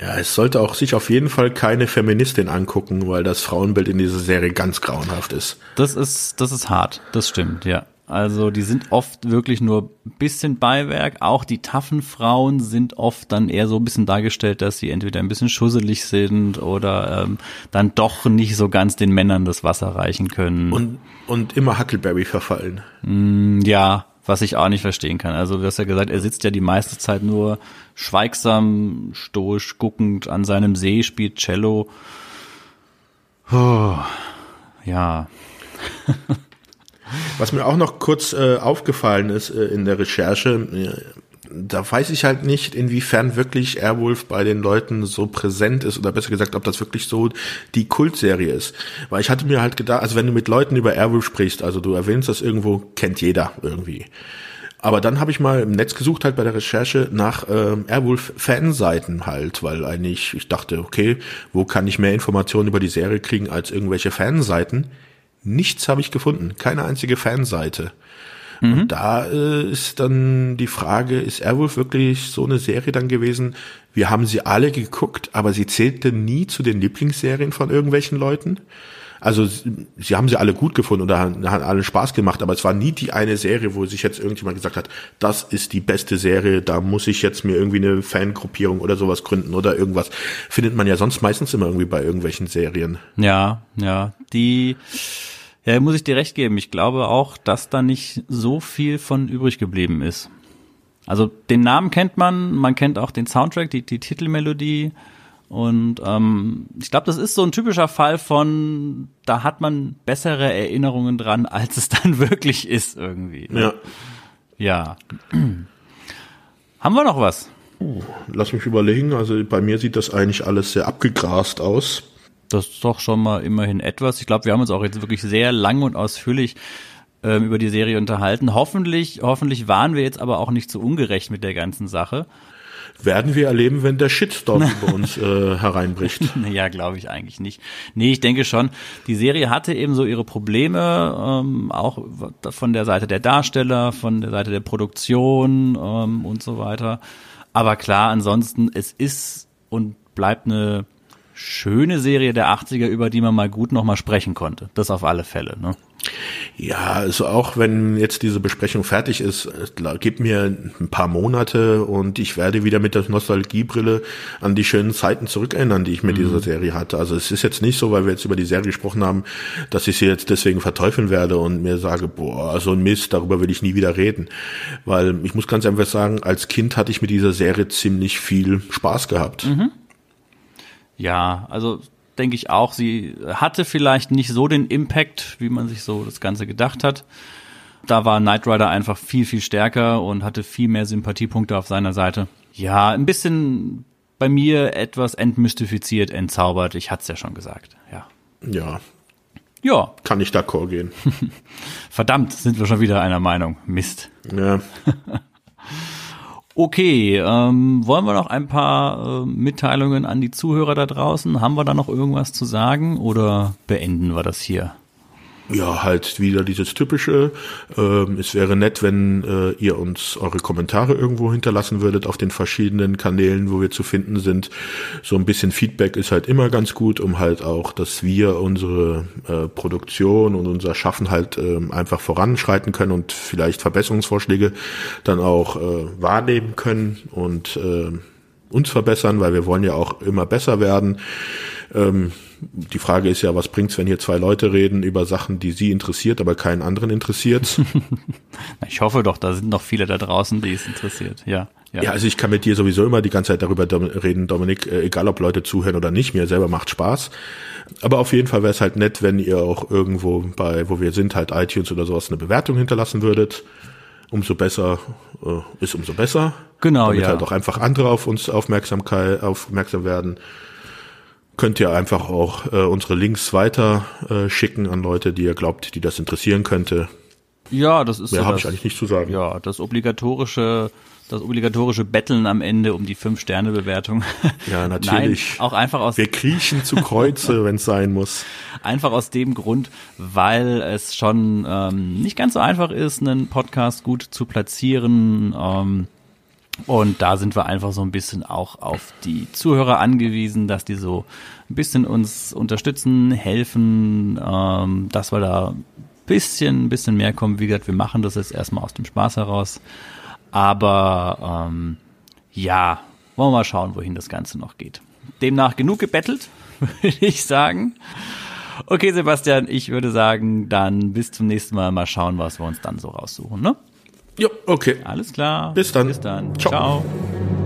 Speaker 2: Ja, es sollte auch sich auf jeden Fall keine Feministin angucken, weil das Frauenbild in dieser Serie ganz grauenhaft ist.
Speaker 1: Das ist, das ist hart, das stimmt, ja. Also die sind oft wirklich nur ein bisschen Beiwerk. Auch die taffen Frauen sind oft dann eher so ein bisschen dargestellt, dass sie entweder ein bisschen schusselig sind oder ähm, dann doch nicht so ganz den Männern das Wasser reichen können.
Speaker 2: Und, und immer Huckleberry verfallen.
Speaker 1: Mm, ja, was ich auch nicht verstehen kann. Also du hast ja gesagt, er sitzt ja die meiste Zeit nur schweigsam, stoisch guckend an seinem See, spielt Cello. Oh, ja.
Speaker 2: Was mir auch noch kurz äh, aufgefallen ist äh, in der Recherche, äh, da weiß ich halt nicht, inwiefern wirklich Airwolf bei den Leuten so präsent ist oder besser gesagt, ob das wirklich so die Kultserie ist. Weil ich hatte mir halt gedacht, also wenn du mit Leuten über Airwolf sprichst, also du erwähnst das irgendwo, kennt jeder irgendwie. Aber dann habe ich mal im Netz gesucht, halt bei der Recherche nach ähm, Airwolf-Fanseiten halt, weil eigentlich ich dachte, okay, wo kann ich mehr Informationen über die Serie kriegen als irgendwelche Fanseiten? Nichts habe ich gefunden, keine einzige Fanseite. Mhm. Und da äh, ist dann die Frage, ist Airwolf wirklich so eine Serie dann gewesen? Wir haben sie alle geguckt, aber sie zählte nie zu den Lieblingsserien von irgendwelchen Leuten. Also sie haben sie alle gut gefunden oder haben, haben alle Spaß gemacht, aber es war nie die eine Serie, wo sich jetzt irgendjemand gesagt hat, das ist die beste Serie, da muss ich jetzt mir irgendwie eine Fangruppierung oder sowas gründen oder irgendwas. Findet man ja sonst meistens immer irgendwie bei irgendwelchen Serien.
Speaker 1: Ja, ja. Die ja, muss ich dir recht geben. Ich glaube auch, dass da nicht so viel von übrig geblieben ist. Also den Namen kennt man, man kennt auch den Soundtrack, die, die Titelmelodie. Und ähm, ich glaube, das ist so ein typischer Fall von, da hat man bessere Erinnerungen dran, *laughs* als es dann wirklich ist irgendwie. Ja. Ja. Haben wir noch was?
Speaker 2: Uh, lass mich überlegen. Also bei mir sieht das eigentlich alles sehr abgegrast aus.
Speaker 1: Das ist doch schon mal immerhin etwas. Ich glaube, wir haben uns auch jetzt wirklich sehr lang und ausführlich ähm, über die Serie unterhalten. Hoffentlich, hoffentlich waren wir jetzt aber auch nicht zu so ungerecht mit der ganzen Sache.
Speaker 2: Werden wir erleben, wenn der Shitstorm *laughs* über uns äh, hereinbricht? *laughs*
Speaker 1: ja, glaube ich eigentlich nicht. Nee, ich denke schon, die Serie hatte eben so ihre Probleme, ähm, auch von der Seite der Darsteller, von der Seite der Produktion ähm, und so weiter. Aber klar, ansonsten, es ist und bleibt eine schöne Serie der 80er, über die man mal gut nochmal sprechen konnte. Das auf alle Fälle. Ne?
Speaker 2: Ja, also auch wenn jetzt diese Besprechung fertig ist, gib mir ein paar Monate und ich werde wieder mit der Nostalgiebrille an die schönen Zeiten zurückerinnern, die ich mit mhm. dieser Serie hatte. Also es ist jetzt nicht so, weil wir jetzt über die Serie gesprochen haben, dass ich sie jetzt deswegen verteufeln werde und mir sage, boah, so ein Mist, darüber will ich nie wieder reden. Weil ich muss ganz einfach sagen, als Kind hatte ich mit dieser Serie ziemlich viel Spaß gehabt.
Speaker 1: Mhm. Ja, also denke ich auch, sie hatte vielleicht nicht so den Impact, wie man sich so das Ganze gedacht hat. Da war Knight Rider einfach viel, viel stärker und hatte viel mehr Sympathiepunkte auf seiner Seite. Ja, ein bisschen bei mir etwas entmystifiziert, entzaubert. Ich hatte es ja schon gesagt. Ja.
Speaker 2: Ja.
Speaker 1: Ja.
Speaker 2: Kann ich d'accord gehen. *laughs*
Speaker 1: Verdammt, sind wir schon wieder einer Meinung. Mist.
Speaker 2: Ja. *laughs*
Speaker 1: Okay, ähm, wollen wir noch ein paar äh, Mitteilungen an die Zuhörer da draußen? Haben wir da noch irgendwas zu sagen oder beenden wir das hier?
Speaker 2: Ja, halt wieder dieses typische. Ähm, es wäre nett, wenn äh, ihr uns eure Kommentare irgendwo hinterlassen würdet auf den verschiedenen Kanälen, wo wir zu finden sind. So ein bisschen Feedback ist halt immer ganz gut, um halt auch, dass wir unsere äh, Produktion und unser Schaffen halt äh, einfach voranschreiten können und vielleicht Verbesserungsvorschläge dann auch äh, wahrnehmen können und äh, uns verbessern, weil wir wollen ja auch immer besser werden. Ähm, die Frage ist ja, was bringt's, wenn hier zwei Leute reden über Sachen, die sie interessiert, aber keinen anderen interessiert? *laughs*
Speaker 1: ich hoffe doch, da sind noch viele da draußen, die es interessiert. Ja,
Speaker 2: ja. Ja, also ich kann mit dir sowieso immer die ganze Zeit darüber reden, Dominik, äh, egal ob Leute zuhören oder nicht, mir selber macht Spaß. Aber auf jeden Fall wäre es halt nett, wenn ihr auch irgendwo bei, wo wir sind, halt iTunes oder sowas eine Bewertung hinterlassen würdet. Umso besser äh, ist umso besser.
Speaker 1: Genau,
Speaker 2: damit
Speaker 1: ja.
Speaker 2: halt auch einfach andere auf uns Aufmerksamkeit aufmerksam werden könnt ihr einfach auch äh, unsere Links weiter äh, schicken an Leute, die ihr glaubt, die das interessieren könnte.
Speaker 1: Ja, das ist
Speaker 2: Mehr
Speaker 1: so
Speaker 2: habe ich eigentlich nicht zu sagen.
Speaker 1: Ja, das obligatorische, das obligatorische Betteln am Ende um die fünf Sterne Bewertung. *laughs*
Speaker 2: Ja, natürlich.
Speaker 1: Nein, auch einfach aus
Speaker 2: Wir kriechen zu Kreuze, *laughs* wenn es sein muss.
Speaker 1: Einfach aus dem Grund, weil es schon ähm, nicht ganz so einfach ist, einen Podcast gut zu platzieren. Ähm, und da sind wir einfach so ein bisschen auch auf die Zuhörer angewiesen, dass die so ein bisschen uns unterstützen, helfen, ähm, dass wir da ein bisschen, ein bisschen mehr kommen. Wie gesagt, wir machen das jetzt erstmal aus dem Spaß heraus. Aber ähm, ja, wollen wir mal schauen, wohin das Ganze noch geht. Demnach genug gebettelt, *laughs* würde ich sagen. Okay, Sebastian, ich würde sagen, dann bis zum nächsten Mal mal schauen, was wir uns dann so raussuchen, ne?
Speaker 2: Ja, okay.
Speaker 1: Alles klar.
Speaker 2: Bis dann.
Speaker 1: Bis dann.
Speaker 2: Ciao.
Speaker 1: Ciao.